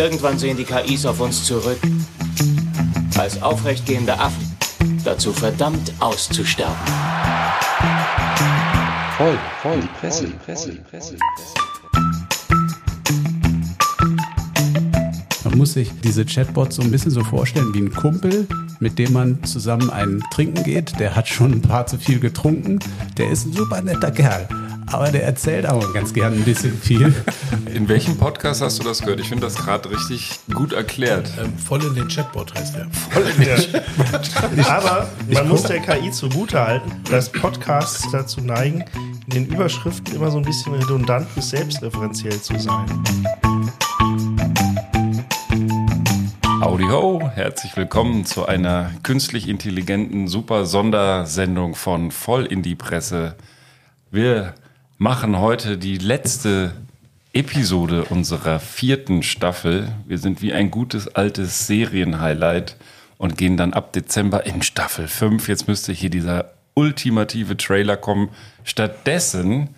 Irgendwann sehen die KIs auf uns zurück. Als aufrechtgehende Affen. Dazu verdammt auszusterben. Voll, voll, die Presse, die Presse, die Presse. Man muss sich diese Chatbots so ein bisschen so vorstellen wie ein Kumpel, mit dem man zusammen ein Trinken geht. Der hat schon ein paar zu viel getrunken. Der ist ein super netter Kerl. Aber der erzählt auch ganz gern ein bisschen viel. In welchem Podcast hast du das gehört? Ich finde das gerade richtig gut erklärt. Ähm, voll in den Chatbot heißt der. Voll in den Chatbot. Aber man muss der KI zugutehalten, dass Podcasts dazu neigen, in den Überschriften immer so ein bisschen redundant bis selbstreferenziell zu sein. Howdy ho, herzlich willkommen zu einer künstlich intelligenten super Sondersendung von Voll in die Presse. Wir machen heute die letzte Episode unserer vierten Staffel. Wir sind wie ein gutes altes Serienhighlight und gehen dann ab Dezember in Staffel 5. Jetzt müsste hier dieser ultimative Trailer kommen. Stattdessen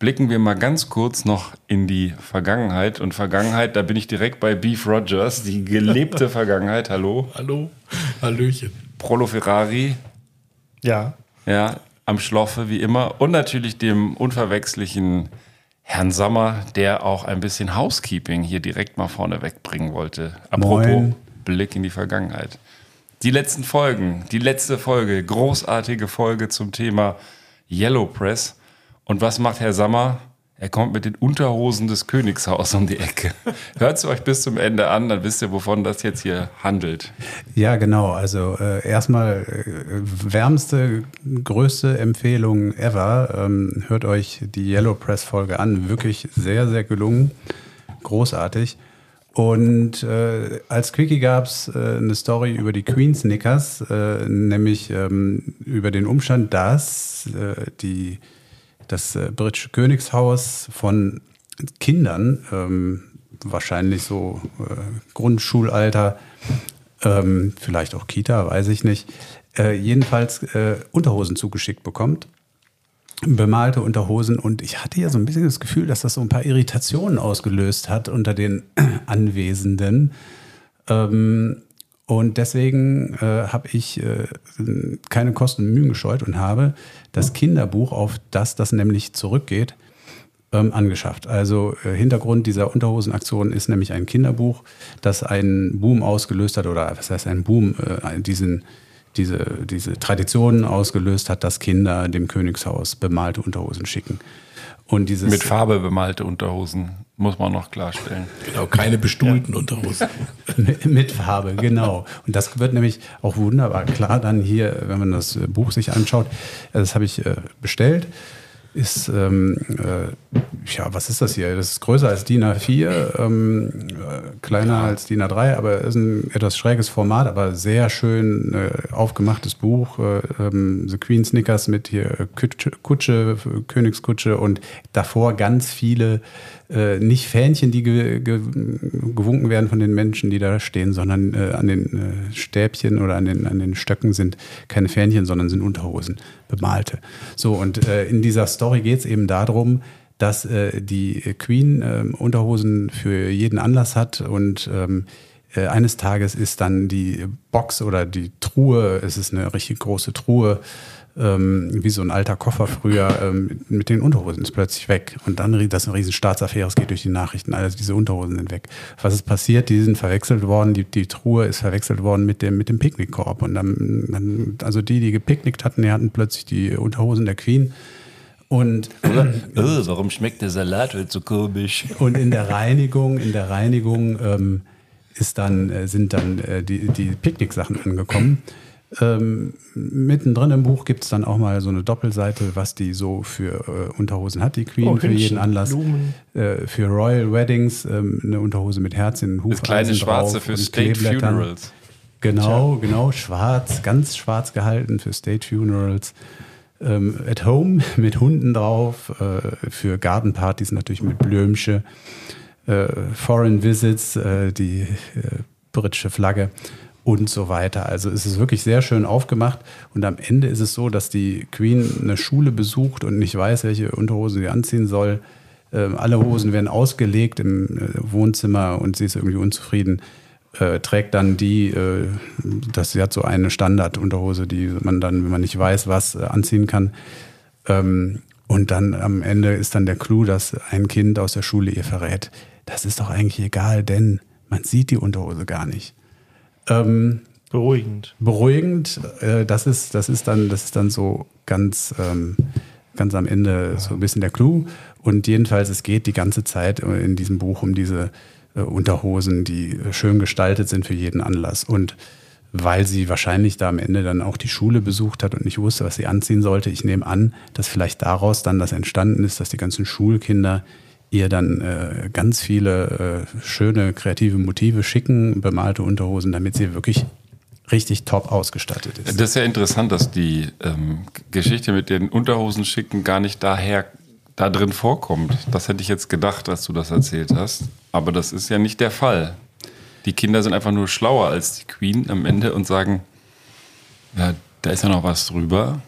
blicken wir mal ganz kurz noch in die Vergangenheit. Und Vergangenheit, da bin ich direkt bei Beef Rogers, die gelebte Vergangenheit. Hallo. Hallo. Hallöchen. Prolo Ferrari. Ja. Ja, am Schloffe wie immer. Und natürlich dem unverwechslichen Herrn Sommer, der auch ein bisschen Housekeeping hier direkt mal vorne wegbringen wollte. Apropos Moin. Blick in die Vergangenheit. Die letzten Folgen, die letzte Folge, großartige Folge zum Thema Yellow Press. Und was macht Herr Sommer? Er kommt mit den Unterhosen des Königshaus um die Ecke. Hört es euch bis zum Ende an, dann wisst ihr, wovon das jetzt hier handelt. Ja, genau. Also äh, erstmal äh, wärmste, größte Empfehlung ever. Ähm, hört euch die Yellow Press Folge an. Wirklich sehr, sehr gelungen. Großartig. Und äh, als Quickie gab es äh, eine Story über die Queen Snickers, äh, nämlich ähm, über den Umstand, dass äh, die, das äh, britische Königshaus von Kindern, ähm, wahrscheinlich so äh, Grundschulalter, ähm, vielleicht auch Kita, weiß ich nicht, äh, jedenfalls äh, Unterhosen zugeschickt bekommt. Bemalte Unterhosen und ich hatte ja so ein bisschen das Gefühl, dass das so ein paar Irritationen ausgelöst hat unter den Anwesenden. Ähm, und deswegen äh, habe ich äh, keine Kosten und Mühen gescheut und habe das Kinderbuch, auf das das nämlich zurückgeht, ähm, angeschafft. Also äh, Hintergrund dieser Unterhosenaktion ist nämlich ein Kinderbuch, das einen Boom ausgelöst hat, oder was heißt ein Boom, äh, diesen, diese, diese Tradition ausgelöst hat, dass Kinder dem Königshaus bemalte Unterhosen schicken. Und dieses Mit Farbe bemalte Unterhosen, muss man noch klarstellen. Genau, keine bestuhlten Unterhosen. Mit- Farbe, genau. Und das wird nämlich auch wunderbar klar dann hier, wenn man das äh, Buch sich anschaut. Das habe ich äh, bestellt. Ist, ähm, äh, ja, was ist das hier? Das ist größer als DIN A4, ähm, äh, kleiner als DIN A3, aber ist ein etwas schräges Format, aber sehr schön äh, aufgemachtes Buch. Äh, ähm, The Queen Snickers mit hier Kutsche, Königskutsche und davor ganz viele äh, nicht Fähnchen, die ge, ge, gewunken werden von den Menschen, die da stehen, sondern äh, an den äh, Stäbchen oder an den, an den Stöcken sind keine Fähnchen, sondern sind Unterhosen, bemalte. So, und äh, in dieser Story geht es eben darum, dass äh, die Queen äh, Unterhosen für jeden Anlass hat und ähm, äh, eines Tages ist dann die Box oder die Truhe, es ist eine richtig große Truhe, ähm, wie so ein alter Koffer früher, ähm, mit den Unterhosen ist plötzlich weg. Und dann, das ist eine riesen Staatsaffäre, es geht durch die Nachrichten, also diese Unterhosen sind weg. Was ist passiert? Die sind verwechselt worden, die, die Truhe ist verwechselt worden mit dem, mit dem Picknickkorb. Und dann, dann, also die, die gepicknickt hatten, die hatten plötzlich die Unterhosen der Queen. Und Oh, warum schmeckt der Salat heute so komisch? und in der Reinigung, in der Reinigung ähm, ist dann, äh, sind dann äh, die, die Picknicksachen angekommen. Ähm, mittendrin im Buch gibt es dann auch mal so eine Doppelseite, was die so für äh, Unterhosen hat, die Queen, Oh, für jeden Anlass. Äh, für Royal Weddings ähm, eine Unterhose mit Herzchen, Das kleine Schwarze für State. Funerals. Genau, genau, schwarz, ganz schwarz gehalten für State Funerals. Ähm, at Home mit Hunden drauf, äh, für Gartenpartys natürlich mit Blümchen. Äh, Foreign Visits, äh, die äh, britische Flagge und so weiter. Also es ist wirklich sehr schön aufgemacht und am Ende ist es so, dass die Queen eine Schule besucht und nicht weiß, welche Unterhose sie anziehen soll. Ähm, alle Hosen werden ausgelegt im äh, Wohnzimmer und sie ist irgendwie unzufrieden. Äh, trägt dann die, äh, das sie hat so eine Standardunterhose, die man dann, wenn man nicht weiß, was äh, anziehen kann. Ähm, und dann am Ende ist dann der Clou, dass ein Kind aus der Schule ihr verrät, das ist doch eigentlich egal, denn man sieht die Unterhose gar nicht. Ähm, Beruhigend. beruhigend. Äh, das, ist, das, ist dann, das ist dann so ganz, ähm, ganz am Ende so ein bisschen der Clou. Und jedenfalls, es geht die ganze Zeit in diesem Buch um diese äh, Unterhosen, die äh, schön gestaltet sind für jeden Anlass. Und weil sie wahrscheinlich da am Ende dann auch die Schule besucht hat und nicht wusste, was sie anziehen sollte, ich nehme an, dass vielleicht daraus dann das entstanden ist, dass die ganzen Schulkinder ihr dann äh, ganz viele äh, schöne kreative Motive schicken, bemalte Unterhosen, damit sie wirklich richtig top ausgestattet ist. Das ist ja interessant, dass die ähm, Geschichte mit den Unterhosen schicken gar nicht daher da drin vorkommt. Das hätte ich jetzt gedacht, als du das erzählt hast. Aber das ist ja nicht der Fall. Die Kinder sind einfach nur schlauer als die Queen am Ende und sagen, ja, da ist ja noch was drüber.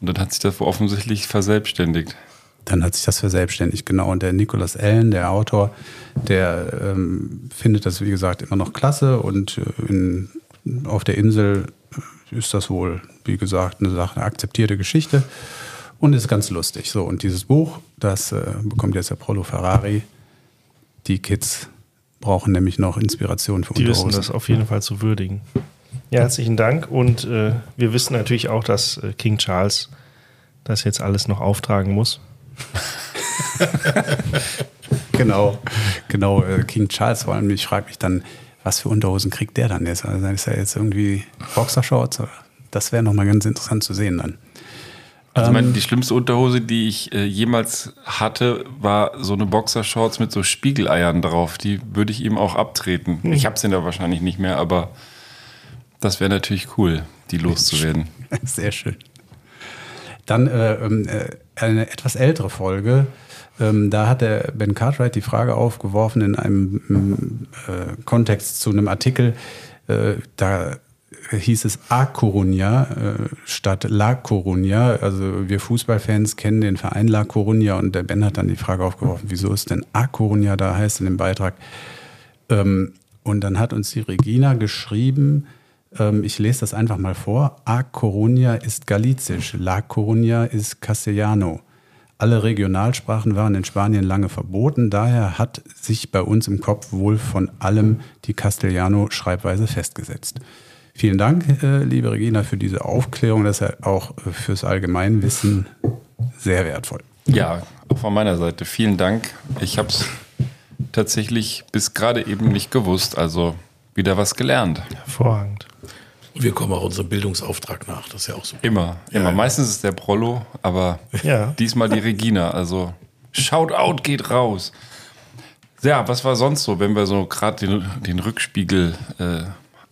Und dann hat sich das offensichtlich verselbstständigt. Dann hat sich das verselbstständigt, genau. Und der Nicholas Allen, der Autor, der ähm, findet das, wie gesagt, immer noch klasse. Und äh, in, auf der Insel ist das wohl, wie gesagt, eine Sache, eine akzeptierte Geschichte. Und ist ganz lustig. So, und dieses Buch, das äh, bekommt jetzt der Prolo Ferrari. Die Kids brauchen nämlich noch Inspiration für Die wissen Unterhosen. das auf jeden Fall zu würdigen. Ja, herzlichen Dank. Und äh, wir wissen natürlich auch, dass äh, King Charles das jetzt alles noch auftragen muss. Genau, genau. äh, King Charles vor allem. Ich frage mich dann, was für Unterhosen kriegt der dann jetzt? Also ist er jetzt irgendwie Boxershorts? Oder? Das wäre nochmal ganz interessant zu sehen dann. Also ich meine, die schlimmste Unterhose, die ich äh, jemals hatte, war so eine Boxershorts mit so Spiegeleiern drauf. Die würde ich ihm auch abtreten. Ich habe sie da wahrscheinlich nicht mehr, aber das wäre natürlich cool, die loszuwerden. Sehr schön. Dann äh, ähm, äh, eine etwas ältere Folge. Ähm, da hat der Ben Cartwright die Frage aufgeworfen in einem ähm, äh, Kontext zu einem Artikel. Äh, da hieß es A Coruña äh, statt La Coruña. Also wir Fußballfans kennen den Verein La Coruña und der Ben hat dann die Frage aufgeworfen, wieso ist denn A Coruña da heißt in dem Beitrag. Ähm, und dann hat uns die Regina geschrieben, ähm, ich lese das einfach mal vor. A Coruña ist Galizisch, La Coruña ist Castellano. Alle Regionalsprachen waren in Spanien lange verboten, daher hat sich bei uns im Kopf wohl von allem die Castellano-Schreibweise festgesetzt. Vielen Dank, äh, liebe Regina, für diese Aufklärung. Das ist ja auch äh, fürs Allgemeinwissen sehr wertvoll. Ja, auch von meiner Seite vielen Dank. Ich habe es tatsächlich bis gerade eben nicht gewusst, also wieder was gelernt. Hervorragend. Wir kommen auch unserem Bildungsauftrag nach. Das ist ja auch super. Immer, immer. Ja. Meistens ist der Prollo, aber Ja. diesmal die Regina. Also Shoutout geht raus. Ja, was war sonst so, wenn wir so gerade den, den Rückspiegel äh,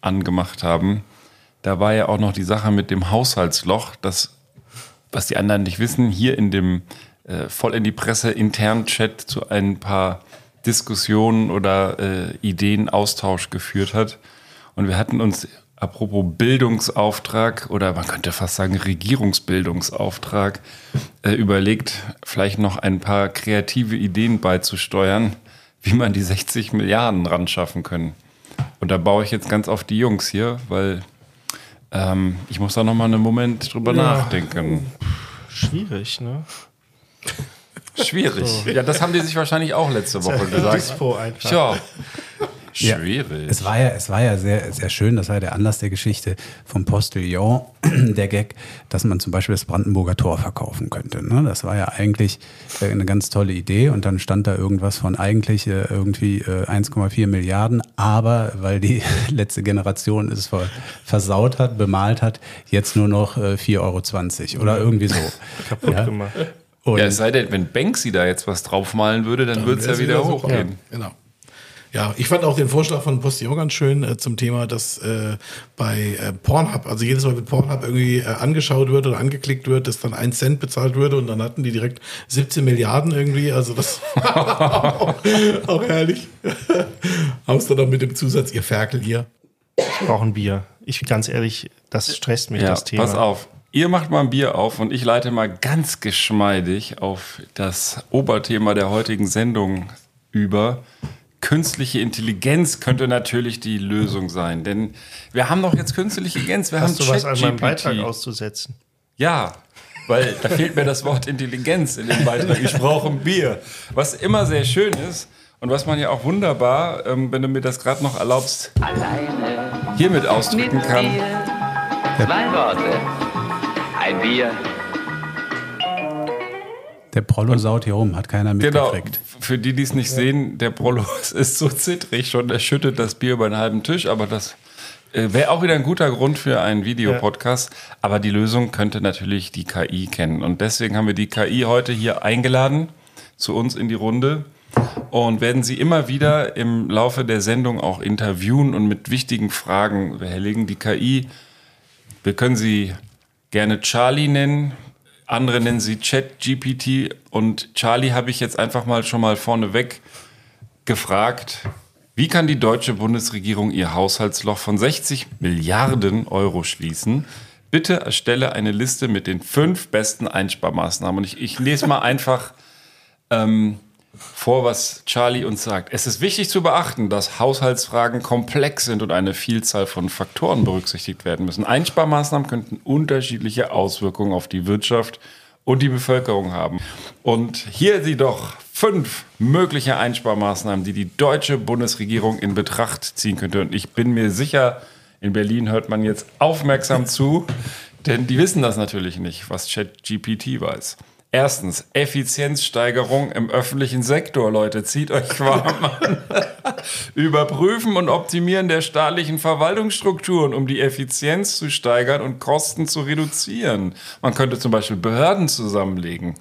angemacht haben? Da war ja auch noch die Sache mit dem Haushaltsloch, das, was die anderen nicht wissen, hier in dem äh, voll in die Presse internen Chat zu ein paar Diskussionen oder äh, Ideenaustausch geführt hat. Und wir hatten uns, apropos Bildungsauftrag oder man könnte fast sagen Regierungsbildungsauftrag, äh, überlegt, vielleicht noch ein paar kreative Ideen beizusteuern, wie man die 60 Milliarden ran schaffen können. Und da baue ich jetzt ganz auf die Jungs hier, weil ähm, ich muss da noch mal einen Moment drüber Ja. nachdenken. Schwierig, ne? Schwierig. Ja, das haben die sich wahrscheinlich auch letzte Woche gesagt. Dispo einfach. Ja. Schwierig. Es war ja, es war ja sehr, sehr schön, das war ja der Anlass der Geschichte vom Postillon, der Gag, dass man zum Beispiel das Brandenburger Tor verkaufen könnte. Ne? Das war ja eigentlich äh, eine ganz tolle Idee und dann stand da irgendwas von eigentlich äh, irgendwie äh, 1,4 Milliarden, aber weil die letzte Generation es ver versaut hat, bemalt hat, jetzt nur noch äh, 4,20 Euro oder irgendwie so. Kaputt Ja. gemacht. Und Ja, es sei denn, wenn Banksy da jetzt was draufmalen würde, dann, würde es ja wieder super. hochgehen. Genau. Ja, ich fand auch den Vorschlag von Postillon ganz schön äh, zum Thema, dass äh, bei äh, Pornhub, also jedes Mal, wenn Pornhub irgendwie äh, angeschaut wird oder angeklickt wird, dass dann ein Cent bezahlt würde und dann hatten die direkt 17 Milliarden irgendwie. Also das war auch, auch herrlich. Haust dann noch mit dem Zusatz, ihr Ferkel hier. Ich brauche ein Bier. Ich ganz ehrlich, das stresst mich, Ja, das Thema. pass auf. Ihr macht mal ein Bier auf und ich leite mal ganz geschmeidig auf das Oberthema der heutigen Sendung über. Künstliche Intelligenz könnte natürlich die Lösung sein, denn wir haben doch jetzt künstliche Intelligenz, wir Hast haben du was an meinem. Beitrag auszusetzen? Ja, weil da fehlt mir das Wort Intelligenz in dem Beitrag. Ich brauche ein Bier. Was immer sehr schön ist und was man ja auch wunderbar, ähm, wenn du mir das gerade noch erlaubst, Alleine hiermit mit ausdrücken kann. dir. Zwei Worte. Ein Bier. Der Prollo saut hier rum, hat keiner Genau, mitgekriegt. für die, die es nicht sehen, der Prollo ist so zittrig schon, der schüttet das Bier über den halben Tisch, aber das äh, wäre auch wieder ein guter Grund für einen Videopodcast. Aber die Lösung könnte natürlich die KI kennen. Und deswegen haben wir die KI heute hier eingeladen zu uns in die Runde und werden sie immer wieder im Laufe der Sendung auch interviewen und mit wichtigen Fragen behelligen. Die KI, wir können sie gerne Charlie nennen. Andere nennen sie ChatGPT und Charlie habe ich jetzt einfach mal schon mal vorneweg gefragt, wie kann die deutsche Bundesregierung ihr Haushaltsloch von 60 Milliarden Euro schließen? Bitte erstelle eine Liste mit den fünf besten Einsparmaßnahmen. Und ich, ich lese mal einfach ähm, vor, was Charlie uns sagt. Es ist wichtig zu beachten, dass Haushaltsfragen komplex sind und eine Vielzahl von Faktoren berücksichtigt werden müssen. Einsparmaßnahmen könnten unterschiedliche Auswirkungen auf die Wirtschaft und die Bevölkerung haben. Und hier sie doch fünf mögliche Einsparmaßnahmen, die die deutsche Bundesregierung in Betracht ziehen könnte. Und ich bin mir sicher, in Berlin hört man jetzt aufmerksam zu, denn die wissen das natürlich nicht, was ChatGPT weiß. Erstens, Effizienzsteigerung im öffentlichen Sektor, Leute, zieht euch warm an. Überprüfen und Optimieren der staatlichen Verwaltungsstrukturen, um die Effizienz zu steigern und Kosten zu reduzieren. Man könnte zum Beispiel Behörden zusammenlegen.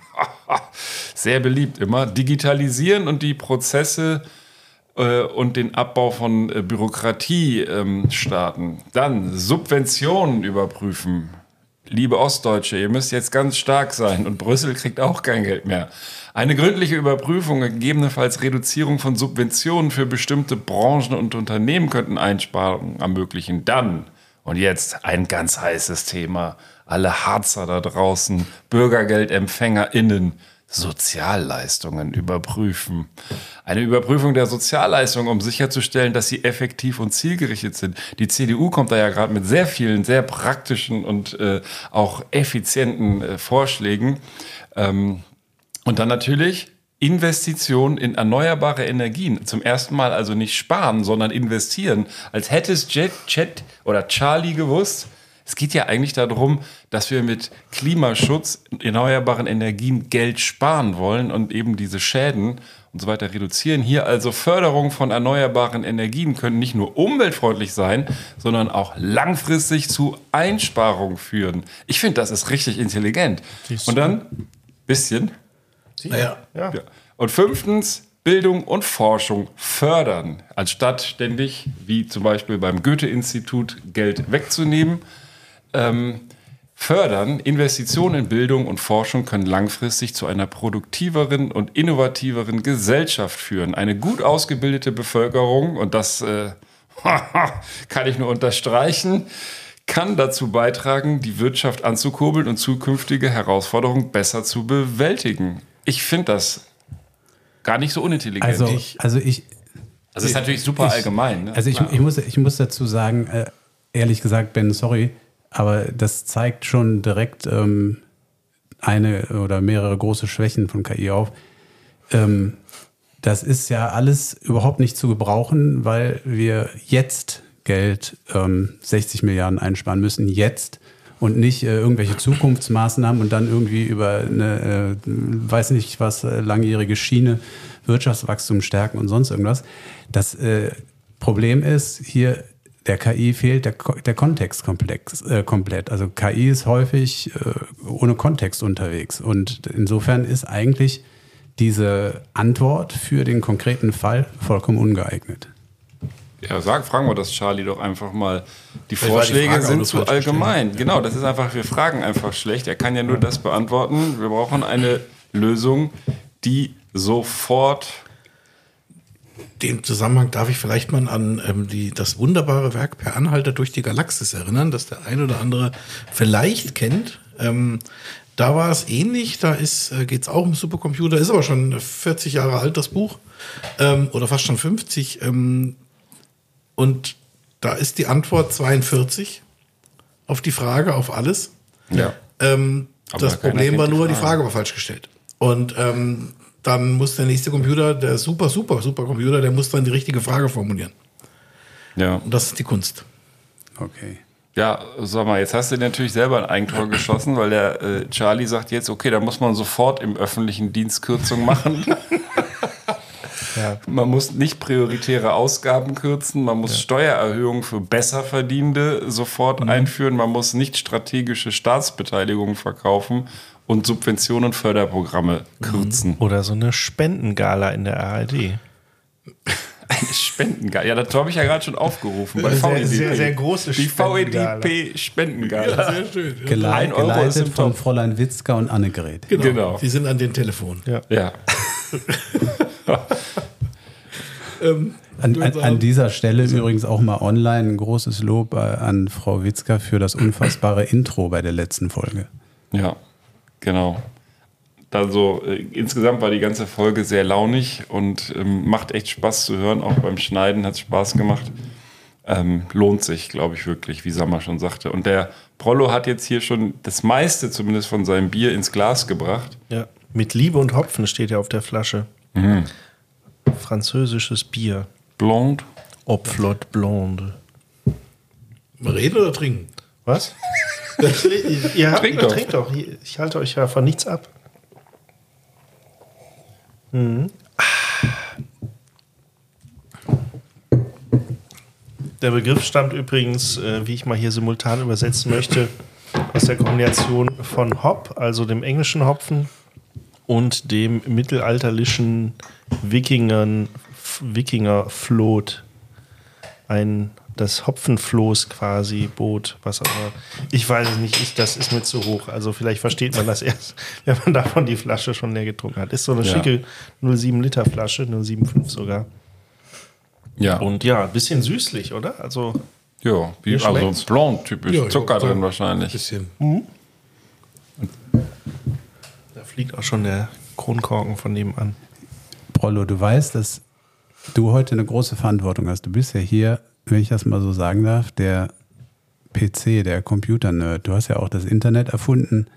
Sehr beliebt immer. Digitalisieren und die Prozesse äh, und den Abbau von äh, Bürokratie ähm, starten. Dann Subventionen überprüfen. Liebe Ostdeutsche, ihr müsst jetzt ganz stark sein und Brüssel kriegt auch kein Geld mehr. Eine gründliche Überprüfung, gegebenenfalls Reduzierung von Subventionen für bestimmte Branchen und Unternehmen könnten Einsparungen ermöglichen. Dann, und jetzt ein ganz heißes Thema, alle Harzer da draußen, BürgergeldempfängerInnen, Sozialleistungen überprüfen. Eine Überprüfung der Sozialleistungen, um sicherzustellen, dass sie effektiv und zielgerichtet sind. Die CDU kommt da ja gerade mit sehr vielen, sehr praktischen und äh, auch effizienten äh, Vorschlägen. Ähm, und dann natürlich Investitionen in erneuerbare Energien. Zum ersten Mal also nicht sparen, sondern investieren. Als hätte es Jet, Chat oder Charlie gewusst, es geht ja eigentlich darum, dass wir mit Klimaschutz, erneuerbaren Energien Geld sparen wollen und eben diese Schäden und so weiter reduzieren. Hier also Förderung von erneuerbaren Energien können nicht nur umweltfreundlich sein, sondern auch langfristig zu Einsparungen führen. Ich finde, das ist richtig intelligent. Und dann bisschen Naja, Ja. ja. Und fünftens, Bildung und Forschung fördern, anstatt ständig, wie zum Beispiel beim Goethe-Institut, Geld wegzunehmen. Ähm, fördern, Investitionen in Bildung und Forschung können langfristig zu einer produktiveren und innovativeren Gesellschaft führen. Eine gut ausgebildete Bevölkerung, und das äh, kann ich nur unterstreichen, kann dazu beitragen, die Wirtschaft anzukurbeln und zukünftige Herausforderungen besser zu bewältigen. Ich finde das gar nicht so unintelligent. Also, ich, also ich, also es ist natürlich super ich- allgemein. Ne? Also ich, ich, muss, ich muss dazu sagen, äh, ehrlich gesagt, Ben, sorry, aber das zeigt schon direkt ähm, eine oder mehrere große Schwächen von KI auf. Ähm, das ist ja alles überhaupt nicht zu gebrauchen, weil wir jetzt Geld, ähm, 60 Milliarden einsparen müssen, jetzt und nicht äh, irgendwelche Zukunftsmaßnahmen und dann irgendwie über eine, äh, weiß nicht was, äh, langjährige Schiene Wirtschaftswachstum stärken und sonst irgendwas. Das äh, Problem ist hier, der KI fehlt der, der Kontext komplex, äh, komplett. Also KI ist häufig äh, ohne Kontext unterwegs und insofern ist eigentlich diese Antwort für den konkreten Fall vollkommen ungeeignet. Ja, sag, fragen wir das Charlie doch einfach mal. Die Vielleicht war die Vorschläge Frage sind zu allgemein. Genau, das ist einfach, wir fragen einfach schlecht. Er kann ja nur das beantworten. Wir brauchen eine Lösung, die sofort. Dem Zusammenhang darf ich vielleicht mal an ähm, die, das wunderbare Werk Per Anhalter durch die Galaxis erinnern, das der ein oder andere vielleicht kennt. Ähm, da war es ähnlich, da ist, äh, geht es auch um Supercomputer, ist aber schon 40 Jahre alt, das Buch, ähm, oder fast schon 50. Ähm, und da ist die Antwort 42 auf die Frage, auf alles. Ja. Ähm, das Problem war die nur, die Frage. Frage war falsch gestellt. Und ähm, dann muss der nächste Computer, der super, super, super Computer, der muss dann die richtige Frage formulieren. Ja. Und das ist die Kunst. Okay. Ja, sag mal, jetzt hast du natürlich selber ein Eigentor geschossen, weil der äh, Charlie sagt jetzt, okay, da muss man sofort im öffentlichen Dienst Kürzung machen. Man muss nicht prioritäre Ausgaben kürzen, man muss Steuererhöhungen für Besserverdienende sofort einführen, man muss nicht strategische Staatsbeteiligungen verkaufen und Subventionen und Förderprogramme kürzen. Oder so eine Spendengala in der ARD. Spendengala. Ja, das habe ich ja gerade schon aufgerufen bei Sehr, VEDP. sehr, sehr große Die Spendengala. VEDP Spendengala. sehr schön. Ja. Gelei Ein Euro geleitet von Topf. Fräulein Witzka und Annegret. Genau. Genau. Die sind an den Telefonen. Ja. Ja. Ähm, An, an, an dieser Stelle übrigens auch mal online ein großes Lob äh, an Frau Witzka für das unfassbare Intro bei der letzten Folge. Ja, genau. Also äh, insgesamt war die ganze Folge sehr launig und ähm, macht echt Spaß zu hören. Auch beim Schneiden hat es Spaß gemacht. Ähm, lohnt sich, glaube ich, wirklich, wie Sammer schon sagte. Und der Prollo hat jetzt hier schon das meiste zumindest von seinem Bier ins Glas gebracht. Ja. Mit Liebe und Hopfen steht ja auf der Flasche. Französisches Bier. Blond. Opflot Blonde. Reden oder trinken? Was? ja, Trink doch. Trink doch. Ich halte euch ja von nichts ab. Mhm. Der Begriff stammt übrigens, äh, wie ich mal hier simultan übersetzen möchte, aus der Kombination von Hop, also dem englischen Hopfen, und dem mittelalterlichen Wikingern, Wikingerflot. Ein das Hopfenfloß quasi Boot, was aber ich weiß es nicht, ich, das ist mir zu hoch. Also vielleicht versteht man das erst, wenn man davon die Flasche schon leer getrunken hat. Ist so eine Ja. schicke 0,7 Liter Flasche, 0,75 sogar. Ja. Und ja, ein bisschen süßlich, oder? Also ja, wie, also blond, typisch. Ja, ja, Zucker voll. drin wahrscheinlich. Bisschen. da fliegt auch schon der Kronkorken von nebenan. Prollo, du weißt, dass du heute eine große Verantwortung hast. Du bist ja hier, wenn ich das mal so sagen darf, der PC, der Computer-Nerd. Du hast ja auch das Internet erfunden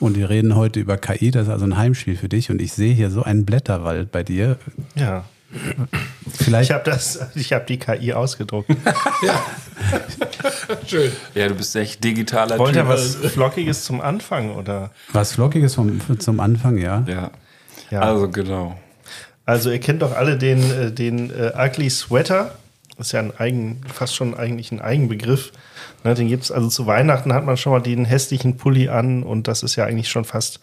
und wir reden heute über KI. Das ist also ein Heimspiel für dich und ich sehe hier so einen Blätterwald bei dir. Ja. Vielleicht Ich habe das, ich habe die KI ausgedruckt. Schön. Ja, du bist echt digitaler Wollt ihr Typ. was Flockiges zum Anfang oder? was Flockiges vom, zum Anfang, ja. Ja. Ja. Also genau. Also ihr kennt doch alle den, äh, den äh, Ugly Sweater. Ist ja ein eigen, fast schon eigentlich ein Eigenbegriff. Ne, den gibt's also zu Weihnachten hat man schon mal den hässlichen Pulli an und das ist ja eigentlich schon fast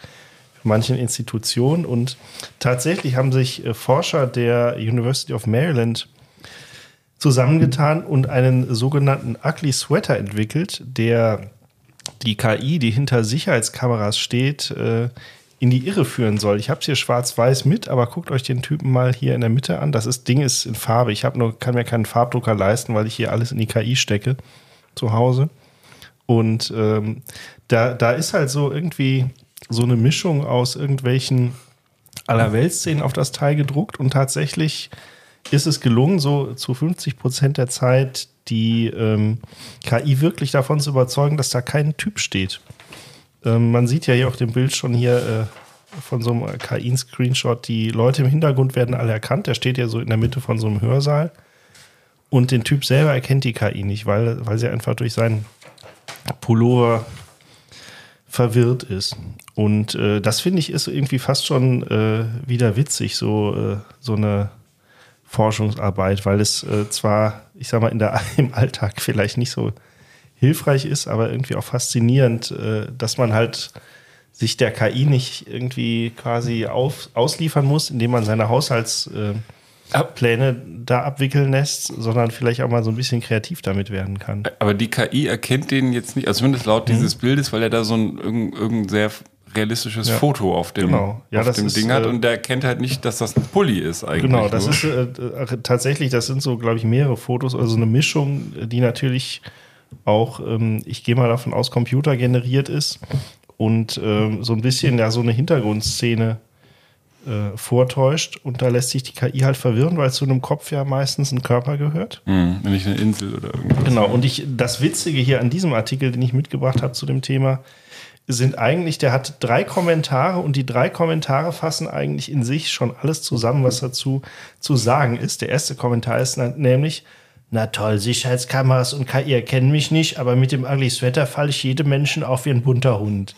für manchen Institutionen. Und tatsächlich haben sich äh, Forscher der University of Maryland zusammengetan und einen sogenannten Ugly Sweater entwickelt, der die KI, die hinter Sicherheitskameras steht, äh, in die Irre führen soll. Ich habe es hier schwarz-weiß mit, aber guckt euch den Typen mal hier in der Mitte an. Das ist, Ding ist in Farbe. Ich nur, kann mir keinen Farbdrucker leisten, weil ich hier alles in die KI stecke zu Hause. Und ähm, da, da ist halt so irgendwie so eine Mischung aus irgendwelchen Allerweltszenen auf das Teil gedruckt und tatsächlich ist es gelungen, so zu 50 Prozent der Zeit die ähm, KI wirklich davon zu überzeugen, dass da kein Typ steht. Ähm, man sieht ja hier auf dem Bild schon hier äh, von so einem KI-Screenshot, die Leute im Hintergrund werden alle erkannt. Der steht ja so in der Mitte von so einem Hörsaal. Und den Typ selber erkennt die KI nicht, weil, weil sie einfach durch seinen Pullover verwirrt ist. Und äh, das finde ich ist irgendwie fast schon äh, wieder witzig, so, äh, so eine Forschungsarbeit, weil es äh, zwar, ich sag mal, in der, im Alltag vielleicht nicht so hilfreich ist, aber irgendwie auch faszinierend, äh, dass man halt sich der KI nicht irgendwie quasi auf, ausliefern muss, indem man seine Haushaltspläne Pläne da abwickeln lässt, sondern vielleicht auch mal so ein bisschen kreativ damit werden kann. Aber die KI erkennt den jetzt nicht, also zumindest laut dieses Bildes, weil er da so ein irgendein, irgendein sehr realistisches Ja. Foto auf dem, Genau. Ja, auf dem ist, Ding hat äh, und der erkennt halt nicht, dass das ein Pulli ist eigentlich. Genau, das nur. ist äh, äh, tatsächlich, das sind so, glaube ich, mehrere Fotos, also eine Mischung, die natürlich auch, ähm, ich gehe mal davon aus, computergeneriert ist. und ähm, so ein bisschen ja so eine Hintergrundszene äh, vortäuscht. Und da lässt sich die KI halt verwirren, weil zu einem Kopf ja meistens ein Körper gehört. Hm, wenn ich eine Insel oder irgendwas. Genau, und ich, das Witzige hier an diesem Artikel, den ich mitgebracht habe zu dem Thema, sind eigentlich, der hat drei Kommentare und die drei Kommentare fassen eigentlich in sich schon alles zusammen, was dazu zu sagen ist. Der erste Kommentar ist nämlich, na toll, Sicherheitskameras und KI erkennen mich nicht, aber mit dem Ugly Sweater falle ich jedem Menschen auf wie ein bunter Hund.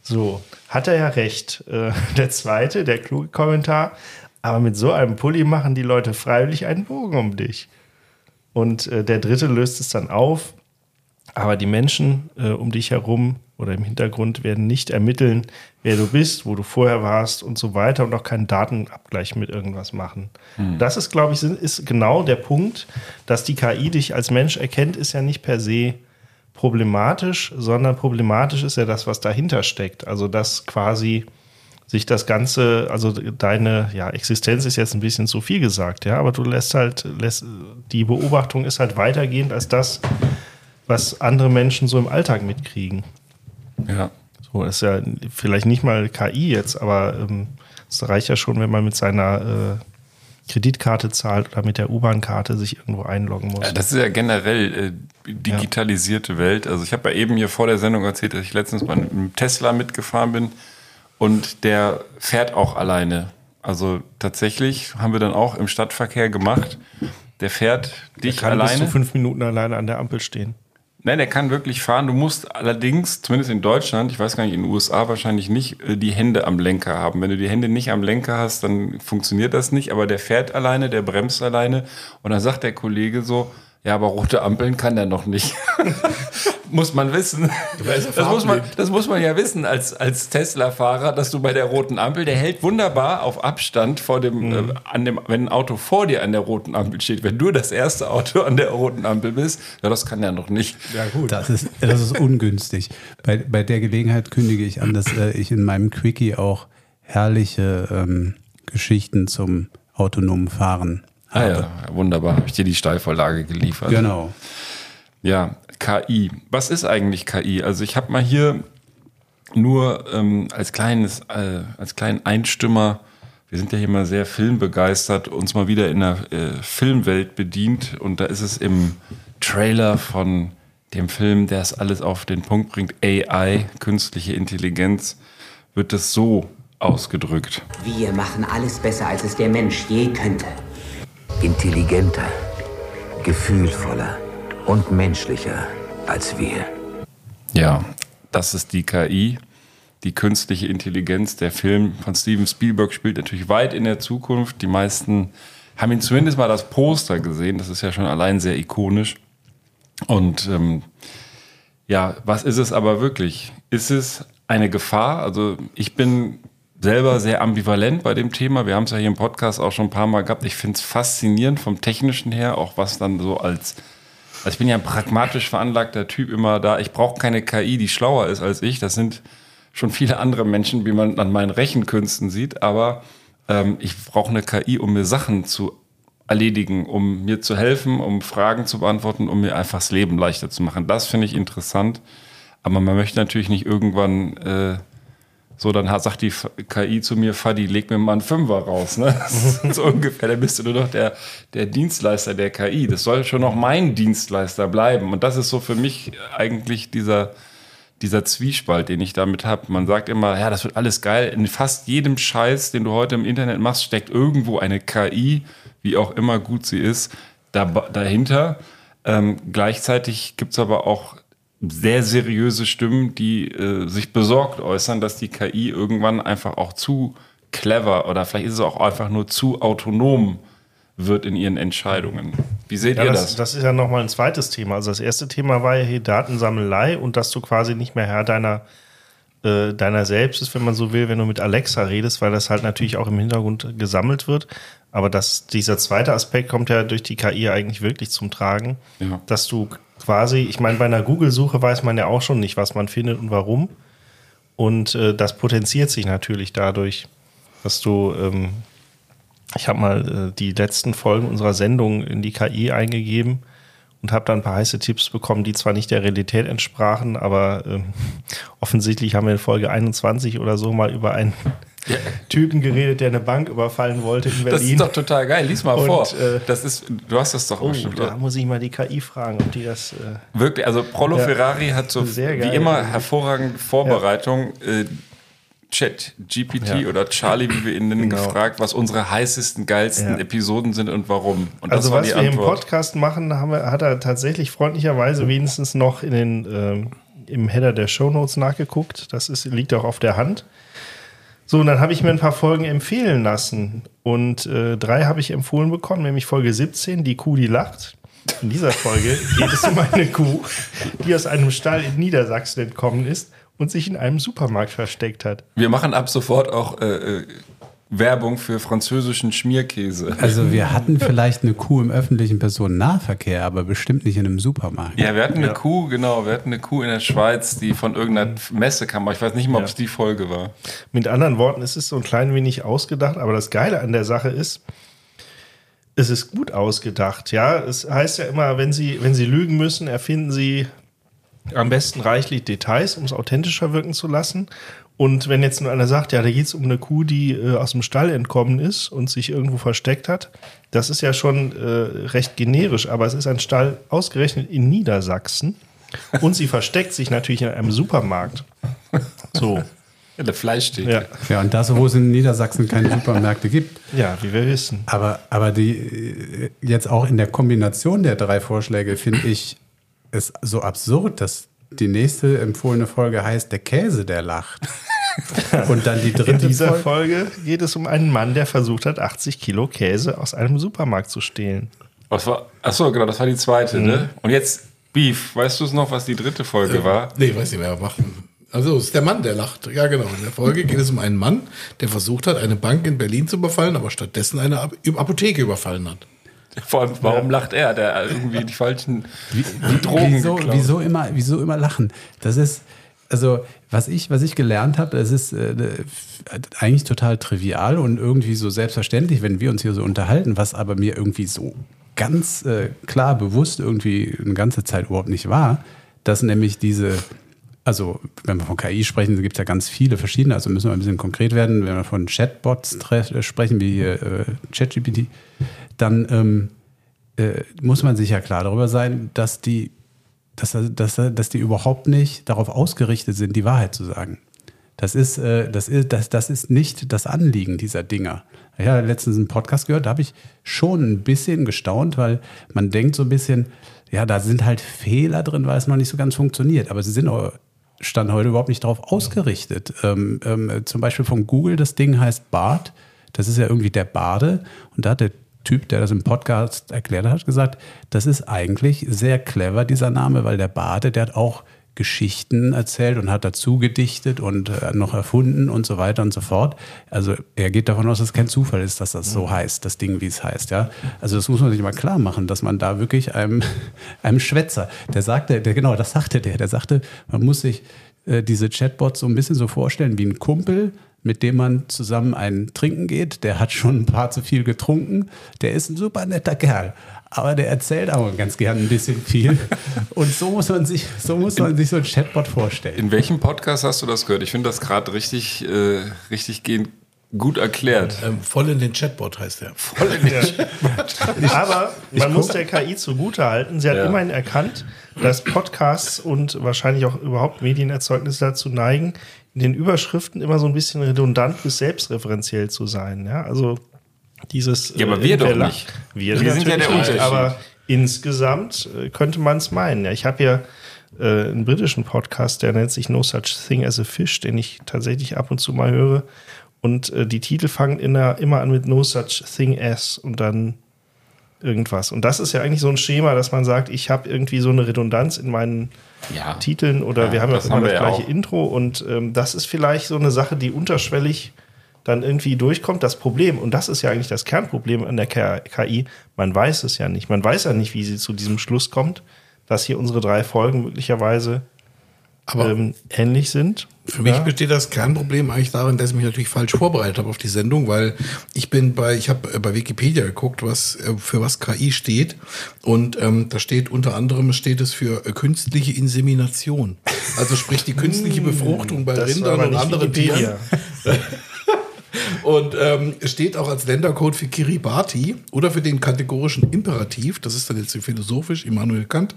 So, hat er ja recht. Äh, der zweite, der kluge Kommentar, aber mit so einem Pulli machen die Leute freiwillig einen Bogen um dich. Und äh, der dritte löst es dann auf. Aber die Menschen äh, um dich herum oder im Hintergrund werden nicht ermitteln, wer du bist, wo du vorher warst und so weiter und auch keinen Datenabgleich mit irgendwas machen. Das ist, glaube ich, ist genau der Punkt, dass die KI dich als Mensch erkennt, ist ja nicht per se problematisch, sondern problematisch ist ja das, was dahinter steckt. Also dass quasi sich das Ganze, also deine ja, Existenz ist jetzt ein bisschen zu viel gesagt, ja, aber du lässt halt, lässt, die Beobachtung ist halt weitergehend als das, was andere Menschen so im Alltag mitkriegen. Ja. So, das ist ja vielleicht nicht mal KI jetzt, aber ähm, es reicht ja schon, wenn man mit seiner äh, Kreditkarte zahlt oder mit der U-Bahn-Karte sich irgendwo einloggen muss. Ja, das ist ja generell äh, digitalisierte Welt. Also ich habe ja eben hier vor der Sendung erzählt, dass ich letztens bei einem Tesla mitgefahren bin und der fährt auch alleine. Also tatsächlich haben wir dann auch im Stadtverkehr gemacht. Der fährt dich kann bis alleine. zu fünf Minuten alleine an der Ampel stehen. Nein, der kann wirklich fahren. Du musst allerdings, zumindest in Deutschland, ich weiß gar nicht, in den USA wahrscheinlich nicht, äh, die Hände am Lenker haben. Wenn du die Hände nicht am Lenker hast, dann funktioniert das nicht. Aber der fährt alleine, der bremst alleine. Und dann sagt der Kollege so, ja, aber rote Ampeln kann der noch nicht. muss man wissen. er Das muss, man, das muss man ja wissen als, als Tesla-Fahrer, dass du bei der roten Ampel, der hält wunderbar auf Abstand vor dem, Mhm. äh, an dem, wenn ein Auto vor dir an der roten Ampel steht. Wenn du das erste Auto an der roten Ampel bist, ja, das kann er noch nicht. Ja, gut. Das ist, das ist ungünstig. Bei, bei der Gelegenheit kündige ich an, dass äh, ich in meinem Quickie auch herrliche ähm, Geschichten zum autonomen Fahren Ah habe. ja, wunderbar. Habe ich dir die Steilvorlage geliefert. Genau. Ja, KI. Was ist eigentlich KI? Also ich habe mal hier nur ähm, als kleines, äh, als kleinen Einstimmer, wir sind ja hier mal sehr filmbegeistert, uns mal wieder in der äh, Filmwelt bedient und da ist es im Trailer von dem Film, der es alles auf den Punkt bringt, AI, künstliche Intelligenz, wird es so ausgedrückt. Wir machen alles besser, als es der Mensch je könnte. Intelligenter, gefühlvoller und menschlicher als wir. Ja, das ist die KI, die künstliche Intelligenz. Der Film von Steven Spielberg spielt natürlich weit in der Zukunft. Die meisten haben ihn zumindest mal das Poster gesehen. Das ist ja schon allein sehr ikonisch. Und ähm, ja, was ist es aber wirklich? Ist es eine Gefahr? Also ich bin selber sehr ambivalent bei dem Thema. Wir haben es ja hier im Podcast auch schon ein paar Mal gehabt. Ich finde es faszinierend vom Technischen her, auch was dann so als also ich bin ja ein pragmatisch veranlagter Typ immer da. Ich brauche keine KI, die schlauer ist als ich. Das sind schon viele andere Menschen, wie man an meinen Rechenkünsten sieht. Aber ähm, ich brauche eine KI, um mir Sachen zu erledigen, um mir zu helfen, um Fragen zu beantworten, um mir einfach das Leben leichter zu machen. Das finde ich interessant. Aber man möchte natürlich nicht irgendwann äh, so, dann hat, sagt die KI zu mir, Fadi, leg mir mal einen Fünfer raus. Ne? So ungefähr, dann bist du nur noch der, der Dienstleister der KI. Das soll schon noch mein Dienstleister bleiben. Und das ist so für mich eigentlich dieser, dieser Zwiespalt, den ich damit habe. Man sagt immer, ja, das wird alles geil. In fast jedem Scheiß, den du heute im Internet machst, steckt irgendwo eine KI, wie auch immer gut sie ist, da, dahinter. Ähm, gleichzeitig gibt es aber auch sehr seriöse Stimmen, die äh, sich besorgt äußern, dass die KI irgendwann einfach auch zu clever oder vielleicht ist es auch einfach nur zu autonom wird in ihren Entscheidungen. Wie seht Ja, ihr das, das? das ist ja nochmal ein zweites Thema. Also das erste Thema war ja hier Datensammelei und dass du quasi nicht mehr Herr deiner, äh, deiner selbst bist, wenn man so will, wenn du mit Alexa redest, weil das halt natürlich auch im Hintergrund gesammelt wird. Aber das, dieser zweite Aspekt kommt ja durch die KI eigentlich wirklich zum Tragen, Ja. dass du quasi, ich meine, bei einer Google-Suche weiß man ja auch schon nicht, was man findet und warum. Und äh, das potenziert sich natürlich dadurch, dass du, ähm, ich habe mal äh, die letzten Folgen unserer Sendung in die KI eingegeben und habe dann ein paar heiße Tipps bekommen, die zwar nicht der Realität entsprachen, aber ähm, offensichtlich haben wir in Folge 21 oder so mal über einen Typen geredet, der eine Bank überfallen wollte in Berlin. Das ist doch total geil. Lies mal Und, vor. äh, das ist, du hast das doch oh, bestimmt. da muss ich mal die KI fragen, ob die das. Äh, Wirklich, also Prollo Ja. Ferrari hat so wie immer hervorragende Vorbereitung. Äh, Chat, GPT Ja. oder Charlie, wie wir ihn nennen, Genau. gefragt, was unsere heißesten, geilsten Ja. Episoden sind und warum. Und also was wir im Antwort. Podcast machen, haben wir, hat er tatsächlich freundlicherweise wenigstens noch in den, ähm, im Header der Shownotes nachgeguckt. Das ist, liegt auch auf der Hand. So, und dann habe ich mir ein paar Folgen empfehlen lassen. Und äh, drei habe ich empfohlen bekommen, nämlich Folge 17, die Kuh, die lacht. In dieser Folge geht es um eine Kuh, die aus einem Stall in Niedersachsen entkommen ist und sich in einem Supermarkt versteckt hat. Wir machen ab sofort auch äh, äh, Werbung für französischen Schmierkäse. Also wir hatten vielleicht eine Kuh im öffentlichen Personennahverkehr, aber bestimmt nicht in einem Supermarkt. Ja, wir hatten eine Ja. Kuh, genau, wir hatten eine Kuh in der Schweiz, die von irgendeiner Messe kam. aber Ich weiß nicht mal, ob Ja. es die Folge war. Mit anderen Worten, es ist so ein klein wenig ausgedacht, aber das Geile an der Sache ist, es ist gut ausgedacht. Ja, es heißt ja immer, wenn Sie, wenn Sie lügen müssen, erfinden Sie am besten reichlich Details, um es authentischer wirken zu lassen. Und wenn jetzt nur einer sagt, ja, da geht es um eine Kuh, die äh, aus dem Stall entkommen ist und sich irgendwo versteckt hat, das ist ja schon äh, recht generisch, aber es ist ein Stall ausgerechnet in Niedersachsen und sie versteckt sich natürlich in einem Supermarkt. So, Ja, der Fleisch steht. ja. Ja, und das, wo es in Niedersachsen keine Supermärkte gibt. Ja, wie wir wissen. Aber, aber die äh, jetzt auch in der Kombination der drei Vorschläge finde ich es so absurd, dass die nächste empfohlene Folge heißt Der Käse, der lacht. Und dann die In dritte dieser Folge. Folge geht es um einen Mann, der versucht hat, 80 Kilo Käse aus einem Supermarkt zu stehlen. Was war, achso, genau, das war die zweite, Mhm. ne? Und jetzt Beef. Weißt du es noch, was die dritte Folge war? Nee, weiß nicht mehr, machen. Also, es ist der Mann, der lacht. Ja, genau. In der Folge geht es um einen Mann, der versucht hat, eine Bank in Berlin zu überfallen, aber stattdessen eine Ap- Apotheke überfallen hat. Vor allem, warum lacht er? Der irgendwie die falschen die Drogen wieso, wieso, immer, wieso immer lachen? Das ist, also, was ich, was ich gelernt habe, das ist äh, eigentlich total trivial und irgendwie so selbstverständlich, wenn wir uns hier so unterhalten, was aber mir irgendwie so ganz äh, klar bewusst irgendwie eine ganze Zeit überhaupt nicht war, dass nämlich diese, also wenn wir von KI sprechen, gibt es ja ganz viele verschiedene, also müssen wir ein bisschen konkret werden, wenn wir von Chatbots tre- sprechen, wie hier äh, ChatGPT, dann ähm, äh, muss man sich ja klar darüber sein, dass die, dass, dass, dass die überhaupt nicht darauf ausgerichtet sind, die Wahrheit zu sagen. Das ist, äh, das ist, das, das ist nicht das Anliegen dieser Dinger. Ich habe letztens einen Podcast gehört, da habe ich schon ein bisschen gestaunt, weil man denkt so ein bisschen, ja, da sind halt Fehler drin, weil es noch nicht so ganz funktioniert. Aber sie sind auch, stand heute überhaupt nicht darauf ausgerichtet. Ähm, ähm, zum Beispiel von Google, das Ding heißt Bart. Das ist ja irgendwie der Bade. Und da hat der Typ, der das im Podcast erklärt hat, gesagt, das ist eigentlich sehr clever, dieser Name, weil der Bade, der hat auch Geschichten erzählt und hat dazu gedichtet und äh, noch erfunden und so weiter und so fort. Also er geht davon aus, dass es kein Zufall ist, dass das so heißt, das Ding, wie es heißt. Ja, also das muss man sich mal klar machen, dass man da wirklich einem, einem Schwätzer, der sagte, der genau, das sagte der, der sagte, man muss sich äh, diese Chatbots so ein bisschen so vorstellen wie ein Kumpel, mit dem man zusammen einen trinken geht. Der hat schon ein paar zu viel getrunken. Der ist ein super netter Kerl. Aber der erzählt auch ganz gern ein bisschen viel. Und so muss man sich, so muss man sich so ein Chatbot vorstellen. In welchem Podcast hast du das gehört? Ich finde das gerade richtig, äh, richtig gehend gut erklärt. Ähm, voll in den Chatbot heißt der. Voll in den Aber man muss der KI zugute halten. Sie hat Ja. immerhin erkannt, dass Podcasts und wahrscheinlich auch überhaupt Medienerzeugnisse dazu neigen, in den Überschriften immer so ein bisschen redundant bis selbstreferenziell zu sein. Ja, also dieses. Ja, aber äh, wir doch nicht. Wir, Wir sind ja der Unterschied. Aber insgesamt äh, könnte man es meinen. Ja, ich habe ja äh, einen britischen Podcast, der nennt sich No Such Thing as a Fish, den ich tatsächlich ab und zu mal höre. Und äh, die Titel fangen der, immer an mit No Such Thing as und dann irgendwas. Und das ist ja eigentlich so ein Schema, dass man sagt, ich habe irgendwie so eine Redundanz in meinen Ja. Titeln oder Ja, wir haben ja das auch immer das ja gleiche auch. Intro und ähm, das ist vielleicht so eine Sache, die unterschwellig dann irgendwie durchkommt. Das Problem, und das ist ja eigentlich das Kernproblem an der KI, man weiß es ja nicht. Man weiß ja nicht, wie sie zu diesem Schluss kommt, dass hier unsere drei Folgen möglicherweise Aber ähm, ähnlich sind. Für mich Ja. besteht das Kernproblem eigentlich darin, dass ich mich natürlich falsch vorbereitet habe auf die Sendung, weil ich bin bei, ich habe äh, bei Wikipedia geguckt, was äh, für was KI steht und ähm, da steht unter anderem steht es für äh, künstliche Insemination, also sprich die künstliche Befruchtung bei Das Rindern und anderen Wikipedia. Tieren. Und ähm, es steht auch als Ländercode für Kiribati oder für den kategorischen Imperativ, das ist dann jetzt philosophisch, Immanuel Kant,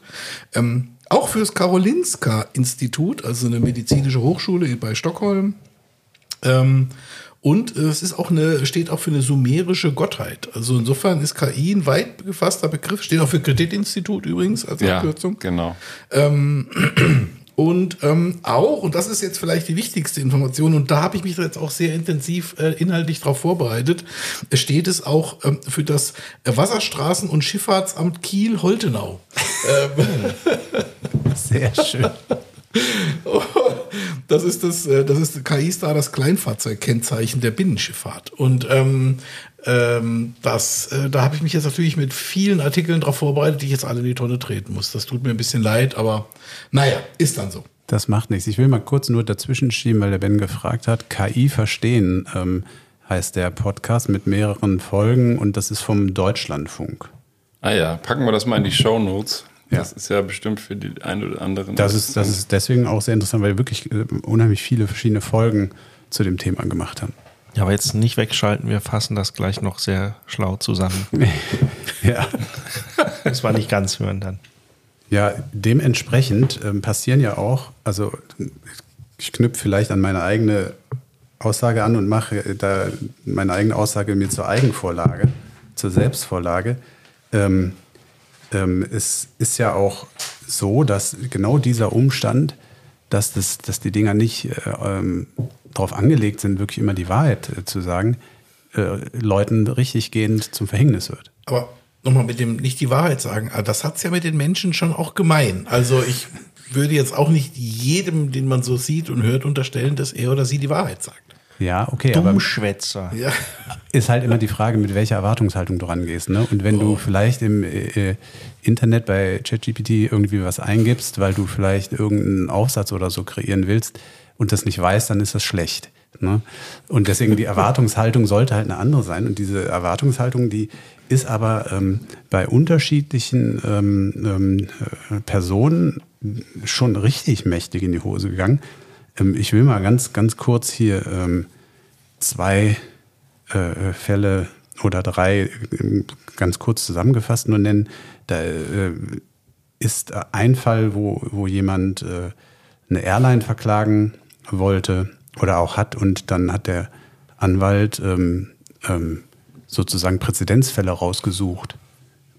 ähm, auch fürs Karolinska-Institut, also eine medizinische Hochschule bei Stockholm. Ähm, und es ist auch eine, steht auch für eine sumerische Gottheit. Also insofern ist KI ein weit gefasster Begriff, steht auch für Kreditinstitut übrigens als Ja, Abkürzung. genau. Und ähm, auch, und das ist jetzt vielleicht die wichtigste Information, und da habe ich mich jetzt auch sehr intensiv äh, inhaltlich darauf vorbereitet, steht es auch ähm, für das Wasserstraßen- und Schifffahrtsamt Kiel-Holtenau. Sehr schön. Das ist das, äh, das ist KI-Star, das Kleinfahrzeugkennzeichen der Binnenschifffahrt. Und ähm, ähm, das, äh, da habe ich mich jetzt natürlich mit vielen Artikeln darauf vorbereitet, die ich jetzt alle in die Tonne treten muss. Das tut mir ein bisschen leid, aber naja, ist dann so. Das macht nichts. Ich will mal kurz nur dazwischen schieben, weil der Ben gefragt hat. KI verstehen ähm, heißt der Podcast mit mehreren Folgen und das ist vom Deutschlandfunk. Ah ja, packen wir das mal in die Show Notes. Ja. Das ist ja bestimmt für die einen oder anderen. Das ist, das ist deswegen auch sehr interessant, weil wir wirklich äh, unheimlich viele verschiedene Folgen zu dem Thema gemacht haben. Ja, aber jetzt nicht wegschalten, wir fassen das gleich noch sehr schlau zusammen. Ja. Das war nicht ganz hören dann. Ja, dementsprechend ähm, passieren ja auch, also ich knüpfe vielleicht an meine eigene Aussage an und mache äh, da meine eigene Aussage mir zur Eigenvorlage, zur Selbstvorlage. Ähm, ähm, es ist ja auch so, dass genau dieser Umstand, dass, das, dass die Dinger nicht äh, ähm, darauf angelegt sind, wirklich immer die Wahrheit äh, zu sagen, äh, Leuten richtiggehend zum Verhängnis wird. Aber nochmal mit dem nicht die Wahrheit sagen, aber das hat's ja mit den Menschen schon auch gemein. Also ich würde jetzt auch nicht jedem, den man so sieht und hört, unterstellen, dass er oder sie die Wahrheit sagt. Ja, okay, aber Dummschwätzer. Ja. ist halt immer die Frage, mit welcher Erwartungshaltung du rangehst. Ne? Und wenn du vielleicht im äh, Internet bei ChatGPT irgendwie was eingibst, weil du vielleicht irgendeinen Aufsatz oder so kreieren willst und das nicht weißt, dann ist das schlecht. Ne? Und deswegen die Erwartungshaltung sollte halt eine andere sein. Und diese Erwartungshaltung, die ist aber ähm, bei unterschiedlichen ähm, ähm, äh, Personen schon richtig mächtig in die Hose gegangen. Ähm, ich will mal ganz, ganz kurz hier ähm, zwei äh, Fälle oder drei äh, ganz kurz zusammengefasst nur nennen. Da äh, ist ein Fall, wo, wo jemand äh, eine Airline verklagen wollte oder auch hat und dann hat der Anwalt ähm, ähm, sozusagen Präzedenzfälle rausgesucht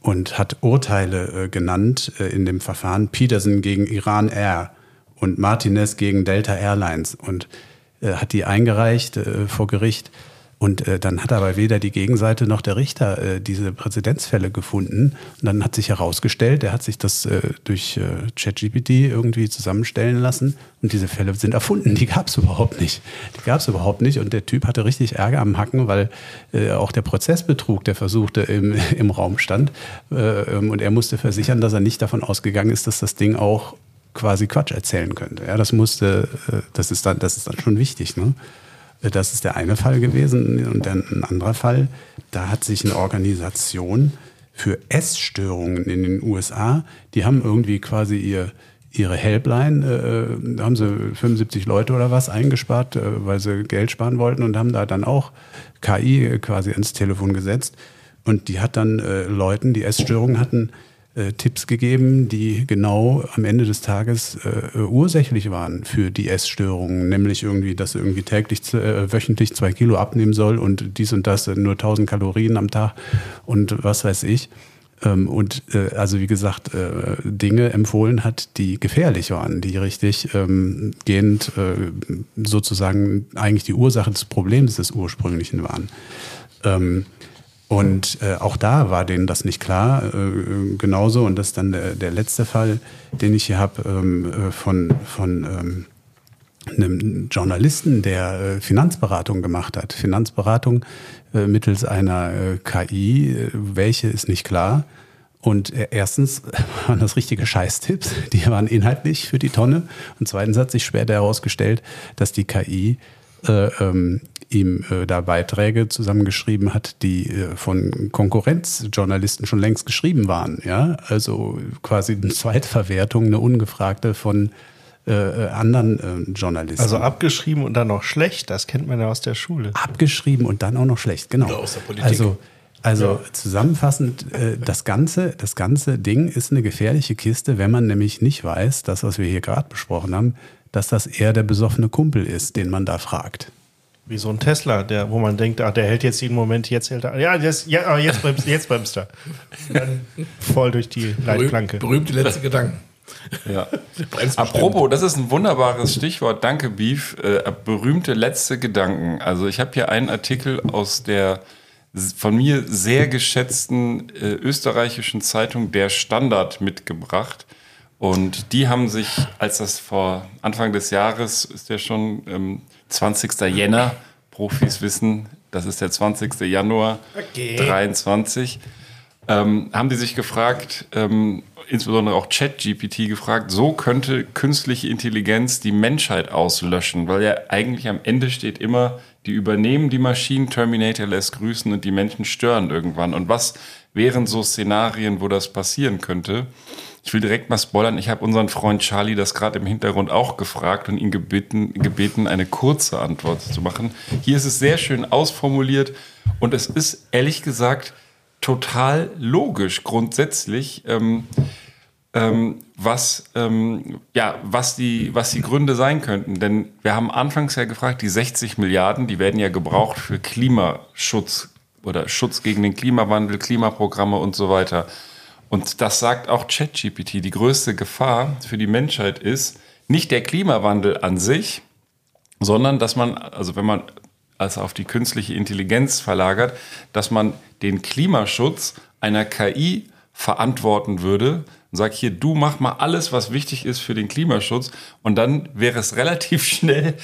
und hat Urteile äh, genannt äh, in dem Verfahren Peterson gegen Iran Air und Martinez gegen Delta Airlines und äh, hat die eingereicht äh, vor Gericht. Und äh, dann hat aber weder die Gegenseite noch der Richter äh, diese Präzedenzfälle gefunden. Und dann hat sich herausgestellt, er hat sich das äh, durch äh, ChatGPT irgendwie zusammenstellen lassen. Und diese Fälle sind erfunden. Die gab es überhaupt nicht. Die gab es überhaupt nicht. Und der Typ hatte richtig Ärger am Hacken, weil äh, auch der Prozessbetrug, der versuchte, im, im Raum stand. Äh, ähm, und er musste versichern, dass er nicht davon ausgegangen ist, dass das Ding auch quasi Quatsch erzählen könnte. Ja, das musste, äh, das ist dann, das ist dann schon wichtig. Ne? Das ist der eine Fall gewesen. Und dann ein anderer Fall, da hat sich eine Organisation für Essstörungen in den USA, die haben irgendwie quasi ihr, ihre Helpline, äh, da haben sie 75 Leute oder was eingespart, äh, weil sie Geld sparen wollten und haben da dann auch KI quasi ins Telefon gesetzt. Und die hat dann äh, Leuten, die Essstörungen hatten, äh, Tipps gegeben, die genau am Ende des Tages äh, ursächlich waren für die Essstörungen, nämlich irgendwie, dass irgendwie täglich, äh, wöchentlich zwei Kilo abnehmen soll und dies und das, äh, nur 1000 Kalorien am Tag und was weiß ich. Ähm, und äh, also wie gesagt, Dinge empfohlen hat, die gefährlich waren, die richtig ähm, gehend sozusagen eigentlich die Ursache des Problems des ursprünglichen waren. Ähm, und äh, auch da war denen das nicht klar, äh, genauso. Und das ist dann der, der letzte Fall, den ich hier habe ähm, äh, von, von ähm, einem Journalisten, der äh, Finanzberatung gemacht hat. Finanzberatung äh, mittels einer äh, KI, äh, welche ist nicht klar. Und äh, erstens waren das richtige Scheißtipps, die waren inhaltlich für die Tonne. Und zweitens hat sich später herausgestellt, dass die KI ähm, ihm äh, da Beiträge zusammengeschrieben hat, die äh, von Konkurrenzjournalisten schon längst geschrieben waren. Ja, also quasi eine Zweitverwertung, eine ungefragte von äh, äh, anderen äh, Journalisten. Also abgeschrieben und dann noch schlecht, das kennt man ja aus der Schule. Abgeschrieben und dann auch noch schlecht, genau. Oder aus der Politik. Also, also zusammenfassend, äh, das, ganze, das ganze Ding ist eine gefährliche Kiste, wenn man nämlich nicht weiß, das, was wir hier gerade besprochen haben, dass das eher der besoffene Kumpel ist, den man da fragt. Wie so ein Tesla, der, wo man denkt, ah, der hält jetzt jeden Moment, jetzt hält er. Ja, das, ja aber jetzt bremst, jetzt bremst er. Dann voll durch die Leitplanke. Berühmt, berühmte letzte Gedanken. Ja. Apropos, das ist ein wunderbares Stichwort. Danke, Beef. Äh, berühmte letzte Gedanken. Also ich habe hier einen Artikel aus der von mir sehr geschätzten äh, österreichischen Zeitung Der Standard mitgebracht. Und die haben sich, als das vor Anfang des Jahres, ist ja schon ähm, 20. Jänner, Profis wissen, das ist der 20. Januar 23, ähm, haben die sich gefragt, ähm, insbesondere auch ChatGPT gefragt, so könnte künstliche Intelligenz die Menschheit auslöschen, weil ja eigentlich am Ende steht immer, die übernehmen die Maschinen, Terminator lässt grüßen und die Menschen stören irgendwann. Und was wären so Szenarien, wo das passieren könnte? Ich will direkt mal spoilern, ich habe unseren Freund Charlie das gerade im Hintergrund auch gefragt und ihn gebeten, gebeten, eine kurze Antwort zu machen. Hier ist es sehr schön ausformuliert und es ist ehrlich gesagt total logisch grundsätzlich, ähm, ähm, was, ähm, ja, was, die, was die Gründe sein könnten. Denn wir haben anfangs ja gefragt, die 60 Milliarden, die werden ja gebraucht für Klimaschutz oder Schutz gegen den Klimawandel, Klimaprogramme und so weiter. Und das sagt auch ChatGPT. Die größte Gefahr für die Menschheit ist nicht der Klimawandel an sich, sondern dass man, also wenn man als auf die künstliche Intelligenz verlagert, dass man den Klimaschutz einer KI verantworten würde und sagt, hier, du mach mal alles, was wichtig ist für den Klimaschutz und dann wäre es relativ schnell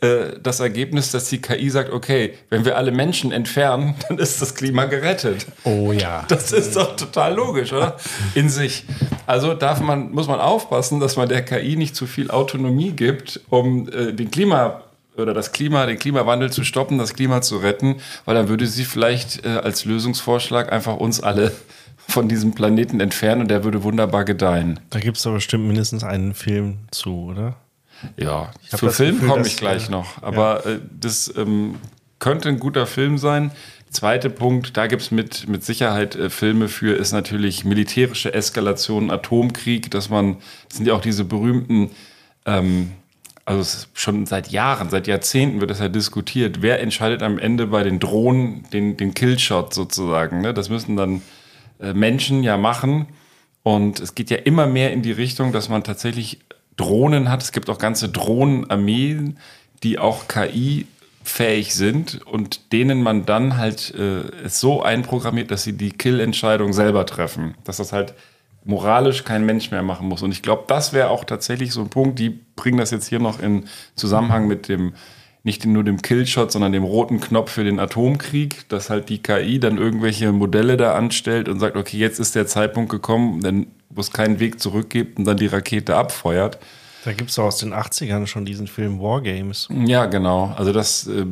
äh, das Ergebnis, dass die KI sagt, okay, wenn wir alle Menschen entfernen, dann ist das Klima gerettet. Oh ja. Das ist doch total logisch, oder? In sich. Also darf man, muss man aufpassen, dass man der KI nicht zu viel Autonomie gibt, um äh, den Klima oder das Klima, den Klimawandel zu stoppen, das Klima zu retten, weil dann würde sie vielleicht äh, als Lösungsvorschlag einfach uns alle von diesem Planeten entfernen und der würde wunderbar gedeihen. Da gibt es doch bestimmt mindestens einen Film zu, oder? Ja, das Film komme ich gleich äh, noch. Aber äh, das ähm, könnte ein guter Film sein. Zweiter Punkt, da gibt es mit, mit Sicherheit äh, Filme für, ist natürlich militärische Eskalation, Atomkrieg, dass man, das sind ja auch diese berühmten, ähm, also es ist schon seit Jahren, seit Jahrzehnten wird das ja diskutiert, wer entscheidet am Ende bei den Drohnen den, den Killshot sozusagen. Ne? Das müssen dann Menschen ja machen. Und es geht ja immer mehr in die Richtung, dass man tatsächlich Drohnen hat. Es gibt auch ganze Drohnenarmeen, die auch KI-fähig sind und denen man dann halt äh, so einprogrammiert, dass sie die Kill-Entscheidung selber treffen. Dass das halt moralisch kein Mensch mehr machen muss. Und ich glaube, das wäre auch tatsächlich so ein Punkt, die bringen das jetzt hier noch in Zusammenhang mit dem, nicht nur dem Killshot, sondern dem roten Knopf für den Atomkrieg, dass halt die KI dann irgendwelche Modelle da anstellt und sagt, okay, jetzt ist der Zeitpunkt gekommen, denn wo es keinen Weg zurück gibt und dann die Rakete abfeuert. Da gibt es aus den 80ern schon diesen Film Wargames. Ja, genau. Also das äh,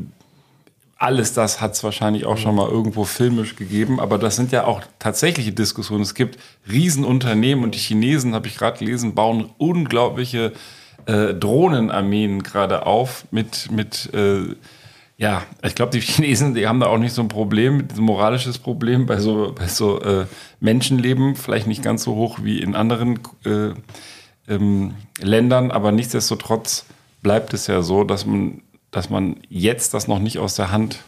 alles das hat es wahrscheinlich auch schon mal irgendwo filmisch gegeben, aber das sind ja auch tatsächliche Diskussionen. Es gibt Riesenunternehmen und die Chinesen, habe ich gerade gelesen, bauen unglaubliche äh, Drohnenarmeen gerade auf mit, mit äh, ja, ich glaube, die Chinesen, die haben da auch nicht so ein Problem, ein moralisches Problem bei so, bei so äh, Menschenleben, vielleicht nicht ganz so hoch wie in anderen äh, ähm, Ländern, aber nichtsdestotrotz bleibt es ja so, dass man, dass man jetzt das noch nicht aus der Hand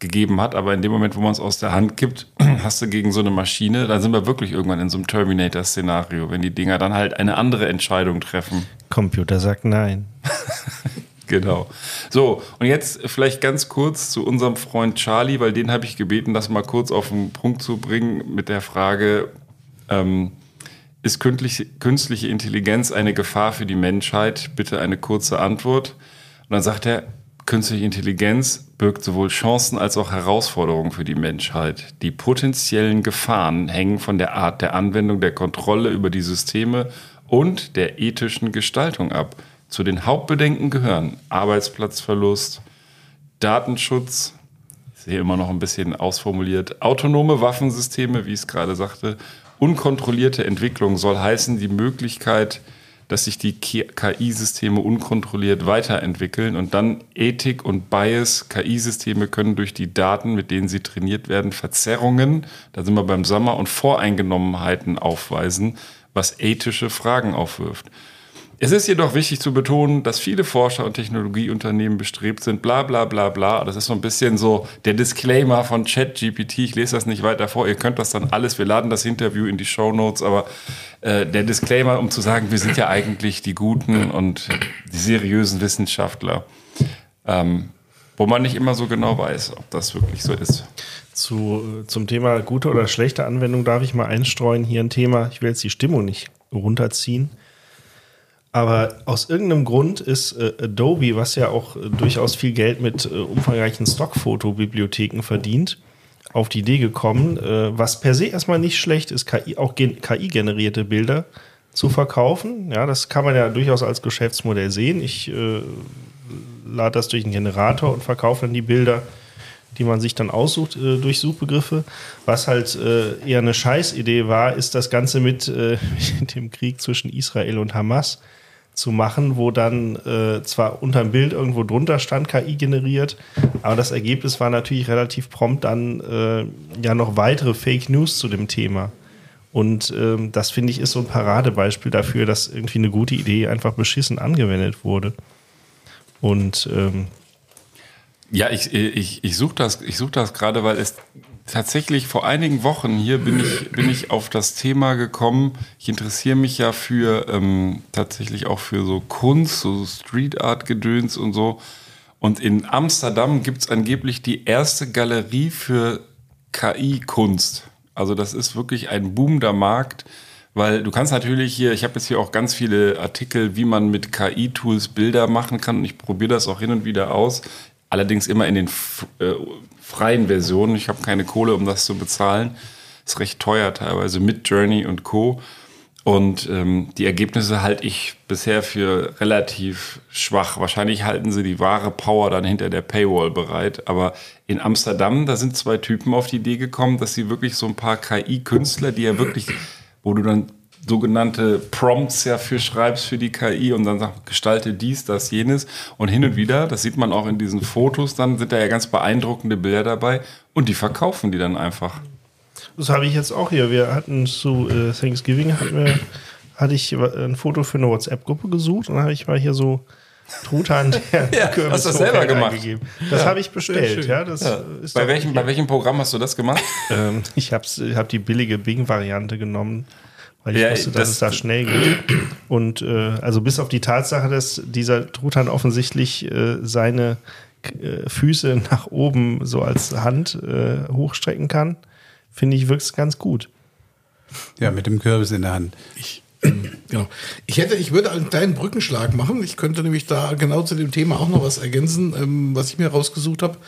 gegeben hat, aber in dem Moment, wo man es aus der Hand gibt, hast du gegen so eine Maschine, dann sind wir wirklich irgendwann in so einem Terminator-Szenario, wenn die Dinger dann halt eine andere Entscheidung treffen. Computer sagt nein. Genau. So, und jetzt vielleicht ganz kurz zu unserem Freund Charlie, weil den habe ich gebeten, das mal kurz auf den Punkt zu bringen mit der Frage, ähm, ist künstliche, künstliche Intelligenz eine Gefahr für die Menschheit? Bitte eine kurze Antwort. Und dann sagt er, künstliche Intelligenz birgt sowohl Chancen als auch Herausforderungen für die Menschheit. Die potenziellen Gefahren hängen von der Art der Anwendung der Kontrolle über die Systeme und der ethischen Gestaltung ab. Zu den Hauptbedenken gehören Arbeitsplatzverlust, Datenschutz, ich sehe immer noch ein bisschen ausformuliert, autonome Waffensysteme, wie ich es gerade sagte, unkontrollierte Entwicklung soll heißen die Möglichkeit, dass sich die KI-Systeme unkontrolliert weiterentwickeln und dann Ethik und Bias. KI-Systeme können durch die Daten, mit denen sie trainiert werden, Verzerrungen, da sind wir beim Sommer, und Voreingenommenheiten aufweisen, was ethische Fragen aufwirft. Es ist jedoch wichtig zu betonen, dass viele Forscher und Technologieunternehmen bestrebt sind, bla bla bla bla. Das ist so ein bisschen so der Disclaimer von ChatGPT. Ich lese das nicht weiter vor. Ihr könnt das dann alles. Wir laden das Interview in die Show Notes. Aber äh, der Disclaimer, um zu sagen, wir sind ja eigentlich die guten und die seriösen Wissenschaftler. Ähm, wo man nicht immer so genau weiß, ob das wirklich so ist. Zu, zum Thema gute oder schlechte Anwendung darf ich mal einstreuen. Hier ein Thema, ich will jetzt die Stimmung nicht runterziehen. Aber aus irgendeinem Grund ist äh, Adobe, was ja auch äh, durchaus viel Geld mit äh, umfangreichen Stockfotobibliotheken verdient, auf die Idee gekommen, äh, was per se erstmal nicht schlecht ist, KI, auch KI-generierte Bilder zu verkaufen. Ja, das kann man ja durchaus als Geschäftsmodell sehen. Ich äh, lade das durch einen Generator und verkaufe dann die Bilder, die man sich dann aussucht äh, durch Suchbegriffe. Was halt eher eine Scheißidee war, ist das Ganze mit, mit dem Krieg zwischen Israel und Hamas zu machen, wo dann äh, zwar unter dem Bild irgendwo drunter stand, KI generiert, aber das Ergebnis war natürlich relativ prompt dann äh, ja noch weitere Fake News zu dem Thema. Und ähm, das finde ich ist so ein Paradebeispiel dafür, dass irgendwie eine gute Idee einfach beschissen angewendet wurde. Und ähm, ja, ich, ich, ich suche das, such das gerade, weil es tatsächlich vor einigen Wochen hier bin ich, bin ich auf das Thema gekommen. Ich interessiere mich ja für ähm, tatsächlich auch für so Kunst, so Street Art Gedöns und so. Und in Amsterdam gibt es angeblich die erste Galerie für KI-Kunst. Also das ist wirklich ein boomender Markt, weil du kannst natürlich hier, ich habe jetzt hier auch ganz viele Artikel, wie man mit KI-Tools Bilder machen kann und ich probiere das auch hin und wieder aus. Allerdings immer in den äh, freien Versionen. Ich habe keine Kohle, um das zu bezahlen. Ist recht teuer teilweise mit Journey und Co. Und ähm, die Ergebnisse halte ich bisher für relativ schwach. Wahrscheinlich halten sie die wahre Power dann hinter der Paywall bereit. Aber in Amsterdam, da sind zwei Typen auf die Idee gekommen, dass sie wirklich so ein paar KI-Künstler, die ja wirklich, wo du dann sogenannte Prompts ja für schreibst für die KI und dann sagst, gestalte dies, das, jenes. Und hin und wieder, das sieht man auch in diesen Fotos, dann sind da ja ganz beeindruckende Bilder dabei und die verkaufen die dann einfach. Das habe ich jetzt auch hier. Wir hatten zu äh, Thanksgiving wir, hatte ich ein Foto für eine WhatsApp-Gruppe gesucht und dann habe ich mal hier so Truthahn der ja, Hast du das selber gemacht? Eingegeben. Das ja, habe ich bestellt. Ja, das ja. bei, welchem, bei welchem Programm hast du das gemacht? ähm, ich habe hab die billige Bing-Variante genommen weil ich ja, wusste, dass das, es da schnell geht. Und äh, also bis auf die Tatsache, dass dieser Truthahn offensichtlich äh, seine äh, Füße nach oben so als Hand äh, hochstrecken kann, finde ich, wirkt es ganz gut. Ja, mit dem Kürbis in der Hand. Ich, genau. Ich hätte, ich würde einen kleinen Brückenschlag machen. Ich könnte nämlich da genau zu dem Thema auch noch was ergänzen, ähm, was ich mir rausgesucht habe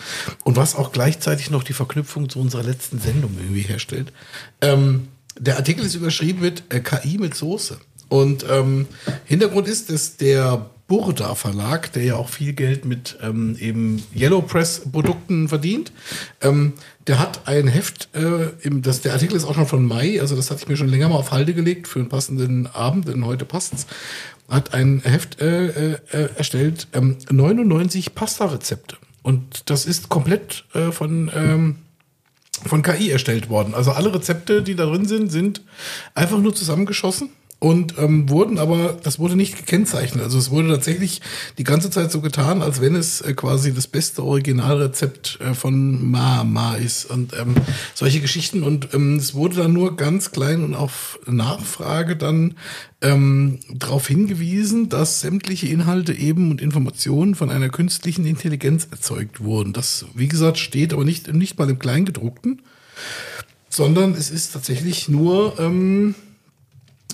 und was auch gleichzeitig noch die Verknüpfung zu unserer letzten Sendung irgendwie herstellt. Ähm, der Artikel ist überschrieben mit äh, KI mit Soße. Und ähm, Hintergrund ist, dass der Burda Verlag, der ja auch viel Geld mit ähm, eben Yellow Press Produkten verdient, ähm, der hat ein Heft, äh, im, das, der Artikel ist auch schon von Mai, also das hatte ich mir schon länger mal auf Halde gelegt für einen passenden Abend, denn heute passt's, hat ein Heft äh, äh, erstellt, ähm, 99 Pasta-Rezepte. Und das ist komplett äh, von ähm, von KI erstellt worden. Also alle Rezepte, die da drin sind, sind einfach nur zusammengeschossen und ähm, wurden aber, das wurde nicht gekennzeichnet. Also es wurde tatsächlich die ganze Zeit so getan, als wenn es äh, quasi das beste Originalrezept äh, von Ma Ma ist und ähm, solche Geschichten. Und ähm, es wurde dann nur ganz klein und auf Nachfrage dann ähm, darauf hingewiesen, dass sämtliche Inhalte eben und Informationen von einer künstlichen Intelligenz erzeugt wurden. Das, wie gesagt, steht aber nicht, nicht mal im Kleingedruckten, sondern es ist tatsächlich nur ähm,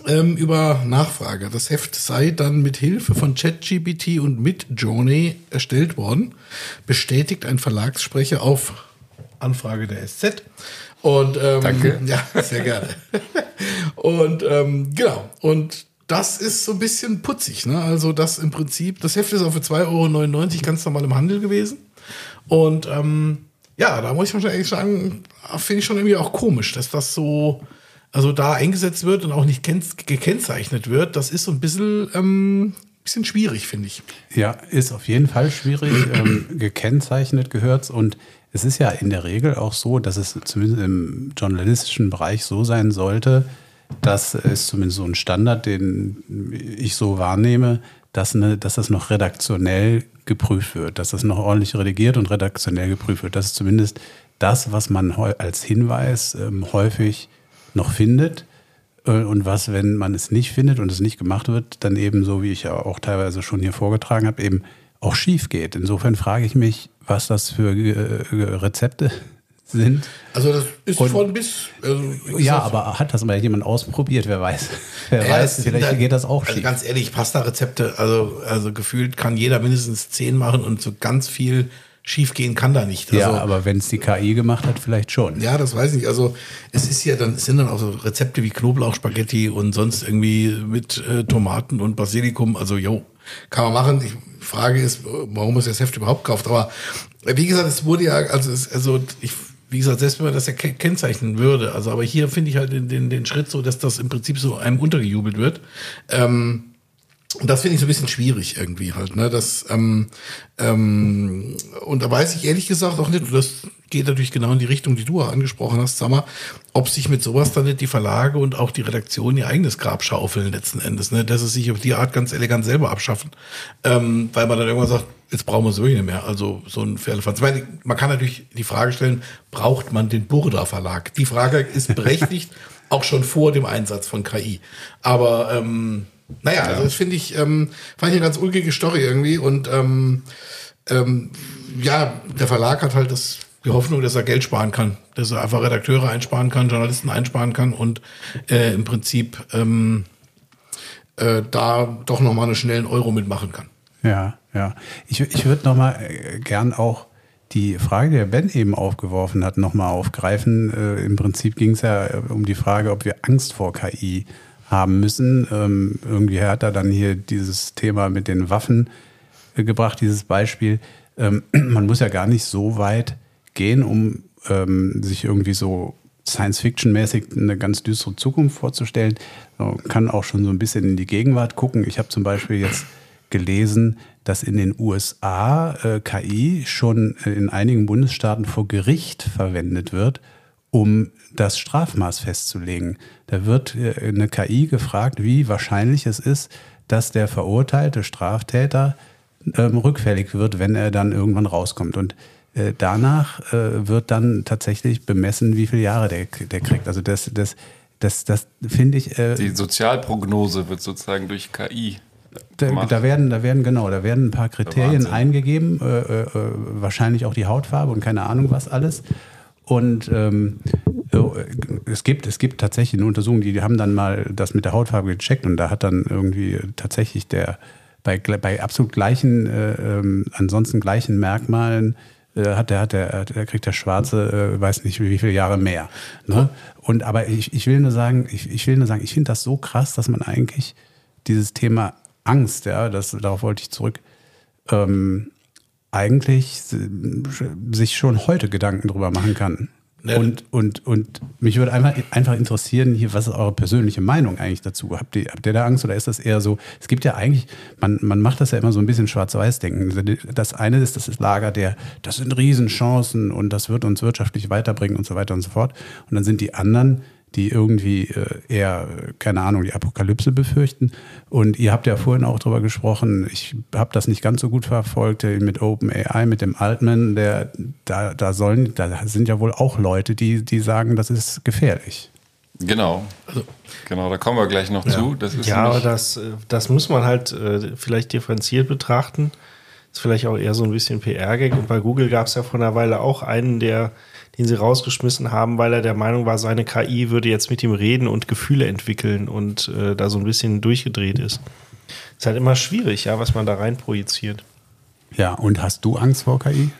ähm, über Nachfrage. Das Heft sei dann mit Hilfe von ChatGPT und mit Journey erstellt worden, bestätigt ein Verlagssprecher auf Anfrage der SZ. Und ähm, Danke. Ja, sehr gerne. und ähm, genau. Und das ist so ein bisschen putzig. Ne? Also das im Prinzip, das Heft ist auch für 2,99 Euro ganz normal im Handel gewesen. Und ähm, ja, da muss ich schon ehrlich sagen, finde ich schon irgendwie auch komisch, dass das so, also da eingesetzt wird und auch nicht kenn- gekennzeichnet wird. Das ist so ein bisschen, ähm, bisschen schwierig, finde ich. Ja, ist auf jeden Fall schwierig. ähm, gekennzeichnet gehört's und es ist ja in der Regel auch so, dass es zumindest im journalistischen Bereich so sein sollte, dass es zumindest so ein Standard, den ich so wahrnehme, dass, eine, dass das noch redaktionell geprüft wird, dass das noch ordentlich redigiert und redaktionell geprüft wird. Das ist zumindest das, was man als Hinweis ähm, häufig noch findet. Äh, Und was, wenn man es nicht findet und es nicht gemacht wird, dann eben so, wie ich ja auch teilweise schon hier vorgetragen habe, eben auch schief geht. Insofern frage ich mich, was das für äh, Rezepte sind. Also das ist Und- von bis. Also Ja, aber hat das mal jemand ausprobiert? Wer weiß? Wer Ja, weiß, vielleicht da- geht das auch Also schief. ganz ehrlich, Pasta-Rezepte, also, also gefühlt kann jeder mindestens zehn machen und so ganz viel schief gehen kann da nicht. Also, ja, aber wenn es die KI gemacht hat, vielleicht schon. Ja, das weiß ich. Also es ist ja dann, es sind dann auch so Rezepte wie Knoblauchspaghetti und sonst irgendwie mit äh, Tomaten und Basilikum. Also jo, kann man machen. Ich, die Frage ist, warum man das Heft überhaupt kauft. Aber äh, wie gesagt, es wurde ja, also, es, also ich, wie gesagt, selbst wenn man das ja ke- kennzeichnen würde, also aber hier finde ich halt den, den, den Schritt so, dass das im Prinzip so einem untergejubelt wird. Ähm, und das finde ich so ein bisschen schwierig irgendwie halt, ne? Das, ähm, ähm, und da weiß ich ehrlich gesagt auch nicht, und das geht natürlich genau in die Richtung, die du auch angesprochen hast, sag mal, ob sich mit sowas dann nicht die Verlage und auch die Redaktion ihr eigenes Grab schaufeln letzten Endes, ne? Dass sie sich auf die Art ganz elegant selber abschaffen. Ähm, weil man dann irgendwann sagt, jetzt brauchen wir es wirklich nicht mehr. Also so ein Pferdefanz. Man kann natürlich die Frage stellen, braucht man den Burda Verlag? Die Frage ist berechtigt, auch schon vor dem Einsatz von KI. Aber ähm, naja, also das finde ich, ähm, fand ich eine ganz ulkige Story irgendwie. Und ähm, ähm, ja, der Verlag hat halt das, die Hoffnung, dass er Geld sparen kann, dass er einfach Redakteure einsparen kann, Journalisten einsparen kann und äh, im Prinzip ähm, äh, da doch nochmal einen schnellen Euro mitmachen kann. Ja, ja. Ich, ich würde nochmal äh, gern auch die Frage, die der Ben eben aufgeworfen hat, nochmal aufgreifen. Äh, Im Prinzip ging es ja äh, um die Frage, ob wir Angst vor KI haben müssen. Ähm, irgendwie hat er dann hier dieses Thema mit den Waffen äh, gebracht, dieses Beispiel. Ähm, man muss ja gar nicht so weit gehen, um ähm, sich irgendwie so Science-Fiction-mäßig eine ganz düstere Zukunft vorzustellen. Man kann auch schon so ein bisschen in die Gegenwart gucken. Ich habe zum Beispiel jetzt gelesen, dass in den USA äh, KI schon äh, in einigen Bundesstaaten vor Gericht verwendet wird, um das Strafmaß festzulegen. Da wird äh, eine KI gefragt, wie wahrscheinlich es ist, dass der verurteilte Straftäter ähm, rückfällig wird, wenn er dann irgendwann rauskommt. Und äh, danach äh, wird dann tatsächlich bemessen, wie viele Jahre der, der kriegt. Also das, das, das, das finde ich. Äh, Die Sozialprognose wird sozusagen durch KI da, da werden, da werden genau, da werden ein paar Kriterien eingegeben, äh, äh, wahrscheinlich auch die Hautfarbe und keine Ahnung was alles. Und ähm, äh, es gibt, es gibt tatsächlich eine Untersuchung, die, die haben dann mal das mit der Hautfarbe gecheckt und da hat dann irgendwie tatsächlich der bei, bei absolut gleichen, äh, ähm, ansonsten gleichen Merkmalen äh, hat der, hat der, der kriegt der Schwarze, äh, weiß nicht wie viele Jahre mehr. Ne? Und aber ich, ich will nur sagen, ich, ich will nur sagen, ich finde das so krass, dass man eigentlich dieses Thema Angst, ja, das, darauf wollte ich zurück, ähm, eigentlich sich schon heute Gedanken drüber machen kann. Ja. Und, und, und mich würde einfach, einfach interessieren, hier, was ist eure persönliche Meinung eigentlich dazu? Habt ihr, habt ihr da Angst oder ist das eher so? Es gibt ja eigentlich, man, man macht das ja immer so ein bisschen schwarz-weiß-denken. Das eine ist, das ist Lager der, das sind Riesenchancen und das wird uns wirtschaftlich weiterbringen und so weiter und so fort. Und dann sind die anderen, die irgendwie äh, eher, keine Ahnung, die Apokalypse befürchten. Und ihr habt ja vorhin auch drüber gesprochen, ich habe das nicht ganz so gut verfolgt äh, mit OpenAI, mit dem Altman, der, da, da sollen, da sind ja wohl auch Leute, die, die sagen, das ist gefährlich. Genau. Genau, da kommen wir gleich noch zu. Das ist Ja, aber das, äh, das muss man halt äh, vielleicht differenziert betrachten. Ist vielleicht auch eher so ein bisschen PR-Gag. Und bei Google gab es ja vor einer Weile auch einen, der den sie rausgeschmissen haben, weil er der Meinung war, seine KI würde jetzt mit ihm reden und Gefühle entwickeln und äh, da so ein bisschen durchgedreht ist. Ist halt immer schwierig, ja, was man da rein projiziert. Ja, und hast du Angst vor KI?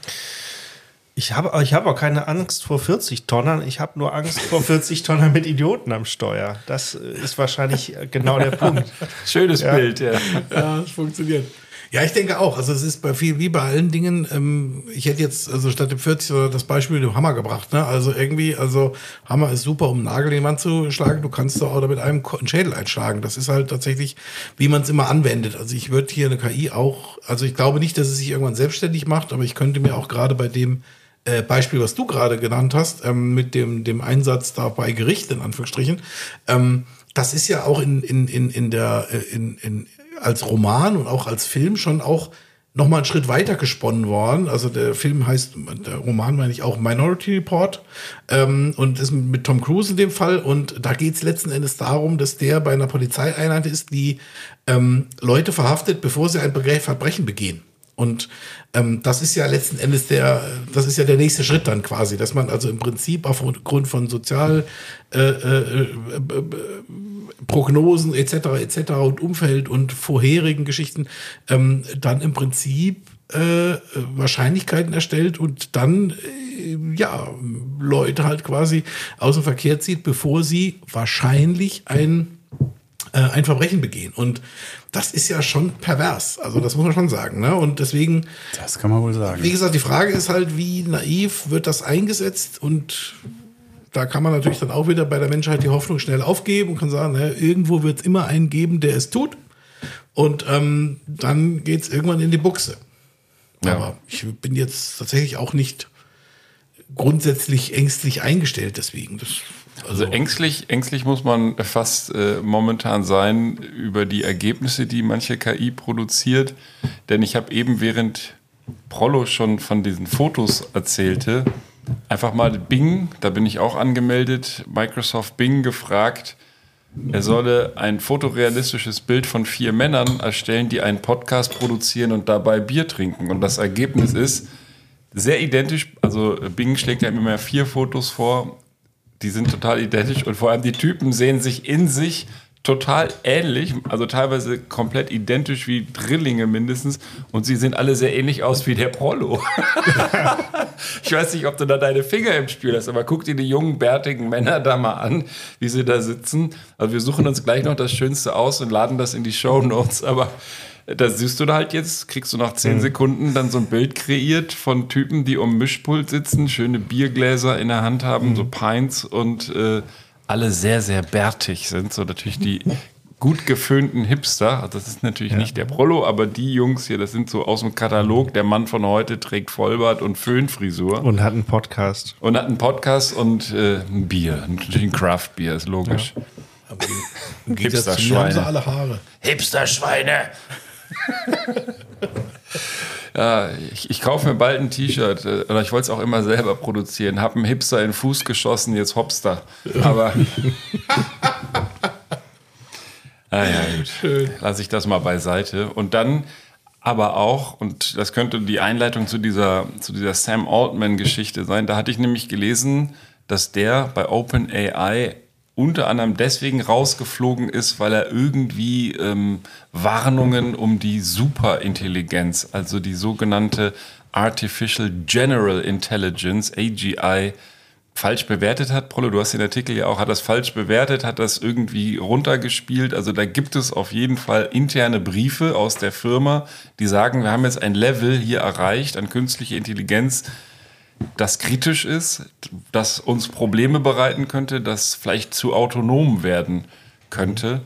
Ich habe ich hab auch keine Angst vor 40 Tonnern, ich habe nur Angst vor 40 Tonner mit Idioten am Steuer. Das äh, ist wahrscheinlich äh, genau der Punkt. Schönes Ja. Bild, ja. Ja, es funktioniert. Ja, ich denke auch. Also es ist bei viel wie bei allen Dingen. Ähm, ich hätte jetzt also statt dem 40 oder das Beispiel mit dem Hammer gebracht. Ne? Also irgendwie, also Hammer ist super, um einen Nagel in die Wand zu schlagen. Du kannst doch auch damit einem einen Schädel einschlagen. Das ist halt tatsächlich, wie man es immer anwendet. Also ich würde hier eine KI auch. Also ich glaube nicht, dass es sich irgendwann selbstständig macht, aber ich könnte mir auch gerade bei dem äh, Beispiel, was du gerade genannt hast, ähm, mit dem, dem Einsatz da bei Gericht, in Anführungsstrichen, ähm, das ist ja auch in, in, in, in der, äh, in, in, als Roman und auch als Film schon auch noch mal einen Schritt weiter gesponnen worden. Also der Film heißt, der Roman meine ich auch Minority Report ähm, und ist mit Tom Cruise in dem Fall. Und da geht es letzten Endes darum, dass der bei einer Polizeieinheit ist, die ähm, Leute verhaftet, bevor sie ein Verbrechen begehen. Und ähm, das ist ja letzten Endes der, das ist ja der nächste Schritt dann quasi, dass man also im Prinzip aufgrund von Sozial äh, äh, äh, Prognosen etc. etc. und Umfeld und vorherigen Geschichten ähm, dann im Prinzip äh, Wahrscheinlichkeiten erstellt und dann äh, ja Leute halt quasi aus dem Verkehr zieht, bevor sie wahrscheinlich ein äh, ein Verbrechen begehen. Und das ist ja schon pervers. Also das muss man schon sagen. Ne? Und deswegen, Das kann man wohl sagen. wie gesagt, die Frage ist halt, wie naiv wird das eingesetzt? Und da kann man natürlich dann auch wieder bei der Menschheit die Hoffnung schnell aufgeben und kann sagen, naja, irgendwo wird es immer einen geben, der es tut. Und ähm, dann geht es irgendwann in die Buchse. Ja. Aber ich bin jetzt tatsächlich auch nicht grundsätzlich ängstlich eingestellt deswegen. Das, Also ängstlich, ängstlich muss man fast äh, momentan sein über die Ergebnisse, die manche KI produziert. Denn ich habe eben, während Prollo schon von diesen Fotos erzählte, einfach mal Bing, da bin ich auch angemeldet, Microsoft Bing gefragt, er solle ein fotorealistisches Bild von vier Männern erstellen, die einen Podcast produzieren und dabei Bier trinken. Und das Ergebnis ist sehr identisch. Also Bing schlägt ja immer mehr vier Fotos vor. Die sind total identisch und vor allem die Typen sehen sich in sich total ähnlich, also teilweise komplett identisch wie Drillinge mindestens und sie sehen alle sehr ähnlich aus wie der Prollo. ich weiß nicht, ob du da deine Finger im Spiel hast, aber guck dir die jungen, bärtigen Männer da mal an, wie sie da sitzen. Also wir suchen uns gleich noch das Schönste aus und laden das in die Show Notes, aber da siehst du da halt jetzt, kriegst du nach zehn Sekunden dann so ein Bild kreiert von Typen, die um Mischpult sitzen, schöne Biergläser in der Hand haben, so Pints und äh, alle sehr, sehr bärtig sind. So natürlich die gut geföhnten Hipster. Also Das ist natürlich nicht der Prollo, aber die Jungs hier, das sind so aus dem Katalog. Der Mann von heute trägt Vollbart und Föhnfrisur. Und hat einen Podcast. Und hat einen Podcast und äh, ein Bier. Natürlich ein Craft-Bier, ist logisch. Im Gegensatz zu mir haben sie alle Haare. Hipster-Schweine! ja, ich, ich kaufe mir bald ein T-Shirt, äh, oder ich wollte es auch immer selber produzieren. Hab einen Hipster in den Fuß geschossen, jetzt Hopster. Aber. ah ja, gut. Lass ich das mal beiseite. Und dann aber auch, und das könnte die Einleitung zu dieser, zu dieser Sam Altman-Geschichte sein, da hatte ich nämlich gelesen, dass der bei OpenAI unter anderem deswegen rausgeflogen ist, weil er irgendwie ähm, Warnungen um die Superintelligenz, also die sogenannte Artificial General Intelligence, AGI, falsch bewertet hat. Prollo, du hast den Artikel ja auch, hat das falsch bewertet, hat das irgendwie runtergespielt. Also da gibt es auf jeden Fall interne Briefe aus der Firma, die sagen, wir haben jetzt ein Level hier erreicht an künstliche Intelligenz, das kritisch ist, das uns Probleme bereiten könnte, das vielleicht zu autonom werden könnte.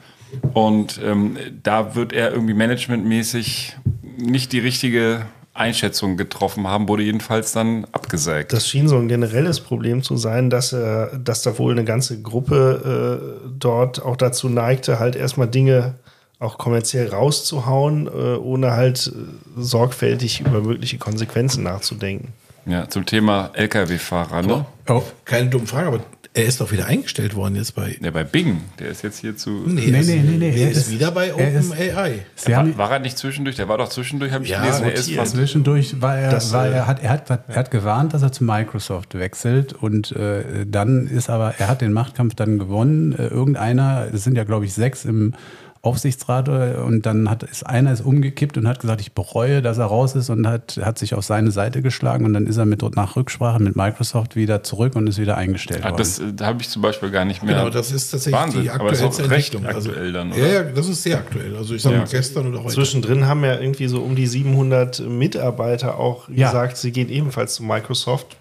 Und ähm, da wird er irgendwie managementmäßig nicht die richtige Einschätzung getroffen haben, wurde jedenfalls dann abgesägt. Das schien so ein generelles Problem zu sein, dass, äh, dass da wohl eine ganze Gruppe äh, dort auch dazu neigte, halt erstmal Dinge auch kommerziell rauszuhauen, äh, ohne halt äh, sorgfältig über mögliche Konsequenzen nachzudenken. Ja, zum Thema Lkw-Fahrer. Ne? Oh, Keine dumme Frage, aber Er ist doch wieder eingestellt worden jetzt bei. Ja, bei Bing. Der ist jetzt hier zu. Nee, Nee, ist, nee, nee, nee, Er er ist ist- wieder bei OpenAI. War, war er nicht zwischendurch? Der war doch zwischendurch, habe ich Ja, gelesen. Er ist rotiert. fast Zwischendurch war er, Das, war äh, er, hat, er, hat, er hat gewarnt, dass er zu Microsoft wechselt und äh, dann ist aber, er hat den Machtkampf dann gewonnen. Äh, irgendeiner, es sind ja glaube ich sechs im Aufsichtsrat äh, und dann hat ist einer ist umgekippt und hat gesagt, ich bereue, dass er raus ist und hat, hat sich auf seine Seite geschlagen und dann ist er mit nach Rücksprache mit Microsoft wieder zurück und ist wieder eingestellt Ah, worden. das äh, da habe ich zum Beispiel gar nicht mehr. Genau, das ist tatsächlich Wahnsinn, die aber das ist aktuellste auch recht Entwicklung. Also, aktuell dann, oder? ja, ja, das ist sehr aktuell. Also ich sage Ja. mal gestern oder heute. Zwischendrin haben ja irgendwie so um die 700 Mitarbeiter auch Ja. gesagt, sie gehen ebenfalls zu Microsoft.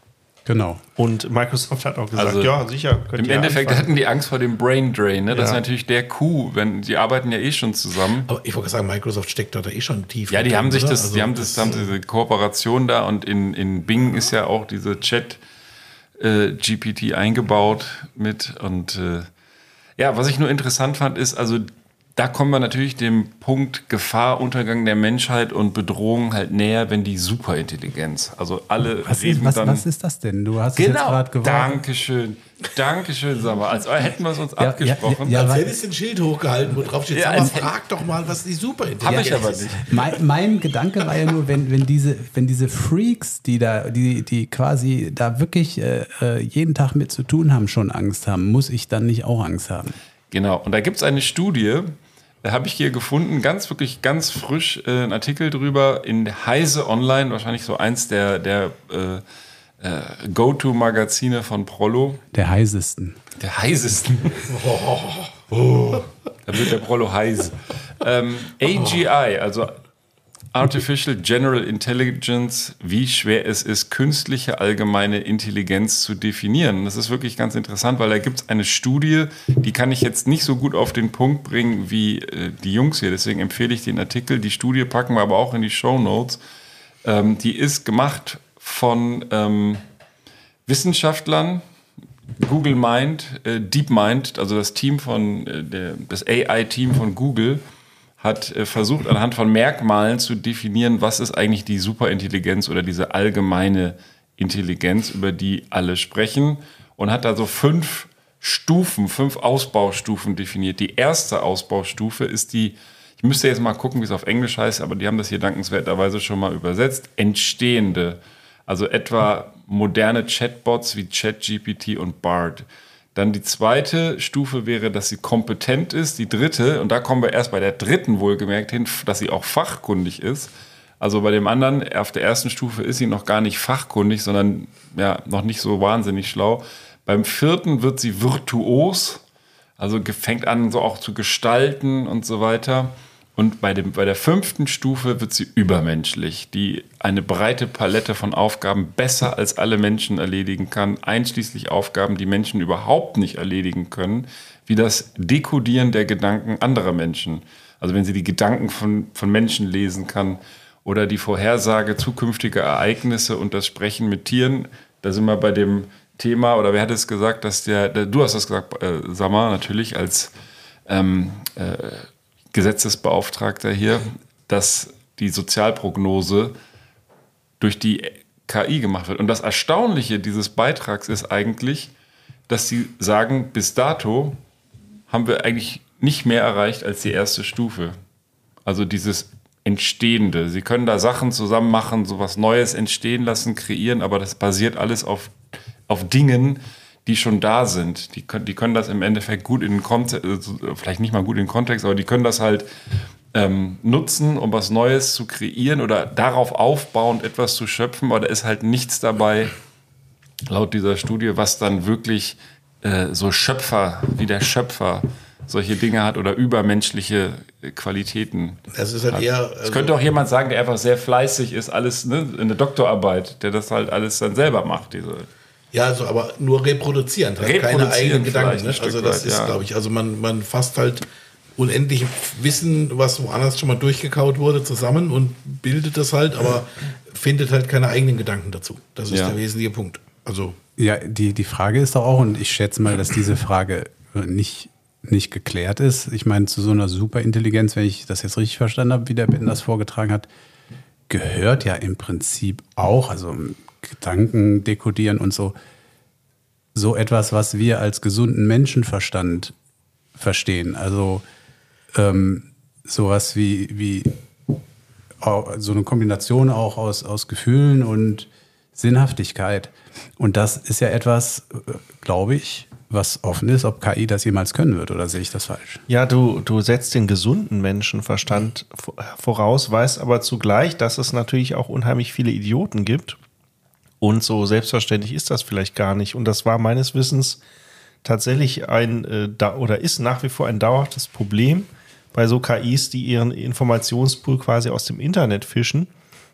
Genau. Und Microsoft hat auch gesagt, Also, ja, sicher. Könnt Im ihr Endeffekt anfangen. hatten die Angst vor dem Brain Drain. Ne? Das ist Ja. natürlich der Coup, wenn die arbeiten ja eh schon zusammen. aber ich wollte sagen, Microsoft steckt da eh schon tief. Ja, die drin, haben sich das, Also die haben das, haben diese Kooperation da und in, in Bing ist ja auch diese Chat äh, GPT eingebaut mit und äh, ja, was ich nur interessant fand, ist also da kommen wir natürlich dem Punkt Gefahr, Untergang der Menschheit und Bedrohung halt näher, wenn die Superintelligenz, also alle Was reden ist, was, dann was ist das denn? Du hast es jetzt genau. gerade gewarnt. Dankeschön, Dankeschön, sag mal, als hätten wir es uns Ja, abgesprochen. ja, ja, Als hättest du ein Schild hochgehalten, wo drauf steht, Ja, sag mal, als- frag doch mal, was die Superintelligenz Hab ich aber ist. nicht. Mein, mein Gedanke war ja nur, wenn, wenn, diese, wenn diese Freaks, die da, die, die quasi da wirklich äh, äh, jeden Tag mit zu tun haben, schon Angst haben, muss ich dann nicht auch Angst haben? Genau, und da gibt es eine Studie, da habe ich hier gefunden, ganz wirklich ganz frisch, äh, ein Artikel drüber in Heise Online, wahrscheinlich so eins der, der äh, äh, Go-To-Magazine von Prollo, Der heißesten. der heisesten. Oh. Da wird der Prollo heiß. Ähm, AGI, also Artificial General Intelligence, wie schwer es ist, künstliche allgemeine Intelligenz zu definieren. Das ist wirklich ganz interessant, weil da gibt es eine Studie, die kann ich jetzt nicht so gut auf den Punkt bringen wie äh, die Jungs hier. Deswegen empfehle ich den Artikel. Die Studie packen wir aber auch in die Show Notes. Ähm, die ist gemacht von ähm, Wissenschaftlern, Google Mind, äh, DeepMind, also das Team von äh, der, das AI-Team von Google, hat äh, versucht, anhand von Merkmalen zu definieren, was ist eigentlich die Superintelligenz oder diese allgemeine Intelligenz, über die alle sprechen, und hat da so fünf Stufen, fünf Ausbaustufen definiert. Die erste Ausbaustufe ist die, ich müsste jetzt mal gucken, wie es auf Englisch heißt, aber die haben das hier dankenswerterweise schon mal übersetzt, entstehende. Also etwa moderne Chatbots wie ChatGPT und BARD. Dann die zweite Stufe wäre, dass sie kompetent ist. Die dritte, und da kommen wir erst bei der dritten wohlgemerkt hin, dass sie auch fachkundig ist. Also bei dem anderen, auf der ersten Stufe ist sie noch gar nicht fachkundig, sondern ja, noch nicht so wahnsinnig schlau. Beim vierten wird sie virtuos, also fängt an, so auch zu gestalten und so weiter. Und bei, dem, bei der fünften Stufe wird sie übermenschlich, die eine breite Palette von Aufgaben besser als alle Menschen erledigen kann, einschließlich Aufgaben, die Menschen überhaupt nicht erledigen können, wie das Dekodieren der Gedanken anderer Menschen. Also wenn sie die Gedanken von, von Menschen lesen kann oder die Vorhersage zukünftiger Ereignisse und das Sprechen mit Tieren, da sind wir bei dem Thema, oder wer hat es gesagt, dass der, der du hast das gesagt, äh, Samar, natürlich als ähm, äh, Gesetzesbeauftragter hier, dass die Sozialprognose durch die KI gemacht wird. Und das Erstaunliche dieses Beitrags ist eigentlich, dass sie sagen, bis dato haben wir eigentlich nicht mehr erreicht als die erste Stufe. Also dieses Entstehende. Sie können da Sachen zusammen machen, so was Neues entstehen lassen, kreieren, aber das basiert alles auf, auf Dingen, die schon da sind. Die können, die können das im Endeffekt gut in den Kontext, vielleicht nicht mal gut in den Kontext, aber die können das halt ähm, nutzen, um was Neues zu kreieren oder darauf aufbauend etwas zu schöpfen, aber da ist halt nichts dabei, laut dieser Studie, was dann wirklich äh, so Schöpfer, wie der Schöpfer solche Dinge hat oder übermenschliche äh, Qualitäten. Das ist halt hat. eher. Es könnte auch jemand sagen, der einfach sehr fleißig ist, alles, ne, eine Doktorarbeit, der das halt alles dann selber macht, diese. Ja, also aber nur reproduzierend, halt keine Reproduzieren eigenen vielleicht Gedanken. Ne? Also das weit, ist, ja. glaube ich, also man, man fasst halt unendlich Wissen, was woanders schon mal durchgekaut wurde, zusammen und bildet das halt, aber findet halt keine eigenen Gedanken dazu. Das ist Ja. der wesentliche Punkt. Also Ja, die, die Frage ist doch auch, und ich schätze mal, dass diese Frage nicht, nicht geklärt ist. Ich meine, zu so einer Superintelligenz, wenn ich das jetzt richtig verstanden habe, wie der Ben das vorgetragen hat, gehört ja im Prinzip auch, also Gedanken dekodieren und so, so etwas, was wir als gesunden Menschenverstand verstehen. Also ähm, sowas wie, wie so eine Kombination auch aus, aus Gefühlen und Sinnhaftigkeit. Und das ist ja etwas, glaube ich, was offen ist, ob KI das jemals können wird oder sehe ich das falsch? Ja, du, du setzt den gesunden Menschenverstand vo- voraus, weißt aber zugleich, dass es natürlich auch unheimlich viele Idioten gibt. Und so selbstverständlich ist das vielleicht gar nicht. Und das war meines Wissens tatsächlich ein äh, da oder ist nach wie vor ein dauerhaftes Problem bei so KIs, die ihren Informationspool quasi aus dem Internet fischen,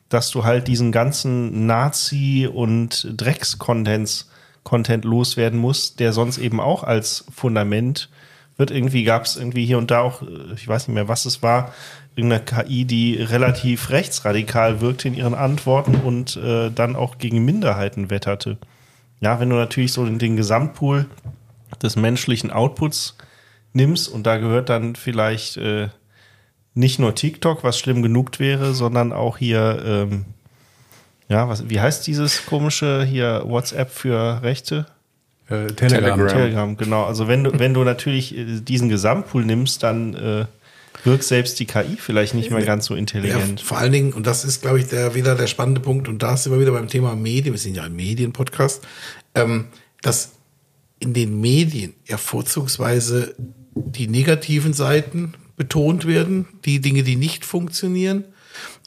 dass du halt diesen ganzen Nazi- und Drecks-Content Content loswerden musst, der sonst eben auch als Fundament wird. Irgendwie gab es irgendwie hier und da auch, äh, ich weiß nicht mehr, was es war, irgendeine KI, die relativ rechtsradikal wirkte in ihren Antworten und äh, dann auch gegen Minderheiten wetterte. Ja, wenn du natürlich so den, den Gesamtpool des menschlichen Outputs nimmst und da gehört dann vielleicht äh, nicht nur TikTok, was schlimm genug wäre, sondern auch hier, ähm, ja, was, wie heißt dieses komische hier WhatsApp für Rechte? Äh, Telegram. Telegram. Telegram, genau. Also wenn du, wenn du natürlich äh, diesen Gesamtpool nimmst, dann äh, wirkt selbst die KI vielleicht nicht mehr ganz so Ja, intelligent. vor allen Dingen, und das ist, glaube ich, der, wieder der spannende Punkt, und da sind wir wieder beim Thema Medien, wir sind ja ein Medienpodcast, ähm, dass in den Medien ja vorzugsweise die negativen Seiten betont werden, die Dinge, die nicht funktionieren.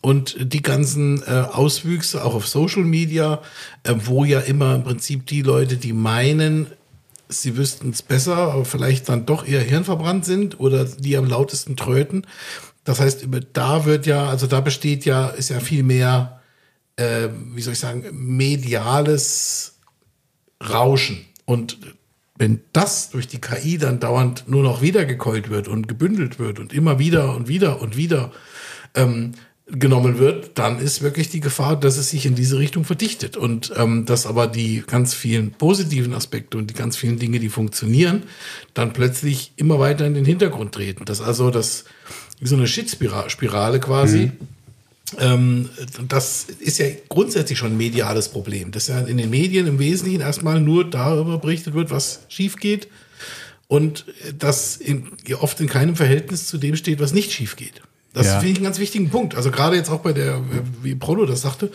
Und die ganzen äh, Auswüchse auch auf Social Media, äh, wo ja immer im Prinzip die Leute, die meinen, sie wüssten es besser, aber vielleicht dann doch eher hirnverbrannt sind oder die am lautesten tröten. Das heißt, da wird ja, also da besteht ja, ist ja viel mehr, äh, wie soll ich sagen, mediales Rauschen. Und wenn das durch die KI dann dauernd nur noch wiedergekeult wird und gebündelt wird und immer wieder und wieder und wieder ähm, genommen wird, dann ist wirklich die Gefahr, dass es sich in diese Richtung verdichtet und ähm, dass aber die ganz vielen positiven Aspekte und die ganz vielen Dinge, die funktionieren, dann plötzlich immer weiter in den Hintergrund treten. Das also das wie so eine Shit-Spirale quasi. Ähm, das ist ja grundsätzlich schon ein mediales Problem, dass ja in den Medien im Wesentlichen erstmal nur darüber berichtet wird, was schief geht und das in, oft in keinem Verhältnis zu dem steht, was nicht schief geht. Das Ja. finde ich einen ganz wichtigen Punkt. Also gerade jetzt auch bei der, wie Prolo das sagte,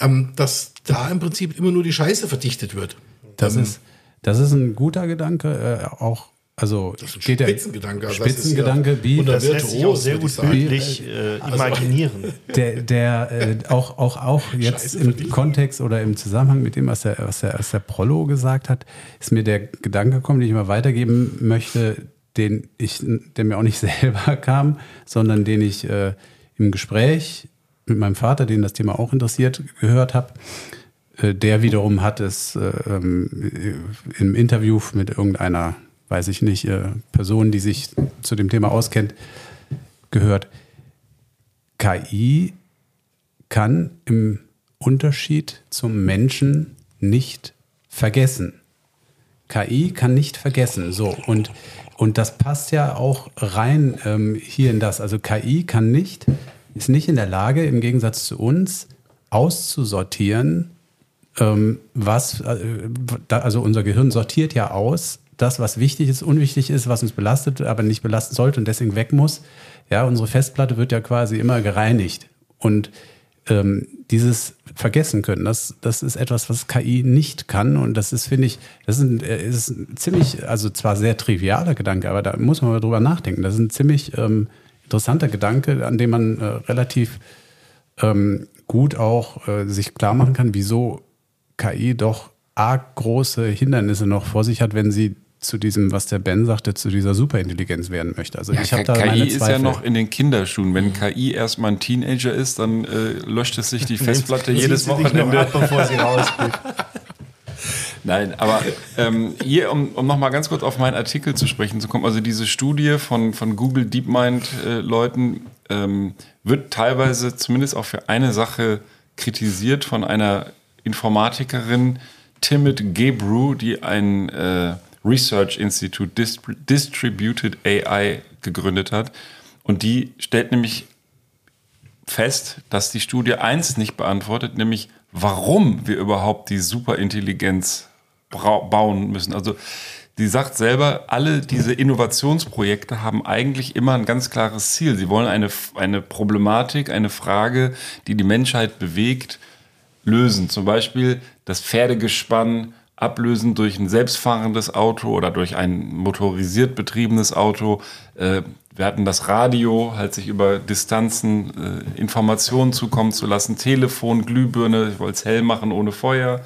ähm, dass da im Prinzip immer nur die Scheiße verdichtet wird. Das Ähm, ist, das ist ein guter Gedanke, äh, auch, also Das ist ein geht der- Spitzengedanke. Also ist Spitzengedanke, ja wie Das lässt sich auch sehr gut bildlich äh, Also- imaginieren. der, der äh, auch, auch, auch jetzt Scheiße im. Kontext oder im Zusammenhang mit dem, was der, was, der, was der Prollo gesagt hat, ist mir der Gedanke gekommen, den ich mal weitergeben möchte, den ich, der mir auch nicht selber kam, sondern den ich äh, im Gespräch mit meinem Vater, den das Thema auch interessiert, gehört habe. Äh, der wiederum hat es äh, ähm, im Interview mit irgendeiner, weiß ich nicht, äh, Person, die sich zu dem Thema auskennt, gehört. KI kann im Unterschied zum Menschen nicht vergessen. KI kann nicht vergessen. So, und, und das passt ja auch rein ähm, hier in das. Also KI kann nicht, ist nicht in der Lage, im Gegensatz zu uns, auszusortieren, ähm, was, äh, also unser Gehirn sortiert ja aus, das, was wichtig ist, unwichtig ist, was uns belastet, aber nicht belasten sollte und deswegen weg muss. Ja, unsere Festplatte wird ja quasi immer gereinigt. Und ähm, dieses Vergessen können, das, das ist etwas, was KI nicht kann. Und das ist, finde ich, das ist ein, äh, ist ein ziemlich, also zwar sehr trivialer Gedanke, aber da muss man mal drüber nachdenken. Das ist ein ziemlich ähm, interessanter Gedanke, an dem man äh, relativ ähm, gut auch äh, sich klar machen kann, wieso KI doch arg große Hindernisse noch vor sich hat, wenn sie zu diesem, was der Ben sagte, zu dieser Superintelligenz werden möchte. Also ich habe da KI meine ist Zweifel. ja noch in den Kinderschuhen. Wenn KI erstmal ein Teenager ist, dann äh, löscht es sich die Festplatte jedes Wochenende. ab, bevor sie rausgeht. Nein, aber ähm, hier, um, um nochmal ganz kurz auf meinen Artikel zu sprechen zu kommen, also diese Studie von, von Google DeepMind-Leuten ähm, wird teilweise zumindest auch für eine Sache kritisiert von einer Informatikerin, Timid Gebru, die ein äh, Research Institute Dist Distributed AI gegründet hat. Und die stellt nämlich fest, dass die Studie eins nicht beantwortet, nämlich warum wir überhaupt die Superintelligenz bauen müssen. Also die sagt selber, alle diese Innovationsprojekte haben eigentlich immer ein ganz klares Ziel. Sie wollen eine, eine Problematik, eine Frage, die die Menschheit bewegt, lösen. Zum Beispiel das Pferdegespann ablösen durch ein selbstfahrendes Auto oder durch ein motorisiert betriebenes Auto. Äh, wir hatten das Radio, halt sich über Distanzen äh, Informationen zukommen zu lassen, Telefon, Glühbirne, ich wollte es hell machen ohne Feuer.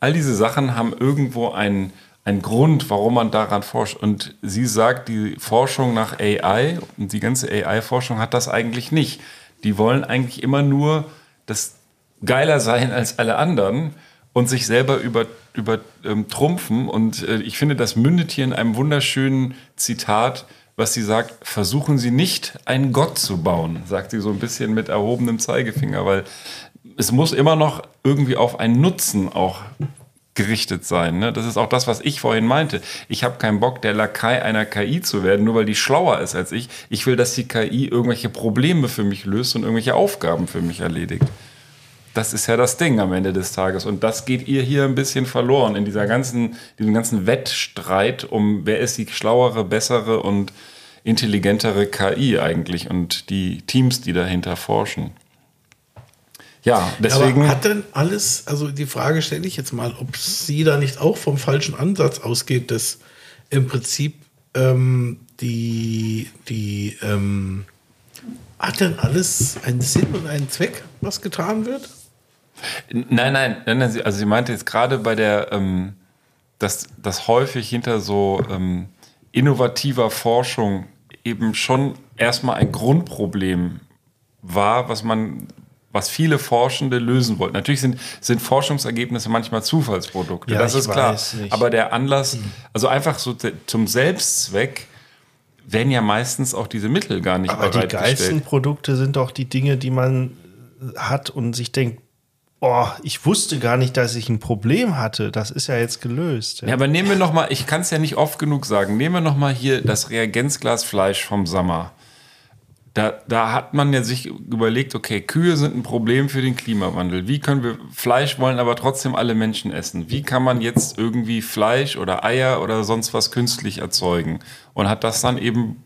All diese Sachen haben irgendwo einen, einen Grund, warum man daran forscht. Und sie sagt, die Forschung nach AI und die ganze AI-Forschung hat das eigentlich nicht. Die wollen eigentlich immer nur das geiler sein als alle anderen und sich selber über, über ähm. Und äh, ich finde, das mündet hier in einem wunderschönen Zitat, was sie sagt, versuchen Sie nicht, einen Gott zu bauen, sagt sie so ein bisschen mit erhobenem Zeigefinger, weil es muss immer noch irgendwie auf einen Nutzen auch gerichtet sein. Ne? Das ist auch das, was ich vorhin meinte. Ich habe keinen Bock, der Lakai einer KI zu werden, nur weil die schlauer ist als ich. Ich will, dass die KI irgendwelche Probleme für mich löst und irgendwelche Aufgaben für mich erledigt. Das ist ja das Ding am Ende des Tages. Und das geht ihr hier ein bisschen verloren in dieser ganzen, diesem ganzen Wettstreit um, wer ist die schlauere, bessere und intelligentere KI eigentlich und die Teams, die dahinter forschen. Ja, deswegen. Aber hat denn alles, also die Frage stelle ich jetzt mal, ob sie da nicht auch vom falschen Ansatz ausgeht, dass im Prinzip ähm, die, die ähm, hat denn alles einen Sinn und einen Zweck, was getan wird? Nein, nein, nein, nein, also sie meinte jetzt gerade bei der, ähm, dass, dass häufig hinter so ähm, innovativer Forschung eben schon erstmal ein Grundproblem war, was man, was viele Forschende lösen wollten. Natürlich sind, sind Forschungsergebnisse manchmal Zufallsprodukte, Ja, das ist klar. nicht. Aber der Anlass, also einfach so zum Selbstzweck, werden ja meistens auch diese Mittel gar nicht Aber die bereitgestellt. geilsten Produkte sind doch die Dinge, die man hat und sich denkt, oh, ich wusste gar nicht, dass ich ein Problem hatte. Das ist ja jetzt gelöst. Ja, aber nehmen wir noch mal, ich kann es ja nicht oft genug sagen, nehmen wir noch mal hier das Reagenzglas Fleisch vom Sommer. Da, da hat man ja sich überlegt, okay, Kühe sind ein Problem für den Klimawandel. Wie können wir, Fleisch wollen aber trotzdem alle Menschen essen. Wie kann man jetzt irgendwie Fleisch oder Eier oder sonst was künstlich erzeugen? Und hat das dann eben,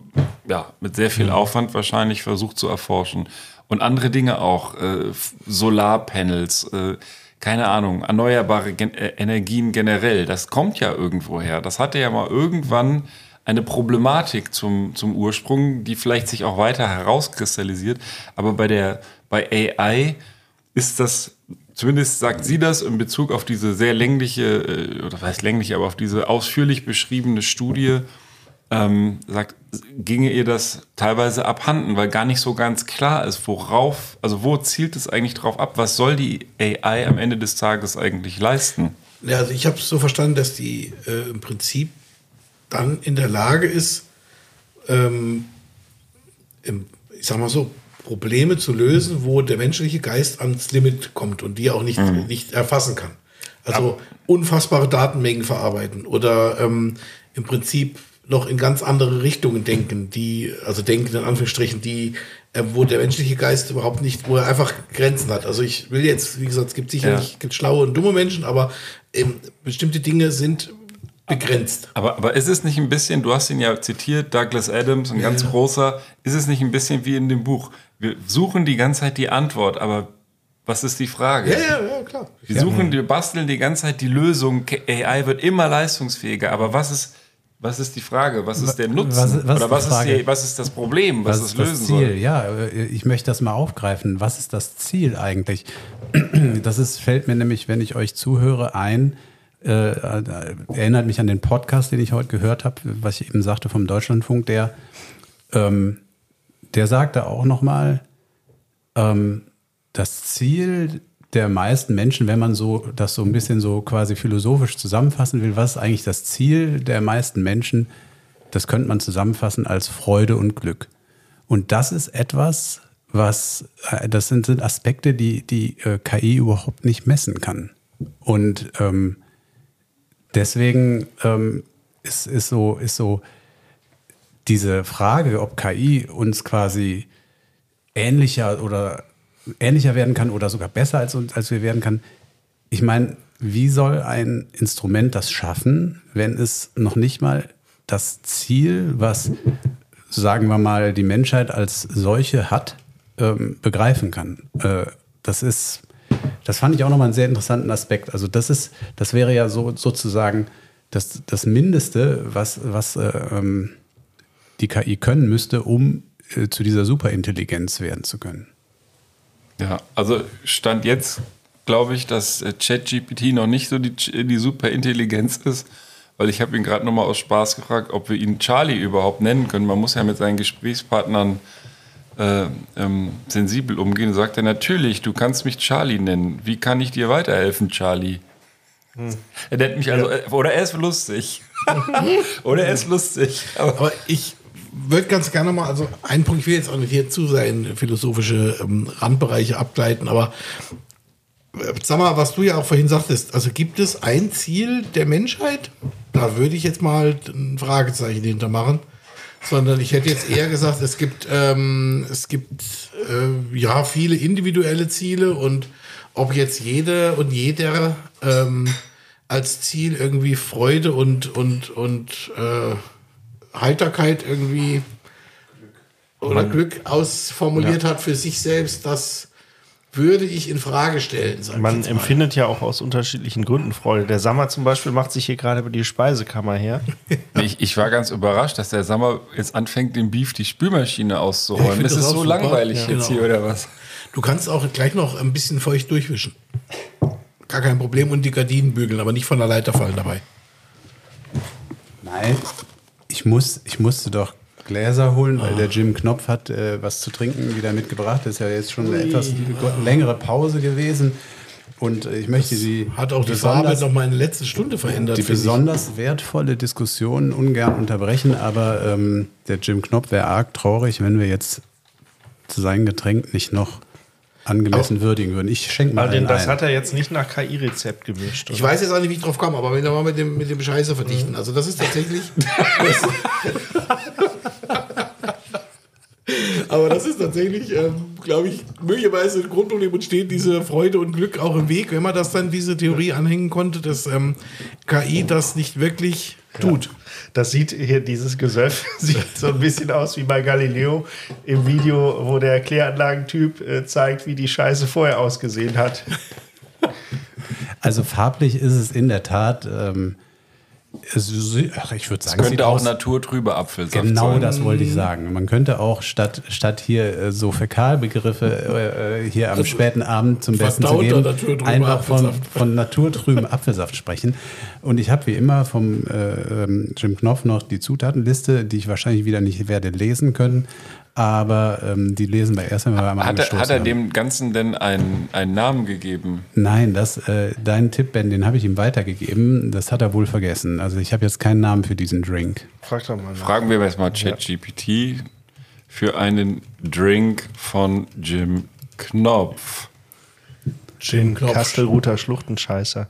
ja, mit sehr viel Aufwand wahrscheinlich versucht zu erforschen. Und andere Dinge auch, äh, Solarpanels, äh, keine Ahnung, erneuerbare Gen äh, Energien generell, das kommt ja irgendwo her. Das hatte ja mal irgendwann eine Problematik zum, zum Ursprung, die vielleicht sich auch weiter herauskristallisiert. Aber bei der, bei AI ist das, zumindest sagt sie das in Bezug auf diese sehr längliche, äh, oder was heißt länglich, aber auf diese ausführlich beschriebene Studie, ähm, sagt, ginge ihr das teilweise abhanden, weil gar nicht so ganz klar ist, worauf, also wo zielt es eigentlich drauf ab? Was soll die AI am Ende des Tages eigentlich leisten? Ja, also ich habe es so verstanden, dass die äh, im Prinzip dann in der Lage ist, ähm, im, ich sag mal so, Probleme zu lösen, wo der menschliche Geist ans Limit kommt und die auch nicht, nicht erfassen kann. Also unfassbare Datenmengen verarbeiten oder ähm, im Prinzip noch in ganz andere Richtungen denken, die, also denken in Anführungsstrichen, die, äh, wo der menschliche Geist überhaupt nicht, wo er einfach Grenzen hat. Also ich will jetzt, wie gesagt, es gibt sicherlich gibt schlaue und dumme Menschen, aber ähm, bestimmte Dinge sind begrenzt. Aber, aber ist es nicht ein bisschen, du hast ihn ja zitiert, Douglas Adams, ein ganz großer, ist es nicht ein bisschen wie in dem Buch? Wir suchen die ganze Zeit die Antwort, aber was ist die Frage? Ja, ja, ja, klar. Wir suchen, wir basteln die ganze Zeit die Lösung. AI wird immer leistungsfähiger, aber was ist, was ist die Frage? Was ist der Nutzen? was- was Oder was ist, die, was ist das Problem, was, Was ist das lösen Ziel? soll? Ja, äh, ich möchte das mal aufgreifen. Was ist das Ziel eigentlich? Das ist, fällt mir nämlich, wenn ich euch zuhöre, ein, äh, äh, erinnert mich an den Podcast, den ich heute gehört habe, was ich eben sagte vom Deutschlandfunk, der, ähm, der sagte auch nochmal, ähm, das Ziel der meisten Menschen, wenn man so das so ein bisschen so quasi philosophisch zusammenfassen will, was ist eigentlich das Ziel der meisten Menschen? Das könnte man zusammenfassen als Freude und Glück. Und das ist etwas, was, äh, das sind, sind Aspekte, die die äh, KI überhaupt nicht messen kann. Und ähm, deswegen ähm, ist, ist, so, ist so diese Frage, ob KI uns quasi ähnlicher oder ähnlicher werden kann oder sogar besser als, als wir werden kann. Ich meine, wie soll ein Instrument das schaffen, wenn es noch nicht mal das Ziel, was, sagen wir mal, die Menschheit als solche hat, ähm, begreifen kann? Äh, das ist, das fand ich auch nochmal einen sehr interessanten Aspekt. Also das ist, das wäre ja so sozusagen das, das Mindeste, was, was äh, ähm, die KI können müsste, um äh, zu dieser Superintelligenz werden zu können. Ja, also stand jetzt, glaube ich, dass äh, ChatGPT noch nicht so die, die Superintelligenz ist, weil ich habe ihn gerade nochmal aus Spaß gefragt, ob wir ihn Charlie überhaupt nennen können. Man muss ja mit seinen Gesprächspartnern äh, ähm, sensibel umgehen. Und sagt er, natürlich, du kannst mich Charlie nennen. Wie kann ich dir weiterhelfen, Charlie? Hm. Er nennt mich also, äh, oder er ist lustig. oder er ist lustig. Aber, Aber ich würde ganz gerne mal, also einen Punkt, ich will jetzt auch nicht hier zu sein, philosophische ähm, Randbereiche abgleiten, aber äh, sag mal, was du ja auch vorhin sagtest, also gibt es ein Ziel der Menschheit? Da würde ich jetzt mal ein Fragezeichen hintermachen. Sondern ich hätte jetzt eher gesagt, es gibt, ähm, es gibt äh, ja viele individuelle Ziele und ob jetzt jede und jeder ähm, als Ziel irgendwie Freude und, und, und äh, Heiterkeit irgendwie oder Glück ausformuliert hat für sich selbst, das würde ich in Frage stellen. Man empfindet ja auch aus unterschiedlichen Gründen Freude. Der Sammer zum Beispiel macht sich hier gerade über die Speisekammer her. ich, ich war ganz überrascht, dass der Sommer jetzt anfängt, dem Beef die Spülmaschine Ja, auszuräumen. find das das ist so super. langweilig Ja, jetzt genau. hier, oder was? Du kannst auch gleich noch ein bisschen feucht durchwischen. Gar kein Problem und die Gardinen bügeln, aber nicht von der Leiter fallen dabei. Nein, ich, muss, ich musste doch Gläser holen, weil der Jim Knopf hat äh, was zu trinken wieder mitgebracht. Das ist ja jetzt schon eine etwas längere Pause gewesen. Und äh, ich möchte die, Hat auch die Farbe besonders, noch mal eine letzte Stunde verändert. die finde ich. besonders wertvolle Diskussion ungern unterbrechen. Aber ähm, der Jim Knopf wäre arg traurig, wenn wir jetzt zu seinem Getränk nicht noch angemessen würdigen würden. Ich schenke mal Aber den, das ein. hat er jetzt nicht nach KI-Rezept gemischt. Ich oder? weiß jetzt auch nicht, wie ich drauf komme, aber wenn wir mal mit dem, mit dem Scheiße verdichten. Also das ist tatsächlich. das, aber das ist tatsächlich, ähm, glaube ich, möglicherweise ein Grundproblem und steht diese Freude und Glück auch im Weg, wenn man das dann diese Theorie anhängen konnte, dass ähm, KI das nicht wirklich tut. Das sieht hier, dieses Gesöff sieht so ein bisschen aus wie bei Galileo im Video, wo der Kläranlagentyp äh, zeigt, wie die Scheiße vorher ausgesehen hat. Also farblich ist es in der Tat, ähm, ich würde sagen, es sieht Könnte auch aus- naturtrüber Apfelsaft Genau sein. das wollte ich sagen. Man könnte auch statt, statt hier äh, so Fäkalbegriffe äh, äh, hier am späten Abend zum Besten zu geben, einfach von, Apfelsaft. von naturtrüben Apfelsaft sprechen. Und ich habe wie immer vom äh, ähm, Jim Knopf noch die Zutatenliste, die ich wahrscheinlich wieder nicht werde lesen können. Aber ähm, die lesen wir erst, wenn wir einmal Hat er, angestoßen hat er haben. dem Ganzen denn einen, einen Namen gegeben? Nein, das, äh, deinen Tipp, Ben, den habe ich ihm weitergegeben. Das hat er wohl vergessen. Also ich habe jetzt keinen Namen für diesen Drink. Frag doch mal. Fragen wir jetzt mal ChatGPT für einen Drink von Jim Knopf. Jim Knopf. Kastelruther Schluchtenscheißer.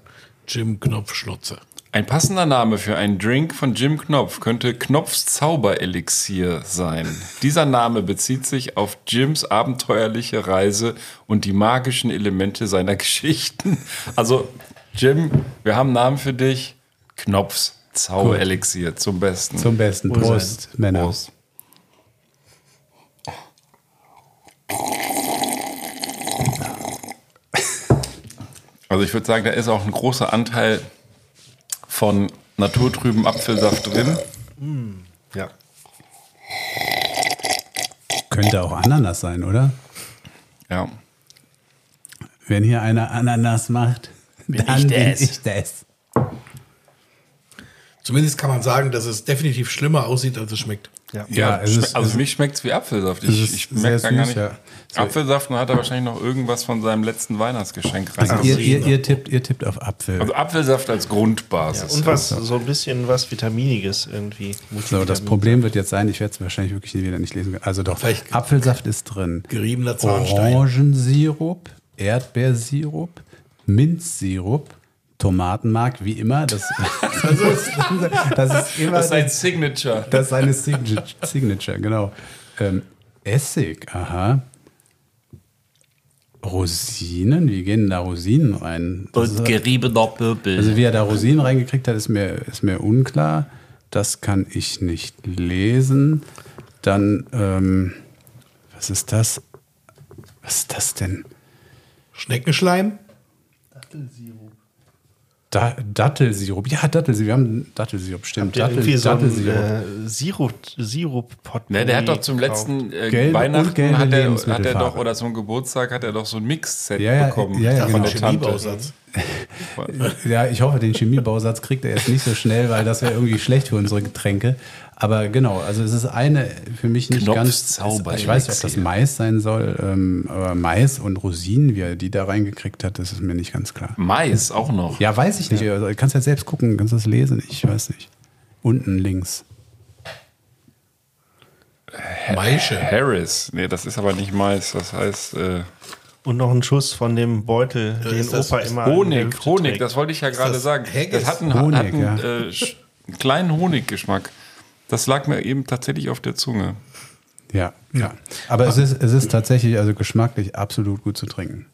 Jim Knopfschnutze. Ein passender Name für einen Drink von Jim Knopf könnte Knopfs Zauberelixier sein. Dieser Name bezieht sich auf Jims abenteuerliche Reise und die magischen Elemente seiner Geschichten. Also, Jim, wir haben einen Namen für dich. Knopfs Zauberelixier zum Besten. Zum Besten. Prost, Männer. Prost. Also ich würde sagen, da ist auch ein großer Anteil von naturtrüben Apfelsaft drin. Ja. Könnte auch Ananas sein, oder? Ja. Wenn hier einer Ananas macht, dann ich bin ich das. Zumindest kann man sagen, dass es definitiv schlimmer aussieht, als es schmeckt. Ja. Ja, es ist, also es für mich schmeckt es wie Apfelsaft. Ich, ich merke gar nicht. ja. Apfelsaft und hat er wahrscheinlich noch irgendwas von seinem letzten Weihnachtsgeschenk Also rein. ihr, ihr, ihr, tippt, ihr tippt auf Apfel. Also Apfelsaft als Grundbasis. Und was, so ein bisschen was Vitaminiges irgendwie. so, das Problem wird jetzt sein, ich werde es wahrscheinlich wirklich wieder nicht lesen können. Also doch, Vielleicht- Apfelsaft ist drin. Geriebener Zahnstein. Orangensirup, Erdbeersirup, Minzsirup, Tomatenmark, wie immer. Das, das, ist, das ist immer Das ist ein Signature. das ist seine Signature, Signature genau. Ähm, Essig, aha. Rosinen? Wie gehen da Rosinen rein? Das Und geriebener Pöbel. Also wie er da Rosinen reingekriegt hat, ist mir, ist mir unklar. Das kann ich nicht lesen. Dann, ähm, was ist das? Was ist das denn? Schneckenschleim? Da, Dattelsirup. Ja, Dattelsirup. Wir haben Dattelsirup, stimmt. Der irgendwie so ein Dattelsirup. äh, Sirup, Sirup Ne, der hat doch zum letzten äh, Gelbe Weihnachten hat er, hat er doch oder zum Geburtstag hat er doch so ein Mix-Set Ja, ja, bekommen ja, ja, Ja, genau. von der Tante. Chemiebausatz. Ja, ich hoffe, den Chemiebausatz kriegt er jetzt nicht so schnell, weil das wäre irgendwie schlecht für unsere Getränke. Aber genau, also es ist eine für mich nicht ganz. Zauber- ich weiß nicht, ob das. Mais sein soll, ähm, aber Mais und Rosinen, wie er die da reingekriegt hat, das ist mir nicht ganz klar. Mais auch noch. Ja, weiß ich nicht. Also, du kannst ja selbst gucken, kannst das lesen. Ich weiß nicht. Unten links. Maische. Harris. Nee, das ist aber nicht Mais. Das heißt äh, Und noch ein Schuss von dem Beutel, den ist das- Opa ist immer. Honig. Honig, trägt. das wollte ich ja gerade sagen. Haggis? Das hat einen, Honig, hat einen, ja. äh, einen kleinen Honiggeschmack. Das lag mir eben tatsächlich auf der Zunge. Ja, ja. Aber es ist, es ist tatsächlich also geschmacklich absolut gut zu trinken.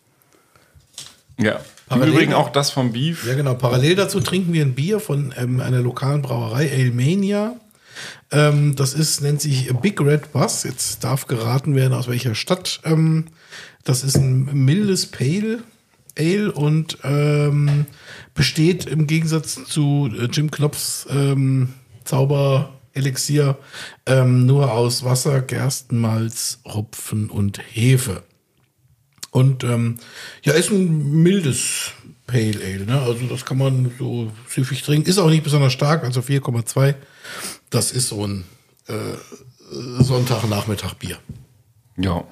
Ja. Im Parallel- Übrigen auch das vom Beef. Ja, genau. Parallel dazu trinken wir ein Bier von ähm, einer lokalen Brauerei, Alemania. Ähm, das ist, nennt sich Big Red Bus. Jetzt darf geraten werden, aus welcher Stadt. Ähm, das ist ein mildes Pale Ale und ähm, besteht im Gegensatz zu äh, Jim Knopfs ähm, Zauber Elixier ähm, nur aus Wasser, Gerstenmalz, Hopfen und Hefe. Und ähm, ja, ist ein mildes Pale Ale. Ne? Also das kann man so süffig trinken. Ist auch nicht besonders stark, also 4,2. Das ist so ein äh, Sonntagnachmittag Bier. Ja.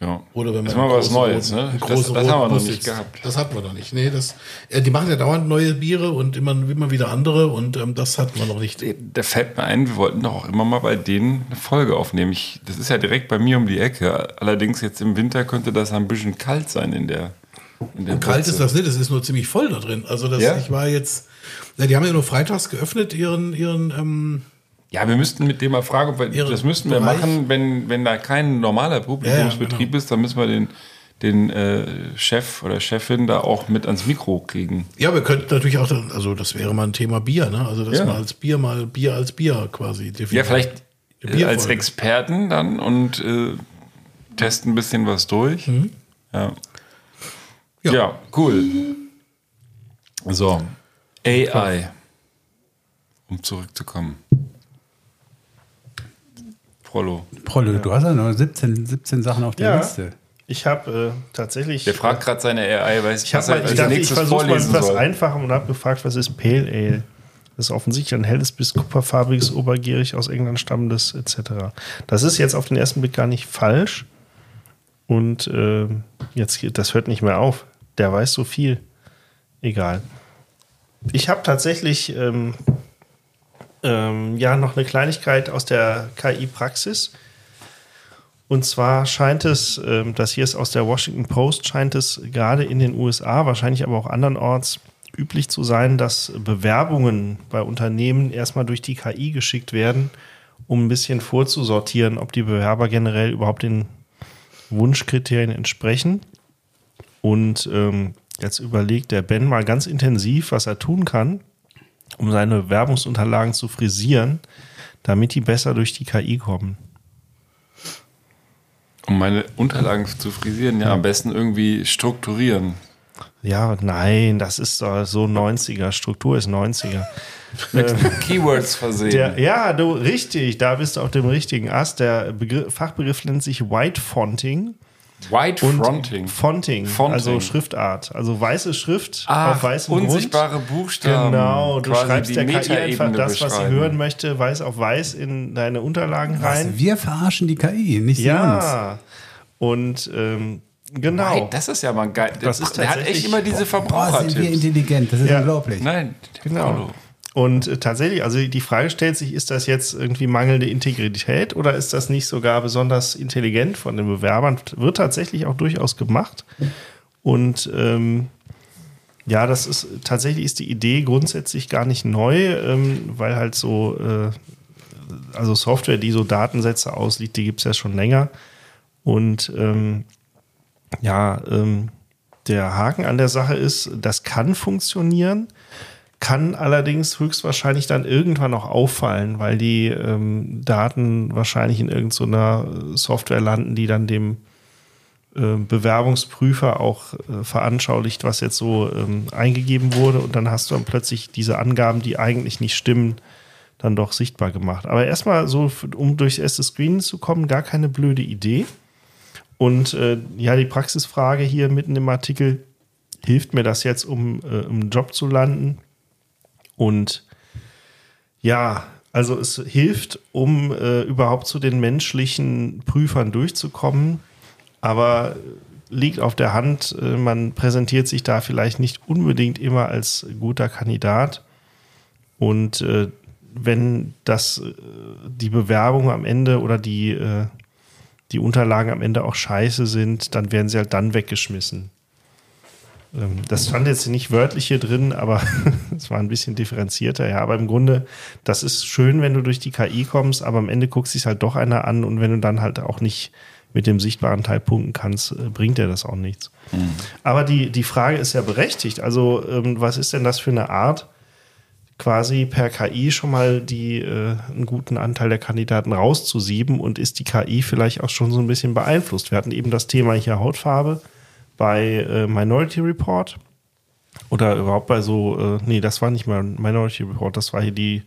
Ja. Oder wenn man das ist mal was Neues, roten- ne? Das, das haben wir noch nicht gehabt. Das hatten wir noch nicht. Nee, das, äh, die machen ja dauernd neue Biere und immer, immer wieder andere und ähm, das hatten wir noch nicht. Da fällt mir ein, wir wollten doch auch immer mal bei denen eine Folge aufnehmen. Ich, das ist ja direkt bei mir um die Ecke. Allerdings jetzt im Winter könnte das ein bisschen kalt sein in der. In der Kalt Butze. ist das nicht, es ist nur ziemlich voll da drin. Also das, Ja? ich war jetzt, ja, die haben ja nur freitags geöffnet, ihren, ihren ähm, Ja, wir müssten mit dem mal fragen, ob wir, Ihre das müssten wir Bereich? machen, wenn, wenn da kein normaler Publikumsbetrieb Ja, genau. ist, dann müssen wir den, den äh, Chef oder Chefin da auch mit ans Mikro kriegen. Ja, wir könnten natürlich auch, dann- also das wäre mal ein Thema Bier, ne? Also das Ja. mal als Bier, mal Bier als Bier quasi definieren. Ja, vielleicht äh, als. Experten dann und äh, testen ein bisschen was durch. Mhm. Ja. Ja. ja, cool. So, AI, um zurückzukommen. Prollo. Prollo, du hast ja noch 17, 17 Sachen auf der Ja. Liste. Ich habe äh, tatsächlich. Der fragt gerade seine AI, weiß Ich, was mal, ich dachte, ich versuche mal etwas soll. einfacher und habe gefragt, was ist Pale Ale? Das ist offensichtlich ein helles bis kupferfarbiges, obergierig aus England stammendes etc. Das ist jetzt auf den ersten Blick gar nicht falsch. Und äh, jetzt das hört nicht mehr auf. Der weiß so viel. Egal. Ich habe tatsächlich ähm, ähm, ja noch eine Kleinigkeit aus der KI-Praxis. Und zwar scheint es, ähm, das hier ist aus der Washington Post, scheint es gerade in den USA, wahrscheinlich aber auch andernorts, üblich zu sein, dass Bewerbungen bei Unternehmen erstmal durch die KI geschickt werden, um ein bisschen vorzusortieren, ob die Bewerber generell überhaupt den Wunschkriterien entsprechen. Und ähm, jetzt überlegt der Ben mal ganz intensiv, was er tun kann, um seine Bewerbungsunterlagen zu frisieren, damit die besser durch die KI kommen. Um meine Unterlagen zu frisieren, ja, am besten irgendwie strukturieren. Ja, nein, das ist so 90er. Struktur ist 90er. Mit Keywords versehen. Der, ja, du, richtig, da bist du auf dem richtigen Ast. Der Begriff, Fachbegriff nennt sich White Fonting. White Und Fronting. Fonting, Fonting. also Schriftart. Also weiße Schrift Ach, auf weißem unsichtbare Grund. Buchstaben. Genau, du schreibst der KI einfach das, was sie hören möchte, weiß auf weiß in deine Unterlagen Was, rein. wir verarschen die KI, nicht sie uns. Ja, und ähm, genau. Hey, das ist ja mal geil. Das ist der hat echt immer diese Boah, sind wir intelligent, das ist Ja. unglaublich. Nein, Genau. Prollo. Und äh, tatsächlich, also die Frage stellt sich, ist das jetzt irgendwie mangelnde Integrität oder ist das nicht sogar besonders intelligent von den Bewerbern? Wird tatsächlich auch durchaus gemacht. Und ähm, ja, das ist tatsächlich ist die Idee grundsätzlich gar nicht neu, ähm, weil halt so, äh, also Software, die so Datensätze ausliegt, die gibt es ja schon länger. Und ähm, Ja, ähm, der Haken an der Sache ist, das kann funktionieren, kann allerdings höchstwahrscheinlich dann irgendwann noch auffallen, weil die ähm, Daten wahrscheinlich in irgendeiner Software landen, die dann dem äh, Bewerbungsprüfer auch äh, veranschaulicht, was jetzt so ähm, eingegeben wurde. Und dann hast du dann plötzlich diese Angaben, die eigentlich nicht stimmen, dann doch sichtbar gemacht. Aber erstmal so, um durchs erste Screen zu kommen, gar keine blöde Idee. Und äh, ja, die Praxisfrage hier mitten im Artikel, hilft mir das jetzt, um äh, im Job zu landen? Und ja, also es hilft, um äh, überhaupt zu den menschlichen Prüfern durchzukommen, aber liegt auf der Hand, äh, man präsentiert sich da vielleicht nicht unbedingt immer als guter Kandidat. Und äh, wenn das äh, die Bewerbung am Ende oder die, äh, die Unterlagen am Ende auch scheiße sind, dann werden sie halt dann weggeschmissen. Ähm, das stand jetzt nicht wörtlich hier drin, aber es war ein bisschen differenzierter. Ja, aber im Grunde, das ist schön, wenn du durch die KI kommst, aber am Ende guckt sich halt doch einer an und wenn du dann halt auch nicht mit dem sichtbaren Teil punkten kannst, äh, bringt dir das auch nichts. Mhm. Aber die, die Frage ist ja berechtigt. Also, ähm, was ist denn das für eine Art, quasi per KI schon mal die, äh, einen guten Anteil der Kandidaten rauszusieben und ist die KI vielleicht auch schon so ein bisschen beeinflusst? Wir hatten eben das Thema hier Hautfarbe bei äh, Minority Report oder überhaupt bei so, äh, nee, das war nicht mal Minority Report, das war hier die,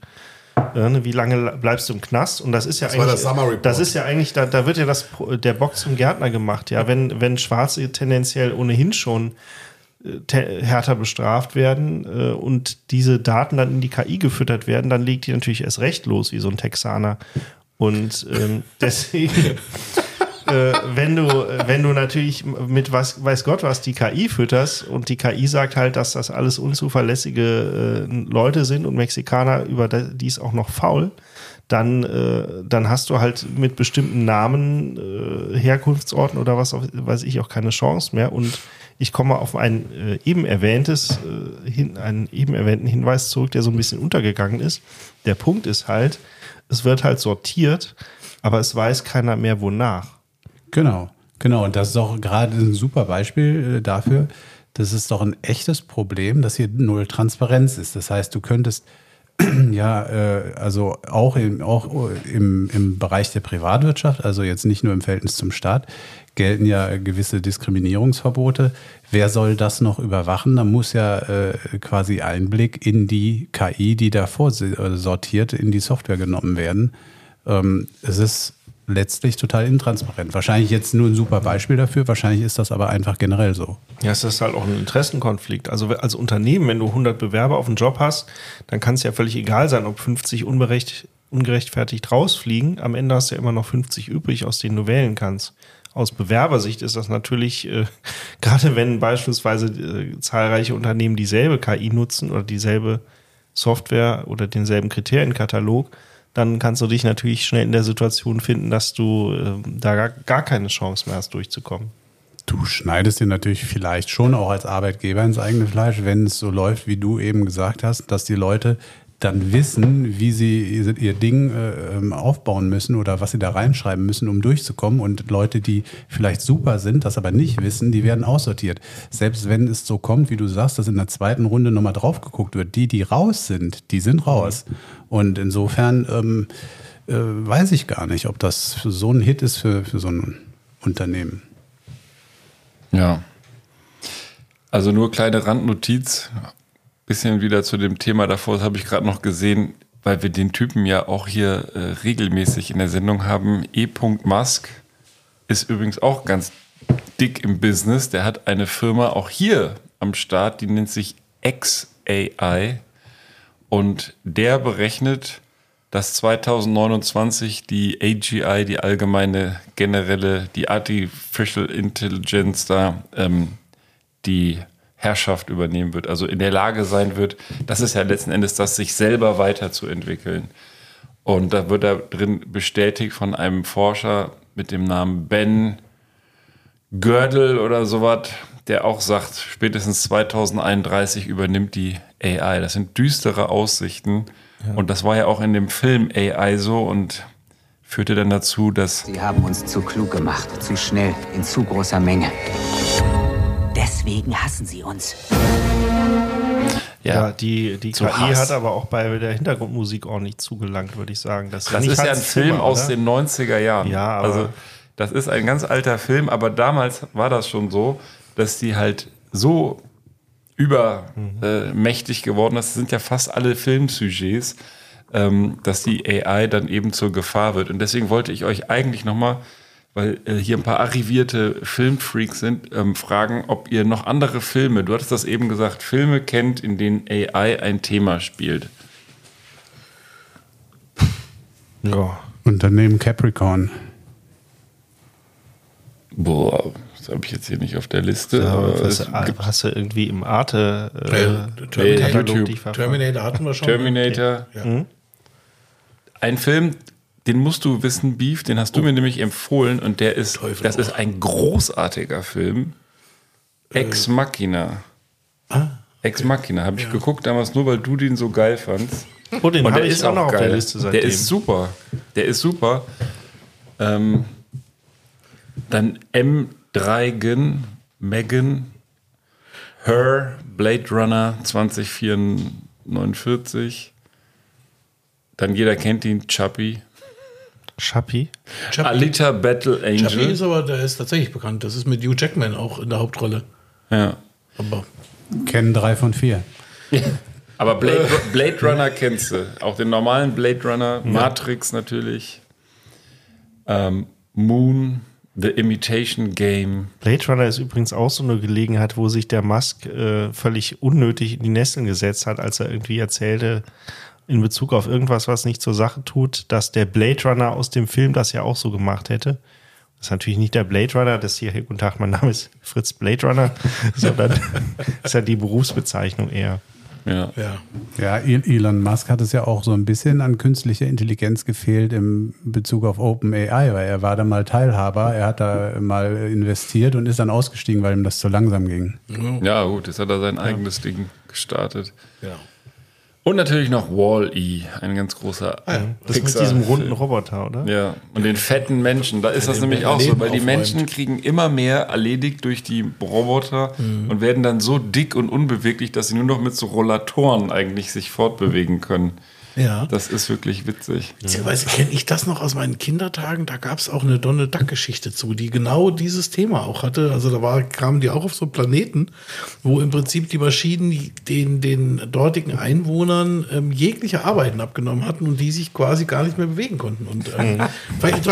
äh, ne, wie lange bleibst du im Knast? Und das ist ja Das war eigentlich, das Summer Report. das ist ja eigentlich, da, da wird ja das, der Bock zum Gärtner gemacht, ja, wenn, wenn Schwarze tendenziell ohnehin schon äh, te- härter bestraft werden äh, und diese Daten dann in die KI gefüttert werden, dann legt die natürlich erst recht los, wie so ein Texaner. Und ähm, deswegen, äh, wenn du, wenn du natürlich mit was, weiß Gott was die KI fütterst und die KI sagt halt, dass das alles unzuverlässige äh, Leute sind und Mexikaner über dies auch noch faul, dann, äh, dann hast du halt mit bestimmten Namen, äh, Herkunftsorten oder was auch, weiß ich auch keine Chance mehr. Und ich komme auf ein äh, eben erwähntes, äh, hin, einen eben erwähnten Hinweis zurück, der so ein bisschen untergegangen ist. Der Punkt ist halt, es wird halt sortiert, aber es weiß keiner mehr wonach. Genau, genau. Und das ist auch gerade ein super Beispiel äh, dafür. Das ist doch ein echtes Problem, dass hier null Transparenz ist. Das heißt, du könntest ja, äh, also auch, im, auch im, im Bereich der Privatwirtschaft, also jetzt nicht nur im Verhältnis zum Staat, gelten ja gewisse Diskriminierungsverbote. Wer soll das noch überwachen? Da muss ja äh, quasi Einblick in die KI, die da vorsortiert, in die Software genommen werden. Ähm, es ist letztlich total intransparent. Wahrscheinlich jetzt nur ein super Beispiel dafür, wahrscheinlich ist das aber einfach generell so. Ja, es ist halt auch ein Interessenkonflikt. Also als Unternehmen, wenn du 100 Bewerber auf einen Job hast, dann kann es ja völlig egal sein, ob 50 unberecht, ungerechtfertigt rausfliegen. Am Ende hast du ja immer noch 50 übrig, aus denen du wählen kannst. Aus Bewerbersicht ist das natürlich, äh, gerade wenn beispielsweise äh, zahlreiche Unternehmen dieselbe KI nutzen oder dieselbe Software oder denselben Kriterienkatalog, dann kannst du dich natürlich schnell in der Situation finden, dass du äh, da gar, gar keine Chance mehr hast, durchzukommen. Du schneidest dir natürlich vielleicht schon auch als Arbeitgeber ins eigene Fleisch, wenn es so läuft, wie du eben gesagt hast, dass die Leute dann wissen, wie sie ihr Ding äh, ähm, aufbauen müssen oder was sie da reinschreiben müssen, um durchzukommen. Und Leute, die vielleicht super sind, das aber nicht wissen, die werden aussortiert. Selbst wenn es so kommt, wie du sagst, dass in der zweiten Runde nochmal drauf geguckt wird, die, die raus sind, die sind raus. Und insofern ähm, äh, weiß ich gar nicht, ob das so ein Hit ist für, für so ein Unternehmen. Ja. Also nur kleine Randnotiz, bisschen wieder zu dem Thema davor, das habe ich gerade noch gesehen, weil wir den Typen ja auch hier äh, regelmäßig in der Sendung haben. E. Musk ist übrigens auch ganz dick im Business. Der hat eine Firma auch hier am Start, die nennt sich XAI. Und der berechnet, dass 2029 die AGI, die allgemeine generelle, die Artificial Intelligence da, ähm, die Herrschaft übernehmen wird, also in der Lage sein wird, das ist ja letzten Endes das, sich selber weiterzuentwickeln. Und da wird da drin bestätigt von einem Forscher mit dem Namen Ben Gördel oder sowas, der auch sagt, spätestens 2031 übernimmt die AI. Das sind düstere Aussichten. Und das war ja auch in dem Film AI so. Und führte dann dazu, dass Sie haben uns zu klug gemacht, zu schnell, in zu großer Menge. Deswegen hassen sie uns. Ja, die, die Zu KI Hass. hat aber auch bei der Hintergrundmusik ordentlich zugelangt, würde ich sagen. Das, Das ist ja ein Film Zimmer, aus den 90er Jahren. Ja, aber- also das ist ein ganz alter Film, aber damals war das schon so, dass die halt so übermächtig geworden ist. Das sind ja fast alle Filmsujets, ähm, dass die AI dann eben zur Gefahr wird. Und deswegen wollte ich euch eigentlich nochmal, weil äh, hier ein paar arrivierte Filmfreaks sind, ähm, fragen, ob ihr noch andere Filme, du hattest das eben gesagt, Filme kennt, in denen AI ein Thema spielt. Ja. Unternehmen Capricorn. Boah, das habe ich jetzt hier nicht auf der Liste. Ja, aber was, ah, hast du irgendwie im Arte Ja, äh, Terminator, YouTube. Terminator hatten wir schon. Terminator. Ja. Ein Film, den musst du wissen, Beef, den hast du mir nämlich empfohlen und der ist, Teufel das auch. ist ein großartiger Film. Ex Machina. Ex Machina habe ich geguckt damals nur, weil du den so geil fandst. Oh, den Und der ich ist auch noch auf geil. der Liste seitdem. Der ist super. Der ist super. Ähm, dann M3gen, Megan, Her, Blade Runner 2049. Dann jeder kennt ihn, Chappie. Chappie. Alita Battle Chappie Angel. ist aber, der ist tatsächlich bekannt. Das ist mit Hugh Jackman auch in der Hauptrolle. Ja. Aber Kennen drei von vier. Aber Blade, Blade Runner kennst du. Auch den normalen Blade Runner, Matrix natürlich. Ähm, Moon, The Imitation Game. Blade Runner ist übrigens auch so eine Gelegenheit, wo sich der Musk äh, völlig unnötig in die Nesseln gesetzt hat, als er irgendwie erzählte, in Bezug auf irgendwas, was nicht zur Sache tut, dass der Blade Runner aus dem Film das ja auch so gemacht hätte. Das ist natürlich nicht der Blade Runner, das hier, hey, guten Tag, mein Name ist Fritz Blade Runner, sondern ist ja die Berufsbezeichnung eher. Ja. ja. Ja, El- Elon Musk hat es ja auch so ein bisschen an künstlicher Intelligenz gefehlt im Bezug auf OpenAI, weil er war da mal Teilhaber, er hat da mal investiert und ist dann ausgestiegen, weil ihm das zu langsam ging. ja, gut, jetzt hat er sein eigenes Ding gestartet. ja. Und natürlich noch Wall-E, ein ganz großer Ah ja, Das mit Pixar- diesem runden Roboter, oder? Ja, und den fetten Menschen, da ist das nämlich Leben auch so, weil die. Menschen kriegen immer mehr erledigt durch die Roboter und werden dann so dick und unbeweglich, dass sie nur noch mit so Rollatoren eigentlich sich fortbewegen können. Ja. Das ist wirklich witzig. Beziehungsweise kenne ich das noch aus meinen Kindertagen. Da gab es auch eine Donald Duck-Geschichte zu, die genau dieses Thema auch hatte. Also da war, kamen die auch auf so Planeten, wo im Prinzip die Maschinen den, den dortigen Einwohnern ähm, jegliche Arbeiten abgenommen hatten und die sich quasi gar nicht mehr bewegen konnten. Und ähm,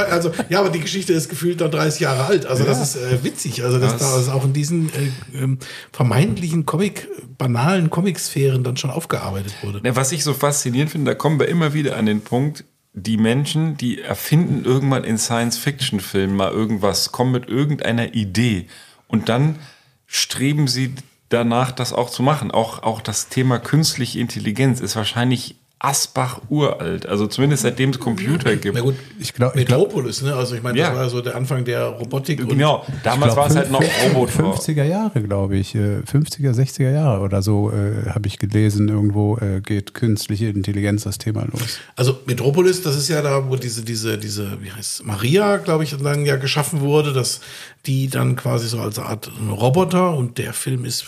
also ja, aber die Geschichte ist gefühlt dann 30 Jahre alt. Also das ist äh, witzig. Also dass da also auch in diesen äh, ähm, vermeintlichen Comic, banalen Comic-Sphären dann schon aufgearbeitet wurde. Ja, was ich so faszinierend finde, da kommen wir immer wieder an den Punkt, die Menschen, die erfinden irgendwann in Science-Fiction-Filmen mal irgendwas, kommen mit irgendeiner Idee und dann streben sie danach, das auch zu machen. Auch, auch das Thema künstliche Intelligenz ist wahrscheinlich Asbach uralt. Also zumindest seitdem es Computer gibt. Na gut, Ich glaube, ich glaub, Metropolis, ne? Also ich meine, Ja. das war so der Anfang der Robotik. und- Genau, damals war es halt noch Roboter. 50er Jahre, glaube ich. äh, 50er, 60er Jahre oder so äh, habe ich gelesen. Irgendwo äh, geht künstliche Intelligenz das Thema los. Also Metropolis, das ist ja da, wo diese, diese, diese, wie heißt es, Maria, glaube ich, dann ja geschaffen wurde, dass die dann quasi so als Art Roboter und der Film ist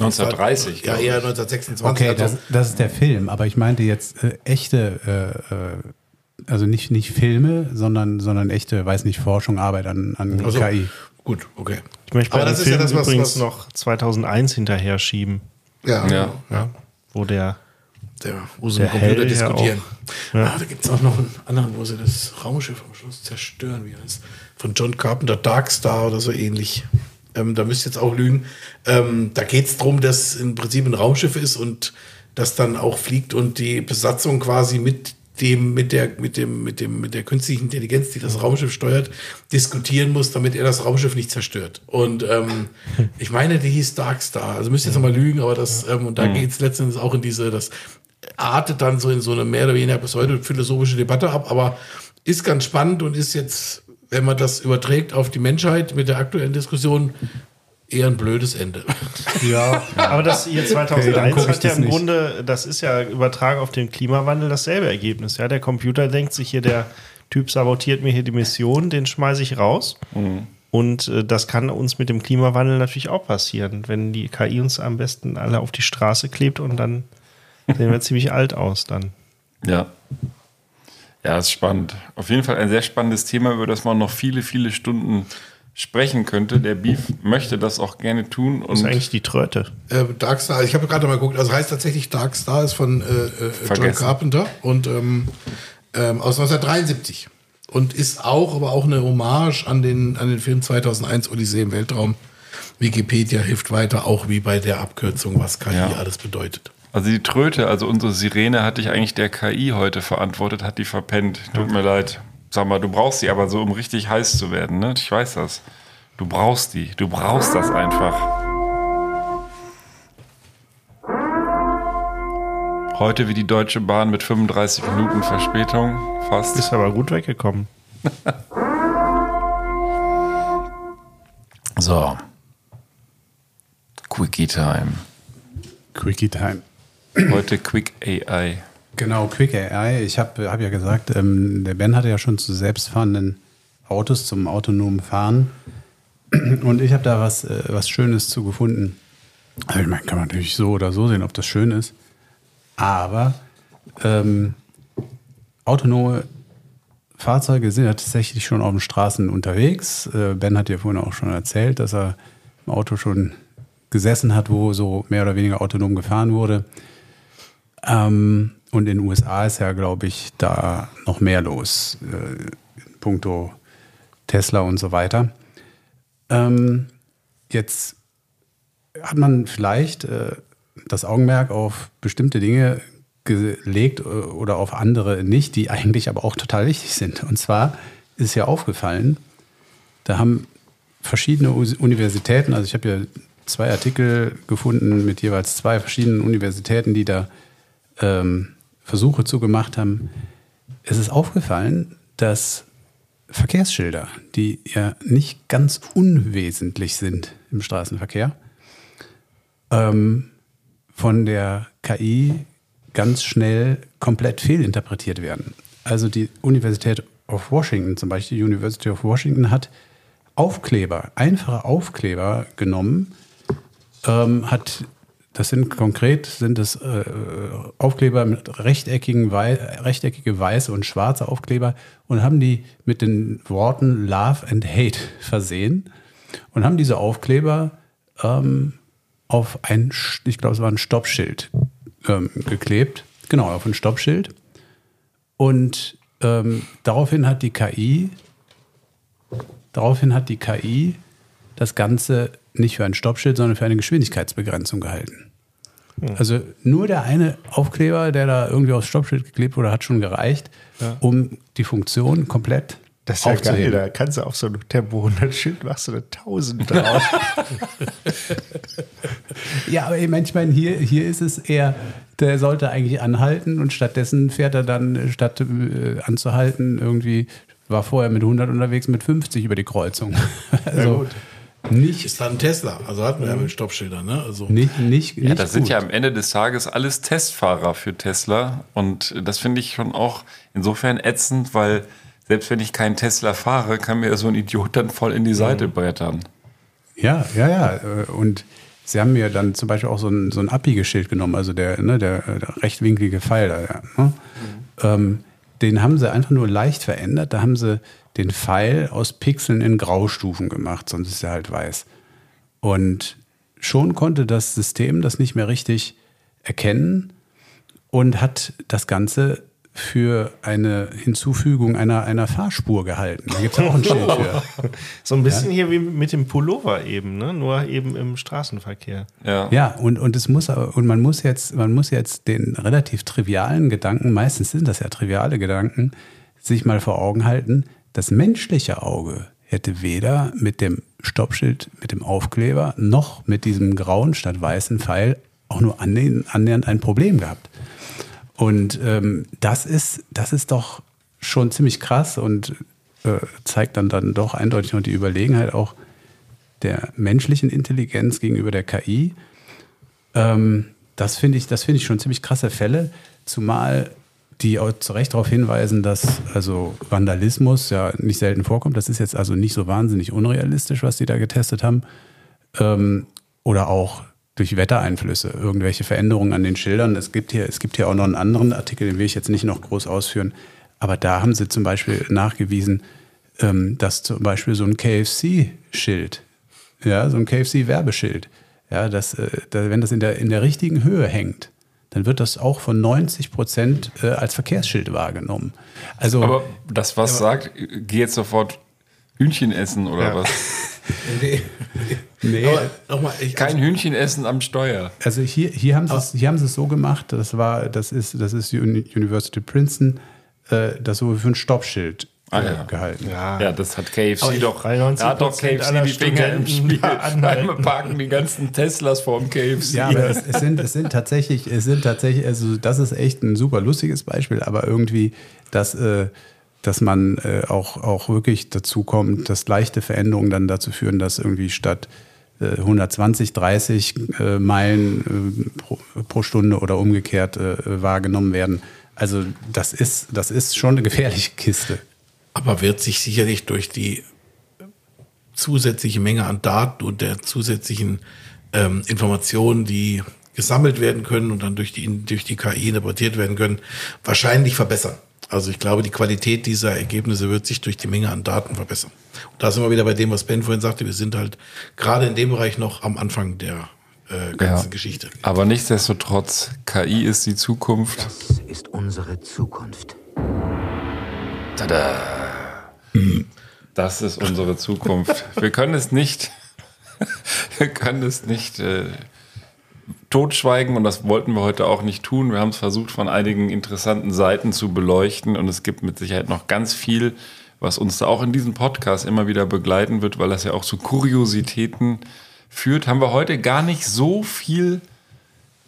1930, Ja, eher ich. 1926. Okay, also, das, das ist der Film, aber ich meinte jetzt äh, echte, äh, äh, also nicht, nicht Filme, sondern, sondern echte, weiß nicht, Forschung, Arbeit an, an also, KI. Gut, okay. Ich möchte bei Aber das ist ja Film das, was- übrigens was- noch 2001 hinterher schieben, Ja, Ja. ja, wo der Der, wo sie Der Computer Hell ja diskutieren. auch, ja. Ah, da gibt es auch noch einen anderen, wo sie das Raumschiff am Schluss zerstören, wie heißt Von John Carpenter, Dark Star oder so ähnlich. Ähm, da müsst ihr jetzt auch lügen. Ähm, da geht es darum, dass im Prinzip ein Raumschiff ist und das dann auch fliegt und die Besatzung quasi mit dem, mit der, mit dem, mit dem, mit der künstlichen Intelligenz, die das Raumschiff steuert, diskutieren muss, damit er das Raumschiff nicht zerstört. Und ähm, ich meine, die hieß Dark Star. Also müsst ihr jetzt noch mal lügen, aber das, ähm, und da geht es letztendlich auch in diese, das artet dann so in so eine mehr oder weniger pseudo-philosophische Debatte ab, aber ist ganz spannend und ist jetzt, wenn man das überträgt auf die Menschheit mit der aktuellen Diskussion, eher ein blödes Ende. Ja, aber das hier Okay, dann 2001 guck ich hat ja im nicht. Grunde, das ist ja übertragen auf den Klimawandel dasselbe Ergebnis. Ja, der Computer denkt sich hier, der, Typ sabotiert mir hier die Mission, den schmeiße ich raus. Und äh, das kann uns mit dem Klimawandel natürlich auch passieren, wenn die KI uns am besten alle auf die Straße klebt und dann sehen wir ziemlich alt aus dann. Ja. Ja, ist spannend. Auf jeden Fall ein sehr spannendes Thema, über das man noch viele, viele Stunden sprechen könnte. Der Beef möchte das auch gerne tun. Das ist Und eigentlich die Tröte. Äh, Darkstar, ich habe gerade mal geguckt, also heißt tatsächlich Darkstar ist von äh, äh, John. Carpenter und ähm, ähm, aus 1973 und ist auch, aber auch eine Hommage an den, an den Film 2001 Odyssee im Weltraum. Wikipedia hilft weiter, auch wie bei der Abkürzung, was KI Ja. alles bedeutet. Also die Tröte, also unsere Sirene, hatte ich eigentlich der KI heute verantwortet, hat die verpennt. Tut mir leid. Sag mal, du brauchst die aber so, um richtig heiß zu werden, ne? Ich weiß das. Du brauchst die. Du brauchst das einfach. Heute wie die Deutsche Bahn mit 35 Minuten Verspätung. Fast. Ist aber gut weggekommen. So. Quickie Time. Quickie Time. Heute Quick AI. Genau, Quick AI. Ich habe hab ja gesagt, ähm, der Ben hatte ja schon zu selbstfahrenden Autos, zum autonomen Fahren. Und ich habe da was, äh, was Schönes zu gefunden. Also ich meine, kann man natürlich so oder so sehen, ob das schön ist. Aber ähm, autonome Fahrzeuge sind ja tatsächlich schon auf den Straßen unterwegs. Äh, ben hat ja vorhin auch schon erzählt, dass er im Auto schon gesessen hat, wo so mehr oder weniger autonom gefahren wurde. Ähm, und in den USA ist ja, glaube ich, da noch mehr los, äh, in puncto Tesla und so weiter. Ähm, jetzt hat man vielleicht äh, das Augenmerk auf bestimmte Dinge gelegt äh, oder auf andere nicht, die eigentlich aber auch total wichtig sind. Und zwar ist ja aufgefallen, da haben verschiedene Universitäten, also ich habe ja zwei Artikel gefunden mit jeweils zwei verschiedenen Universitäten, die da ähm, Versuche zu gemacht haben. Es ist aufgefallen, dass Verkehrsschilder, die ja nicht ganz unwesentlich sind im Straßenverkehr, ähm, von der KI ganz schnell komplett fehlinterpretiert werden. Also die Universität of Washington, zum Beispiel die University of Washington, hat Aufkleber, einfache Aufkleber genommen, ähm, hat, das sind konkret, sind das äh, Aufkleber mit rechteckigen, wei rechteckige weiße und schwarze Aufkleber und haben die mit den Worten Love and Hate versehen und haben diese Aufkleber ähm, auf ein, ich glaube, es war ein Stoppschild ähm, geklebt. Genau, auf ein Stoppschild. Und ähm, daraufhin hat die KI, daraufhin hat die KI das Ganze nicht für ein Stoppschild, sondern für eine Geschwindigkeitsbegrenzung gehalten. Also nur der eine Aufkleber, der da irgendwie aufs Stoppschild geklebt wurde, hat schon gereicht, um die Funktion komplett Das ist ja geil, da kannst du auf so ein Tempo 100 Schild machst du eine 1000 drauf. Ja, aber ich meine, ich meine, hier, hier ist es eher, der sollte eigentlich anhalten und stattdessen fährt er dann, statt äh, anzuhalten, irgendwie war vorher mit 100 unterwegs, mit 50 über die Kreuzung. Also nicht, Ist dann ein Tesla, also hatten wir ja mit Stoppschildern, ne? Also nicht, nicht, Ja, nicht das sind gut. ja am Ende des Tages alles Testfahrer für Tesla. Und das finde ich schon auch insofern ätzend, weil selbst wenn ich keinen Tesla fahre, kann mir so ein Idiot dann voll in die Seite brettern. Ja, ja, ja. äh, Und sie haben mir dann zum Beispiel auch so ein, so ein Abbiegeschild genommen, also der, ne, der, der rechtwinklige Pfeil. Da, ja, ne? ähm, den haben sie einfach nur leicht verändert. Da haben sie den Pfeil aus Pixeln in Graustufen gemacht, sonst ist er halt weiß. Und schon konnte das System das nicht mehr richtig erkennen und hat das Ganze für eine Hinzufügung einer, einer Fahrspur gehalten. Da gibt es auch ein Schild für. So ein bisschen hier wie mit dem Pullover eben, ne? nur eben im Straßenverkehr. Ja. Ja, und, und es muss und man muss jetzt, man muss jetzt den relativ trivialen Gedanken, meistens sind das ja triviale Gedanken, sich mal vor Augen halten, das menschliche Auge hätte weder mit dem Stoppschild, mit dem Aufkleber, noch mit diesem grauen statt weißen Pfeil auch nur annähernd, ein Problem gehabt. Und ähm, das ist, das ist doch schon ziemlich krass und äh, zeigt dann, dann doch eindeutig noch die Überlegenheit auch der menschlichen Intelligenz gegenüber der KI. Ähm, das finde ich, das finde ich schon ziemlich krasse Fälle, zumal die auch zu Recht darauf hinweisen, dass also Vandalismus ja nicht selten vorkommt. Das ist jetzt also nicht so wahnsinnig unrealistisch, was die da getestet haben. Ähm, oder auch durch Wettereinflüsse, irgendwelche Veränderungen an den Schildern. Es gibt hier, es gibt hier auch noch einen anderen Artikel, den will ich jetzt nicht noch groß ausführen. Aber da haben sie zum Beispiel nachgewiesen, ähm, dass zum Beispiel so ein KFC-Schild, ja, so ein KFC-Werbeschild, ja, dass, äh, wenn das in der, in der richtigen Höhe hängt, dann wird das auch von 90 Prozent äh, als Verkehrsschild wahrgenommen. Also, Aber das, was sagt, geh jetzt sofort Hühnchen essen oder Ja. was? Nee. nee, Aber nochmal, ich, Kein Hühnchen essen am Steuer. Also hier, hier, haben sie es, hier haben sie es so gemacht, das war, das ist, das ist Uni- University Princeton, äh, das so für ein Stoppschild Ah, äh, ja. gehalten. Ja, das hat KFC Aber ich- doch. 93% Da hat doch KFC die Finger im Spiel. Beim Parken die ganzen Teslas vorm KFC. Ja, aber es, es, sind, es sind tatsächlich, es sind tatsächlich, also das ist echt ein super lustiges Beispiel, aber irgendwie, dass, äh, dass man äh, auch, auch wirklich dazu kommt, dass leichte Veränderungen dann dazu führen, dass irgendwie statt äh, 120, 30 äh, Meilen äh, pro, pro Stunde oder umgekehrt äh, wahrgenommen werden. Also das ist, das ist schon eine gefährliche Kiste. Aber wird sich sicherlich durch die zusätzliche Menge an Daten und der zusätzlichen ähm, Informationen, die gesammelt werden können und dann durch die, durch die KI interpretiert werden können, wahrscheinlich verbessern. Also ich glaube, die Qualität dieser Ergebnisse wird sich durch die Menge an Daten verbessern. Und da sind wir wieder bei dem, was Ben vorhin sagte. Wir sind halt gerade in dem Bereich noch am Anfang der äh, ganzen Ja. Geschichte. Aber nichtsdestotrotz, KI ist die Zukunft. Das ist unsere Zukunft. Das ist unsere Zukunft. Wir können es nicht, wir können es nicht äh, totschweigen und das wollten wir heute auch nicht tun. Wir haben es versucht, von einigen interessanten Seiten zu beleuchten und es gibt mit Sicherheit noch ganz viel, was uns da auch in diesem Podcast immer wieder begleiten wird, weil das ja auch zu Kuriositäten führt. Haben wir heute gar nicht so viel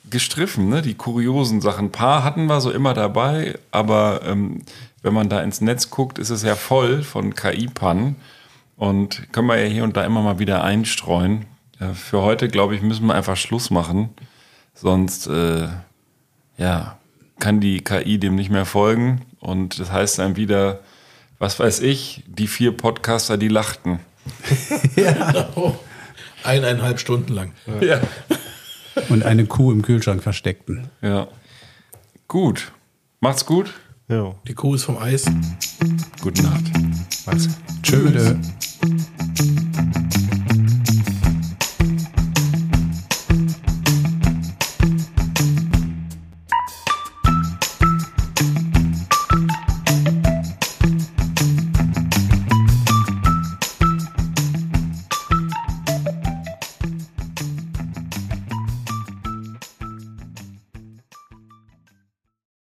gestriffen, ne? die kuriosen Sachen. Ein paar hatten wir so immer dabei, aber ähm, wenn man da ins Netz guckt, ist es ja voll von KI-Pannen und können wir ja hier und da immer mal wieder einstreuen. Ja, für heute, glaube ich, müssen wir einfach Schluss machen, sonst äh, ja, kann die KI dem nicht mehr folgen und das heißt dann wieder, was weiß ich, die vier Podcaster, die lachten. Eineinhalb Stunden lang. Ja. Und eine Kuh im Kühlschrank versteckten. ja. Gut. Macht's gut. Jo. Die Kuh ist vom Eis. Gute Nacht. Macht's. Tschüss. Tschüss.